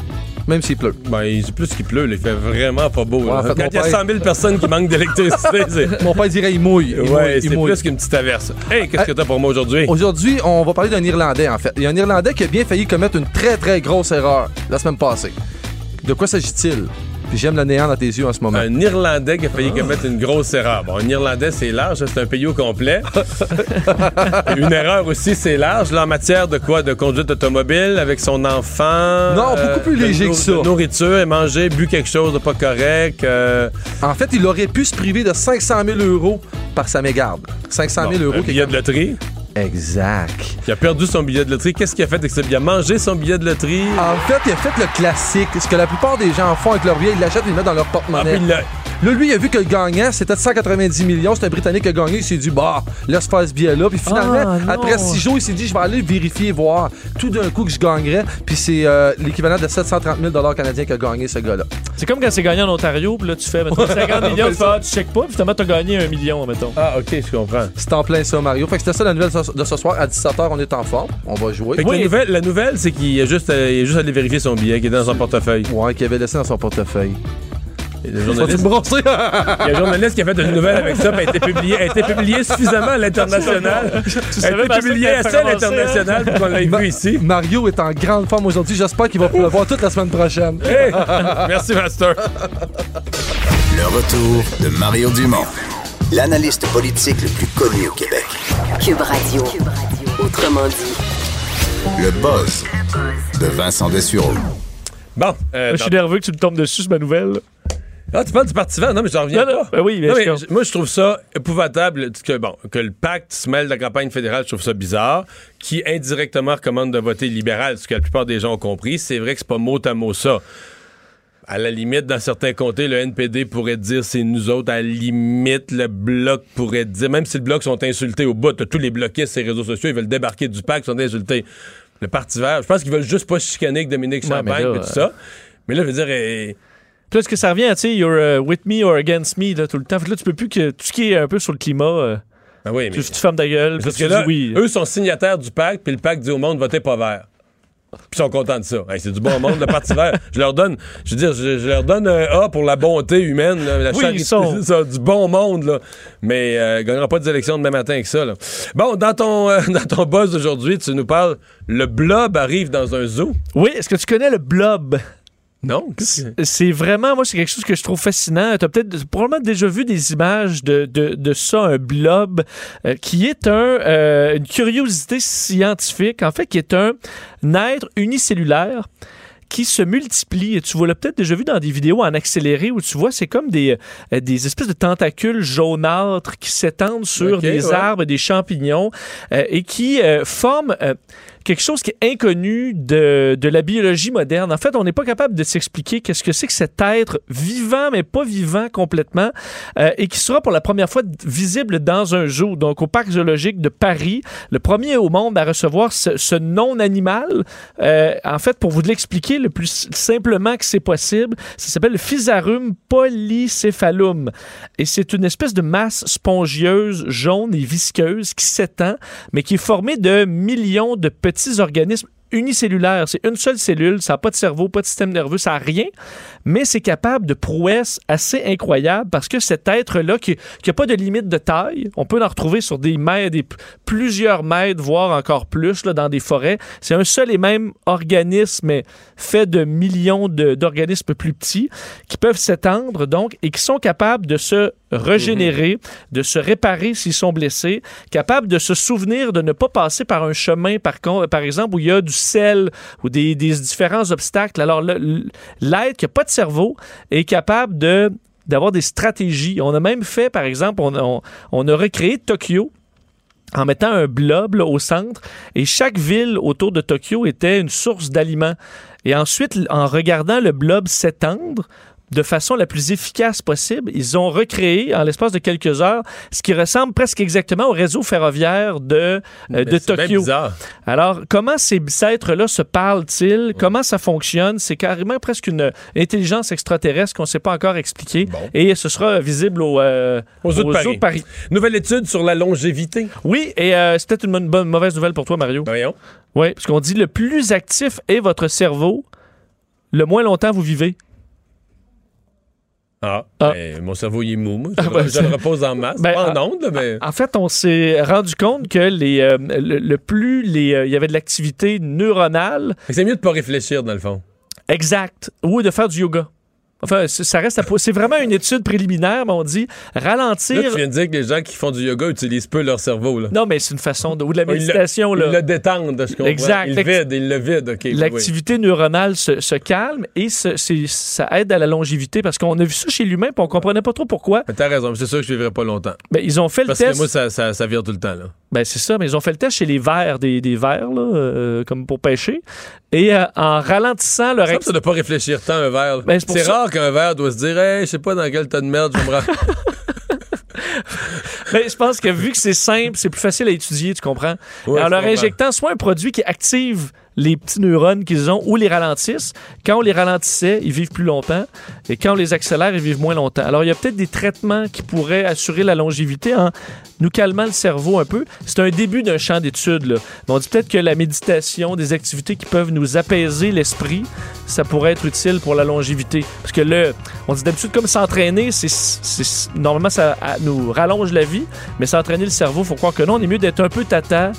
Même s'il pleut. Ben, il- c'est plus qu'il pleut, là, il fait vraiment pas beau. Ouais, là. en fait, Quand il y a père- 100 000 personnes qui manquent d'électricité. *laughs* Mon père dirait il mouille. Il Ouais, c'est mouille. plus qu'une petite averse. Hey, qu'est-ce que t'as pour moi aujourd'hui? Aujourd'hui, on va parler d'un Irlandais, en fait. Il y a un Irlandais qui a bien failli commettre une très, très grosse erreur la semaine passée. De quoi s'agit-il? Puis j'aime le néant dans tes yeux en ce moment. Un Irlandais qui a failli commettre une grosse erreur. Bon, un Irlandais, c'est large, c'est un pays au complet. *laughs* une erreur aussi, c'est large. Là, en matière de quoi? De conduite automobile avec son enfant. euh, Non, beaucoup plus de léger que ça. de nourriture et manger, bu quelque chose de pas correct. euh, En fait, il aurait pu se priver de 500 000 euros par sa mégarde. 500 000 bon, euros. qui est billet de loterie. Exact. Il a perdu son billet de loterie. Qu'est-ce qu'il a fait avec ça? Il a mangé son billet de loterie. En fait, il a fait le classique. Ce que la plupart des gens font avec leur billet, ils l'achètent et ils le mettent dans leur Ah, porte-monnaie. l'a- Là, lui, il a vu que le gagnant, c'était de 190 millions. C'est un Britannique qui a gagné. Il s'est dit, bah, laisse faire ce billet-là. Puis finalement, Ah, après six jours, il s'est dit, je vais aller vérifier, voir tout d'un coup que je gagnerais. Puis c'est euh, l'équivalent de 730 000 canadiens qu'a gagné ce gars-là. C'est comme quand c'est gagné en Ontario, puis là, tu fais mettons, 50 *laughs* millions, tu fais, ah, tu checkes pas, puis finalement, t'as gagné un million, mettons. Ah, OK, je comprends. C'est en plein ça, Mario. Fait que c'était ça la nouvelle de ce soir. À 17h, on est en forme. On va jouer. Fait que la, nouvelle, la nouvelle, c'est qu'il a juste, euh, il a juste allé vérifier son billet qui est dans son portefeuille. Ouais, qu'il avait laissé dans son portefeuille. Il y a un journaliste qui a fait une nouvelle avec ça, puis elle a été publiée, elle a été publiée suffisamment à l'international. *laughs* Tu Elle savais a été publiée assez à commencé, l'international pour qu'on l'ait vu ici. Mario est en grande forme aujourd'hui. J'espère qu'il va le voir toute la semaine prochaine. *laughs* Hey! *laughs* Merci, Master. Le retour de Mario Dumont. L'analyste politique le plus connu au Québec. Cube Radio. Autrement dit. Le buzz de Vincent Dessureau. Bon, euh, Je suis nerveux que tu me tombes dessus, c'est ma nouvelle. Ah, tu parles du Parti vert? Non, mais j'en reviens Non, pas. ben oui, Non, mais moi, je trouve ça épouvantable que, bon, que le pacte se mêle de la campagne fédérale. Je trouve ça bizarre. Qui indirectement recommande de voter libéral, ce que la plupart des gens ont compris. C'est vrai que c'est pas mot à mot ça. À la limite, dans certains comtés, le NPD pourrait dire c'est nous autres. À la limite, le bloc pourrait dire, même si le bloc sont insultés au bout, tous les bloquistes sur les réseaux sociaux, ils veulent débarquer du pacte, ils sont insultés. Le Parti vert, je pense qu'ils veulent juste pas chicaner avec Dominique Champagne et tout euh, ça. Mais là, je veux dire, eh, Puis là, est-ce que ça revient à, tu sais, you're uh, with me or against me, là, tout le temps? Fait que là, tu peux plus que. Tout ce qui est un peu sur le climat, euh, ben oui, mais. tu, tu fermes ta gueule, Parce que là, oui. eux sont signataires du pacte, puis le pacte dit au monde votez pas vert. Puis ils sont contents de ça. Hey, c'est du bon monde, le Parti vert. Je leur donne, je veux dire, je, je leur donne un A pour la bonté humaine, là, la Oui, charité, ils sont- ça, du bon monde, là. Mais euh, ils gagneront pas des élections demain matin avec ça, là. Bon, dans ton, euh, *laughs* dans ton buzz d'aujourd'hui, tu nous parles, le blob arrive dans un zoo. Oui, est-ce que tu connais le blob? Non? C'est vraiment, moi, c'est quelque chose que je trouve fascinant. Tu as peut-être probablement déjà vu des images de, de, de ça, un blob, euh, qui est un, euh, une curiosité scientifique, en fait, qui est un être unicellulaire qui se multiplie. Et tu vois, l'as peut-être déjà vu dans des vidéos en accéléré où tu vois, c'est comme des, euh, des espèces de tentacules jaunâtres qui s'étendent sur des ouais. arbres, des champignons euh, et qui euh, forment euh, quelque chose qui est inconnu de, de la biologie moderne. En fait, on n'est pas capable de s'expliquer qu'est-ce que c'est que cet être vivant, mais pas vivant complètement, euh, et qui sera pour la première fois visible dans un zoo, donc au parc zoologique de Paris, le premier au monde à recevoir ce, ce non-animal. Euh, en fait, pour vous l'expliquer le plus simplement que c'est possible, ça s'appelle le Physarum polycéphalum. Et c'est une espèce de masse spongieuse, jaune et visqueuse qui s'étend, mais qui est formée de millions de petits organismes unicellulaires. C'est une seule cellule, ça n'a pas de cerveau, pas de système nerveux, ça n'a rien, mais c'est capable de prouesses assez incroyables parce que cet être-là, qui n'a pas de limite de taille, on peut en retrouver sur des mètres, des, plusieurs mètres, voire encore plus là, dans des forêts. C'est un seul et même organisme mais fait de millions d'organismes plus petits qui peuvent s'étendre donc et qui sont capables de se régénérer, de se réparer s'ils sont blessés, capables de se souvenir de ne pas passer par un chemin, par, con- par exemple, où il y a du sel ou des, des différents obstacles. Alors, le- l'être qui n'a pas de cerveau est capable de d'avoir des stratégies. On a même fait, par exemple, on, on, on a recréé Tokyo en mettant un blob là, au centre et chaque ville autour de Tokyo était une source d'aliments. Et ensuite, en regardant le blob s'étendre, de façon la plus efficace possible, ils ont recréé en l'espace de quelques heures ce qui ressemble presque exactement au réseau ferroviaire de, euh, de c'est Tokyo. Alors, comment ces êtres-là se parlent-ils? Comment ça fonctionne? C'est carrément presque une intelligence extraterrestre qu'on ne sait pas encore expliquer. Et ce sera visible au, euh, Aux zoo de au Paris. Nouvelle étude sur la longévité. Oui, et euh, c'était une bonne, bonne- mauvaise nouvelle pour toi, Mario. Voyons. Oui, parce qu'on dit le plus actif est votre cerveau, le moins longtemps vous vivez. Ah, Ah. ben, mon cerveau, il est mou. moi. Je, Ah, ben, je le repose en masse. Ben, pas en ondes, là, mais... En fait, on s'est rendu compte que les, euh, le, le plus les, euh, il y avait de l'activité neuronale. C'est mieux de pas réfléchir, dans le fond. Exact. Ou de faire du yoga. Enfin, ça reste à... C'est vraiment une étude préliminaire, mais on dit ralentir. Là, tu viens de dire que les gens qui font du yoga utilisent peu leur cerveau. Là. Non, mais c'est une façon de. Ou de la Ils le- méditation, Ils là. le détendent, je comprends. Exact. Ils le vident, ils le vident. Oui. L'activité neuronale se, se calme et se- ça aide à la longévité parce qu'on a vu ça chez l'humain puis on comprenait pas trop pourquoi. Mais T'as raison, c'est sûr que je vivrai pas longtemps. Ben, ils ont fait le Parce test. que moi, ça, ça, ça vire tout le temps. Là. Ben, c'est ça, mais ils ont fait le test chez les vers, des, des vers, là, euh, comme pour pêcher. Et euh, en ralentissant leur Ça que ça doit pas réfléchir tant un verre. là. Ben, c'est pour qu'un verre doit se dire Hey, je sais pas dans quel tas de merde je me. Ben, *laughs* je pense que vu que c'est simple, c'est plus facile à étudier, tu comprends? Ouais, en leur comprends. injectant soit un produit qui active les petits neurones qu'ils ont ou les ralentisse. Quand on les ralentissait, ils vivent plus longtemps. Et quand on les accélère, ils vivent moins longtemps. Alors, il y a peut-être des traitements qui pourraient assurer la longévité en nous calmant le cerveau un peu. C'est un début d'un champ d'études. on dit peut-être que la méditation, des activités qui peuvent nous apaiser l'esprit, ça pourrait être utile pour la longévité. Parce que là, on dit d'habitude comme s'entraîner, c'est, normalement ça nous rallonge la vie, mais s'entraîner le cerveau, faut croire que non, on est mieux d'être un peu tata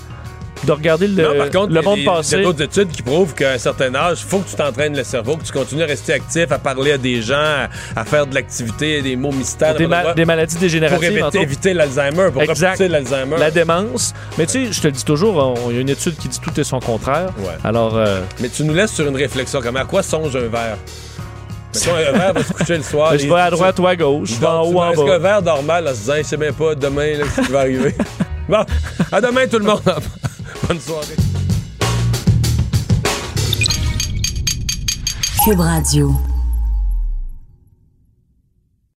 de regarder le, non, par contre, le il y a monde des- Il y a passer. d'autres études qui prouvent qu'à un certain âge, il faut que tu t'entraînes le cerveau, que tu continues à rester actif, à parler à des gens, à, à faire de l'activité, des mots mystères. Des, ma- maladies dégénératives. Pour éviter, l'Alzheimer, pour Exact. repousser l'Alzheimer. La démence. Mais tu sais, je te le dis toujours, il y a une étude qui dit tout est son contraire. Alors, euh, Mais tu nous laisses sur une réflexion. Comme à quoi songe un verre? Mettons, un verre va se coucher le soir. *laughs* je vais à droite ou à gauche, je vais en haut ou en Est-ce qu'un bas. verre normal, en se disant, je sais même pas demain là, ce qui va arriver? *laughs* bon, à demain tout le monde. *laughs* Bonne. Cube Radio.